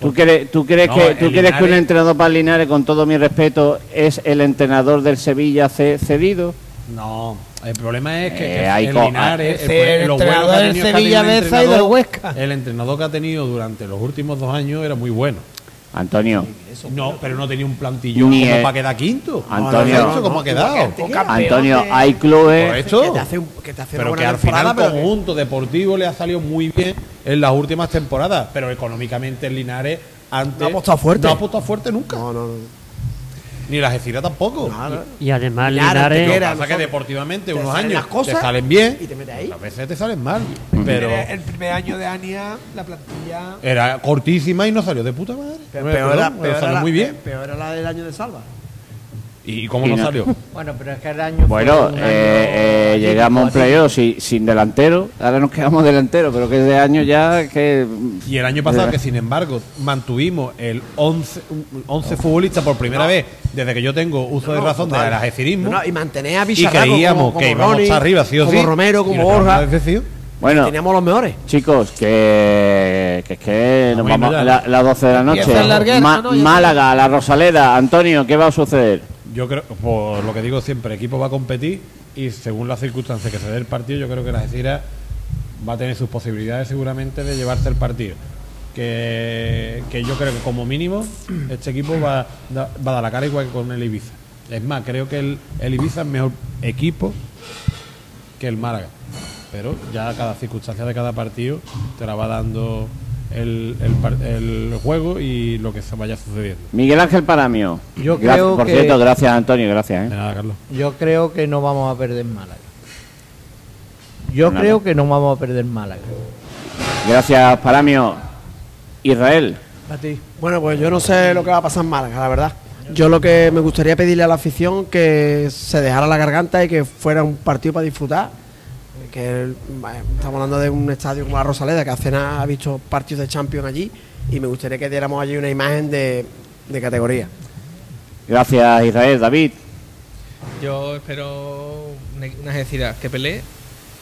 A: ¿Tú crees, tú crees,
B: No,
A: que,
B: el
A: ¿tú crees que un entrenador para el Linares, con todo mi respeto, es el entrenador del Sevilla ce- cedido?
B: No, el problema es que,
A: Eh,
B: que
A: hay
B: el Linares,
G: el
B: el, lo bueno
G: entrenador del Sevilla Beza y del Huesca.
B: El entrenador que ha tenido durante los últimos dos años era muy bueno.
A: Antonio,
B: No, pero no tenía un plantillón
A: Ni
B: como
A: el-
B: para quedar quinto.
A: Antonio.
B: ¿Has visto cómo ha quedado?
A: Antonio, hay clubes...
B: Correcto.
D: Que te hace, un- que te hace
B: Pero que al final el
D: pero que-
B: conjunto deportivo le ha salido muy bien en las últimas temporadas. Pero económicamente el Linares antes
D: No ha apostado fuerte.
B: No ha apostado fuerte nunca.
D: No, no, no.
B: Ni la Gecira tampoco.
D: Nada.
H: Y además
D: Linares,
H: Linares,
B: Lo que pasa es que deportivamente
D: te
B: unos
D: salen
B: años
D: las cosas
B: te salen bien,
D: y te metes ahí.
B: a veces te salen mal.
G: Pero
B: Pero
G: el primer año de Ania, la plantilla.
B: era cortísima y no salió de puta madre. No,
D: peor, era,
B: pero
D: peor,
B: salió
D: era,
B: muy bien.
D: peor era la del año de Salva.
B: ¿Y cómo
A: Y
B: no
A: no-
B: salió?
C: Bueno, pero es que el año.
A: Bueno,
C: fue un año
A: eh, eh, llegamos a un playoff sin, sin delantero. Ahora nos quedamos delantero, pero que de año ya que...
B: Y el año pasado, que sin embargo mantuvimos el 11, un- 11 futbolistas por primera vez desde que yo tengo uso de
D: No,
B: razón
D: total.
B: del
D: no, y mantener a
B: y creíamos
D: como, como
B: que íbamos
D: Ronnie,
B: arriba, sí o sí.
D: como Romero, como Borja.
A: Bueno,
D: Teníamos los mejores.
A: chicos, que, que es que nos vamos a la- las 12 de la noche. Málaga, la Rosaleda. Antonio, ¿qué va a suceder?
B: Yo creo, por lo que digo siempre, el equipo va a competir y según las circunstancias que se dé el partido, yo creo que la Algeciras va a tener sus posibilidades seguramente de llevarse el partido. Que, que yo creo que como mínimo este equipo va, da- va a dar la cara igual que con el Ibiza. Es más, creo que el, el Ibiza es mejor equipo que el Málaga. Pero ya cada circunstancia de cada partido te la va dando el, el juego y lo que se vaya sucediendo.
A: Miguel Ángel Paramio.
C: Yo
A: Gra-
C: creo
A: Por
C: que-
A: cierto, gracias Antonio, gracias.
B: De
A: ¿eh?
B: nada, Carlos.
C: Yo creo que no vamos a perder Málaga. Yo
A: Nada.
C: creo que no vamos a perder Málaga.
A: Gracias Paramio. Israel.
G: A ti.
D: Bueno, pues yo no sé lo que va a pasar en Málaga, la verdad. Yo lo que me gustaría pedirle a la afición que se dejara la garganta y que fuera un partido para disfrutar. Que estamos hablando de un estadio como la Rosaleda, que hace nada ha visto partidos de Champions allí, y me gustaría que diéramos allí una imagen de, de categoría.
A: Gracias Israel. David.
E: Yo espero una, Algeciras que pelee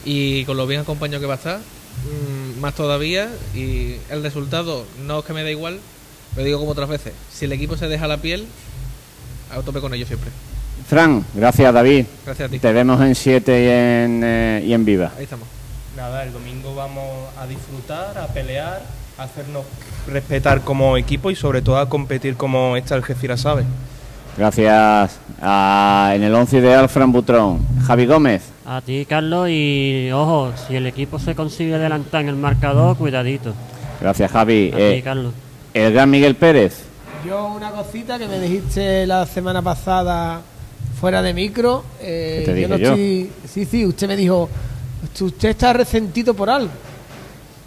E: y con lo bien acompañado que va a estar, mm, más todavía. Y el resultado no es que me da igual, lo digo como otras veces. Si el equipo se deja la piel, a tope con ellos siempre.
A: Fran. Gracias David.
E: Gracias a ti.
A: Te vemos en 7 y en, eh, y en Viva.
E: Ahí estamos.
F: Nada, el domingo vamos a disfrutar, a pelear, a hacernos respetar como equipo y sobre todo a competir como esta Algeciras sabe.
A: Gracias. a- en el 11 ideal, Fran Butrón. Javi Gómez.
H: a ti Carlos y ojo, si el equipo se consigue adelantar en el marcador, cuidadito.
A: Gracias Javi.
H: A
A: Eh,
H: ti Carlos.
A: el gran Miguel Pérez.
G: Yo una cosita que me dijiste la semana pasada fuera de micro. eh,
A: ¿Qué te
G: yo no
A: yo?
G: estoy- sí, sí, usted me dijo, usted está resentido por algo.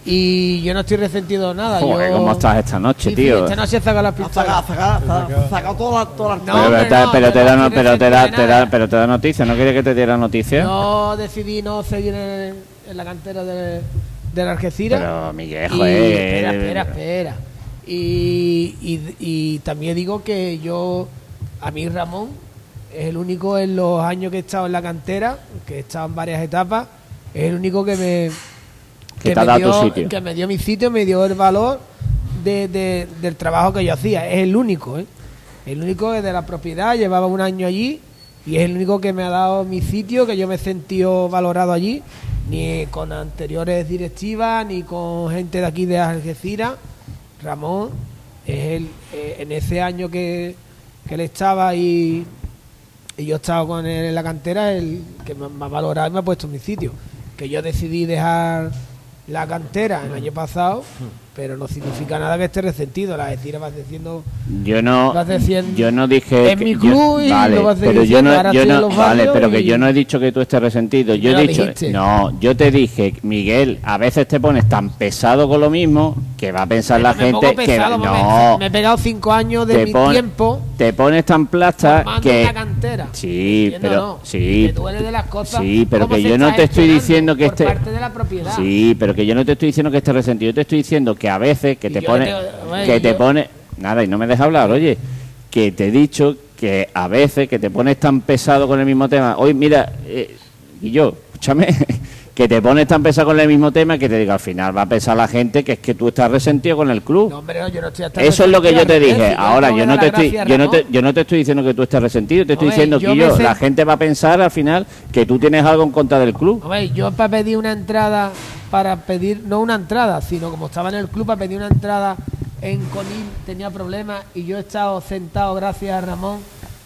G: Y yo no estoy resentido de nada.
A: Joder,
G: yo...
A: ¿cómo estás esta noche,
G: Sí,
A: tío?
G: sí, esta noche he sacado las pistolas.
D: sacado todas las todas las-
G: No,
A: pero, te,
G: no,
A: pero te
G: pero
A: da,
G: no
A: no- pero te da, te pero te da noticias. ¿No quiere que te diera noticias?
G: Yo decidí no seguir en, en la cantera de, de la Algeciras.
A: Pero, Miguel,
G: Y-
A: joder.
G: espera, espera, espera. Y, y- y también digo que yo, a mí Ramón, es el único en los años que he estado en la cantera, que he estado en varias etapas, es el único que me,
A: Que ha
G: me dio, que me dio mi sitio, me dio el valor de, de- del trabajo que yo hacía. Es el único, ¿eh? El único es de la propiedad, llevaba un año allí y es el único que me ha dado mi sitio, que yo me he sentido valorado allí, ni con anteriores directivas, ni con gente de aquí de Algeciras. Ramón es el, eh, en ese año que, que él estaba y, y yo he estado con él en la cantera, el que me, me ha valorado y me ha puesto en mi sitio. Que yo decidí dejar la cantera el año pasado, pero no significa nada que esté resentido. La decir vas diciendo
A: Yo no,
G: Vas diciendo,
A: yo no dije.
G: "Es
A: que-
G: mi
A: yo-
G: club y
A: vale,
G: lo vas
A: pero yo no, yo
G: en
A: no, vale, pero que yo no he dicho que tú estés resentido. Yo he dicho,
G: dijiste.
A: no, yo te dije, Miguel, a veces te pones tan pesado con lo mismo que va a pensar la gente
G: pongo
A: que
G: pesado,
A: no,
G: me, me he pegado cinco años de mi
A: pon-
G: tiempo
A: te pones tan plasta
G: en
A: que
G: la cantera.
A: sí,
G: ¿Entiendes
A: pero
G: no?
A: sí,
G: Te duele de las cosas
A: sí, pero que yo no te estoy diciendo que
G: propiedad.
A: Sí, pero que yo no te estoy diciendo que esté resentido, yo te estoy diciendo que a veces que te pone que te
G: yo-
A: pone nada y no me dejas hablar, oye, que te he dicho que a veces que te pones tan pesado con el mismo tema. Hoy mira, eh, y yo, escúchame, que te pones tan pesado con el mismo tema que te digo, al final va a pesar la gente que es que tú estás resentido con el club.
G: No, hombre, no, yo no estoy hasta
A: Eso es lo que yo te dije. Ahora, yo no te, estoy, yo, no te, yo no te estoy diciendo que tú estés resentido, te estoy
G: Hombre,
A: diciendo que yo, la gente va a pensar al final que tú tienes algo en contra del club.
G: Hombre, yo para pedir una entrada, para pedir, no una entrada, sino como estaba en el club, para pedir una entrada en Conil tenía problemas y yo he estado sentado, gracias a Ramón,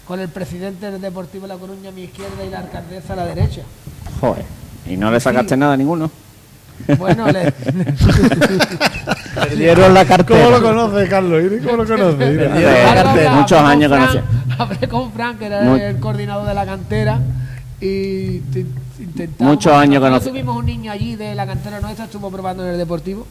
G: con el presidente del Deportivo La Coruña a mi izquierda y la alcaldesa a la derecha.
A: Joder. Y no le sacaste
G: Sí.
A: nada a ninguno.
G: Bueno, le, *laughs*
C: Perdieron la cartera.
B: ¿Cómo lo conoce, Carlos? ¿Cómo lo conoce?
A: Muchos
G: con
A: años
G: Fran,
A: conocí.
G: Hablé con Frank, que era
A: Muy-
G: el coordinador de la cantera, y te- intentamos.
A: Muchos años
G: nosotros
A: conocí.
G: Tuvimos un niño allí de la cantera nuestra, estuvo probando en el deportivo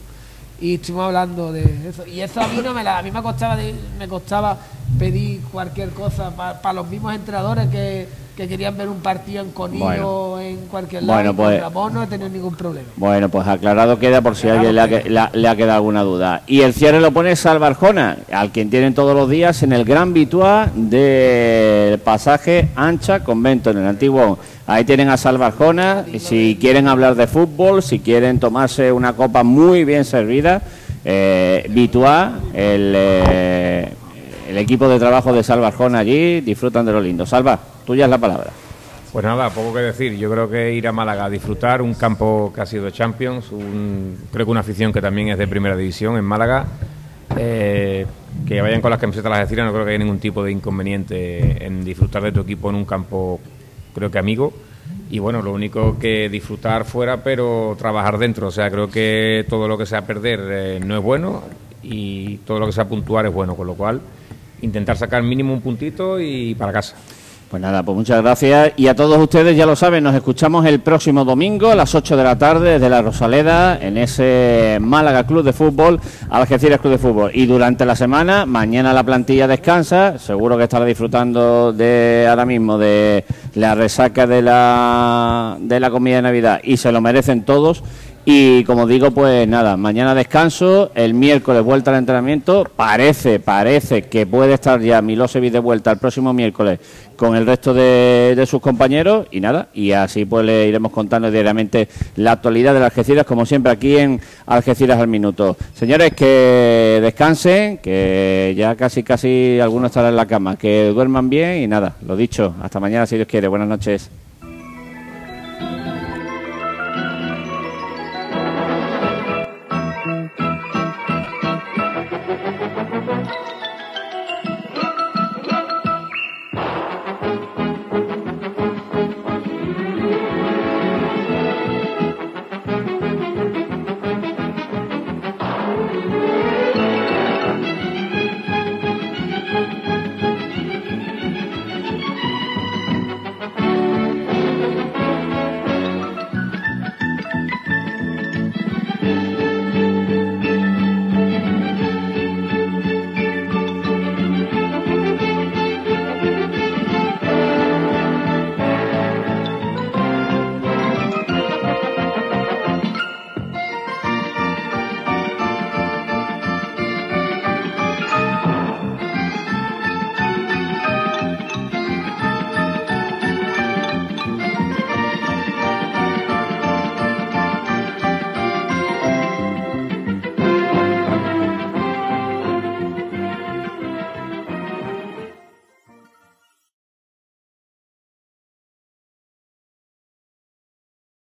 G: y estuvimos hablando de eso. Y eso a mí no me la, a mí me costaba, de- me costaba pedir cualquier cosa para los mismos entrenadores que, que querían ver un partido en Conillo
A: Bueno.
G: en cualquier lado.
A: Bueno, pues-
G: Ramón no he tenido ningún problema.
A: Bueno, pues aclarado queda por si alguien le ha, que- le ha- le ha quedado alguna duda. Y el cierre lo pone Salvarjona, al quien tienen todos los días en el Gran Vituá del pasaje Ancha Convento, en el antiguo. Ahí tienen a Salvarjona, si quieren hablar de fútbol, si quieren tomarse una copa muy bien servida, eh, Vituá, el, eh, el equipo de trabajo de Salvarjona allí, disfrutan de lo lindo. Salva, tuya es la palabra.
I: Pues nada, poco que decir. Yo creo que ir a Málaga a disfrutar, un campo que ha sido Champions, un- creo que una afición que también es de primera división en Málaga. eh, que vayan con las camisetas las Algeciras, no creo que haya ningún tipo de inconveniente en disfrutar de tu equipo en un campo, creo que amigo. Y bueno, lo único que disfrutar fuera, pero trabajar dentro. O sea, creo que todo lo que sea perder eh, no es bueno y todo lo que sea puntuar es bueno. Con lo cual, intentar sacar mínimo un puntito y para casa.
A: Pues nada, pues muchas gracias. Y a todos ustedes, ya lo saben, nos escuchamos el próximo domingo a las 8 de la tarde desde la Rosaleda en ese Málaga Club de Fútbol, Algeciras Club de Fútbol. Y durante la semana, mañana la plantilla descansa, seguro que estará disfrutando de ahora mismo de la resaca de la, de la comida de Navidad y se lo merecen todos. Y como digo, pues nada, mañana descanso, el miércoles vuelta al entrenamiento. Parece, parece que puede estar ya Milosevic de vuelta el próximo miércoles con el resto de, sus compañeros. Y nada, y así pues le iremos contando diariamente la actualidad de las Algeciras, como siempre aquí en Algeciras al Minuto. Señores, que descansen, que ya casi, casi algunos estarán en la cama, que duerman bien y nada, lo dicho, hasta mañana si Dios quiere. Buenas noches.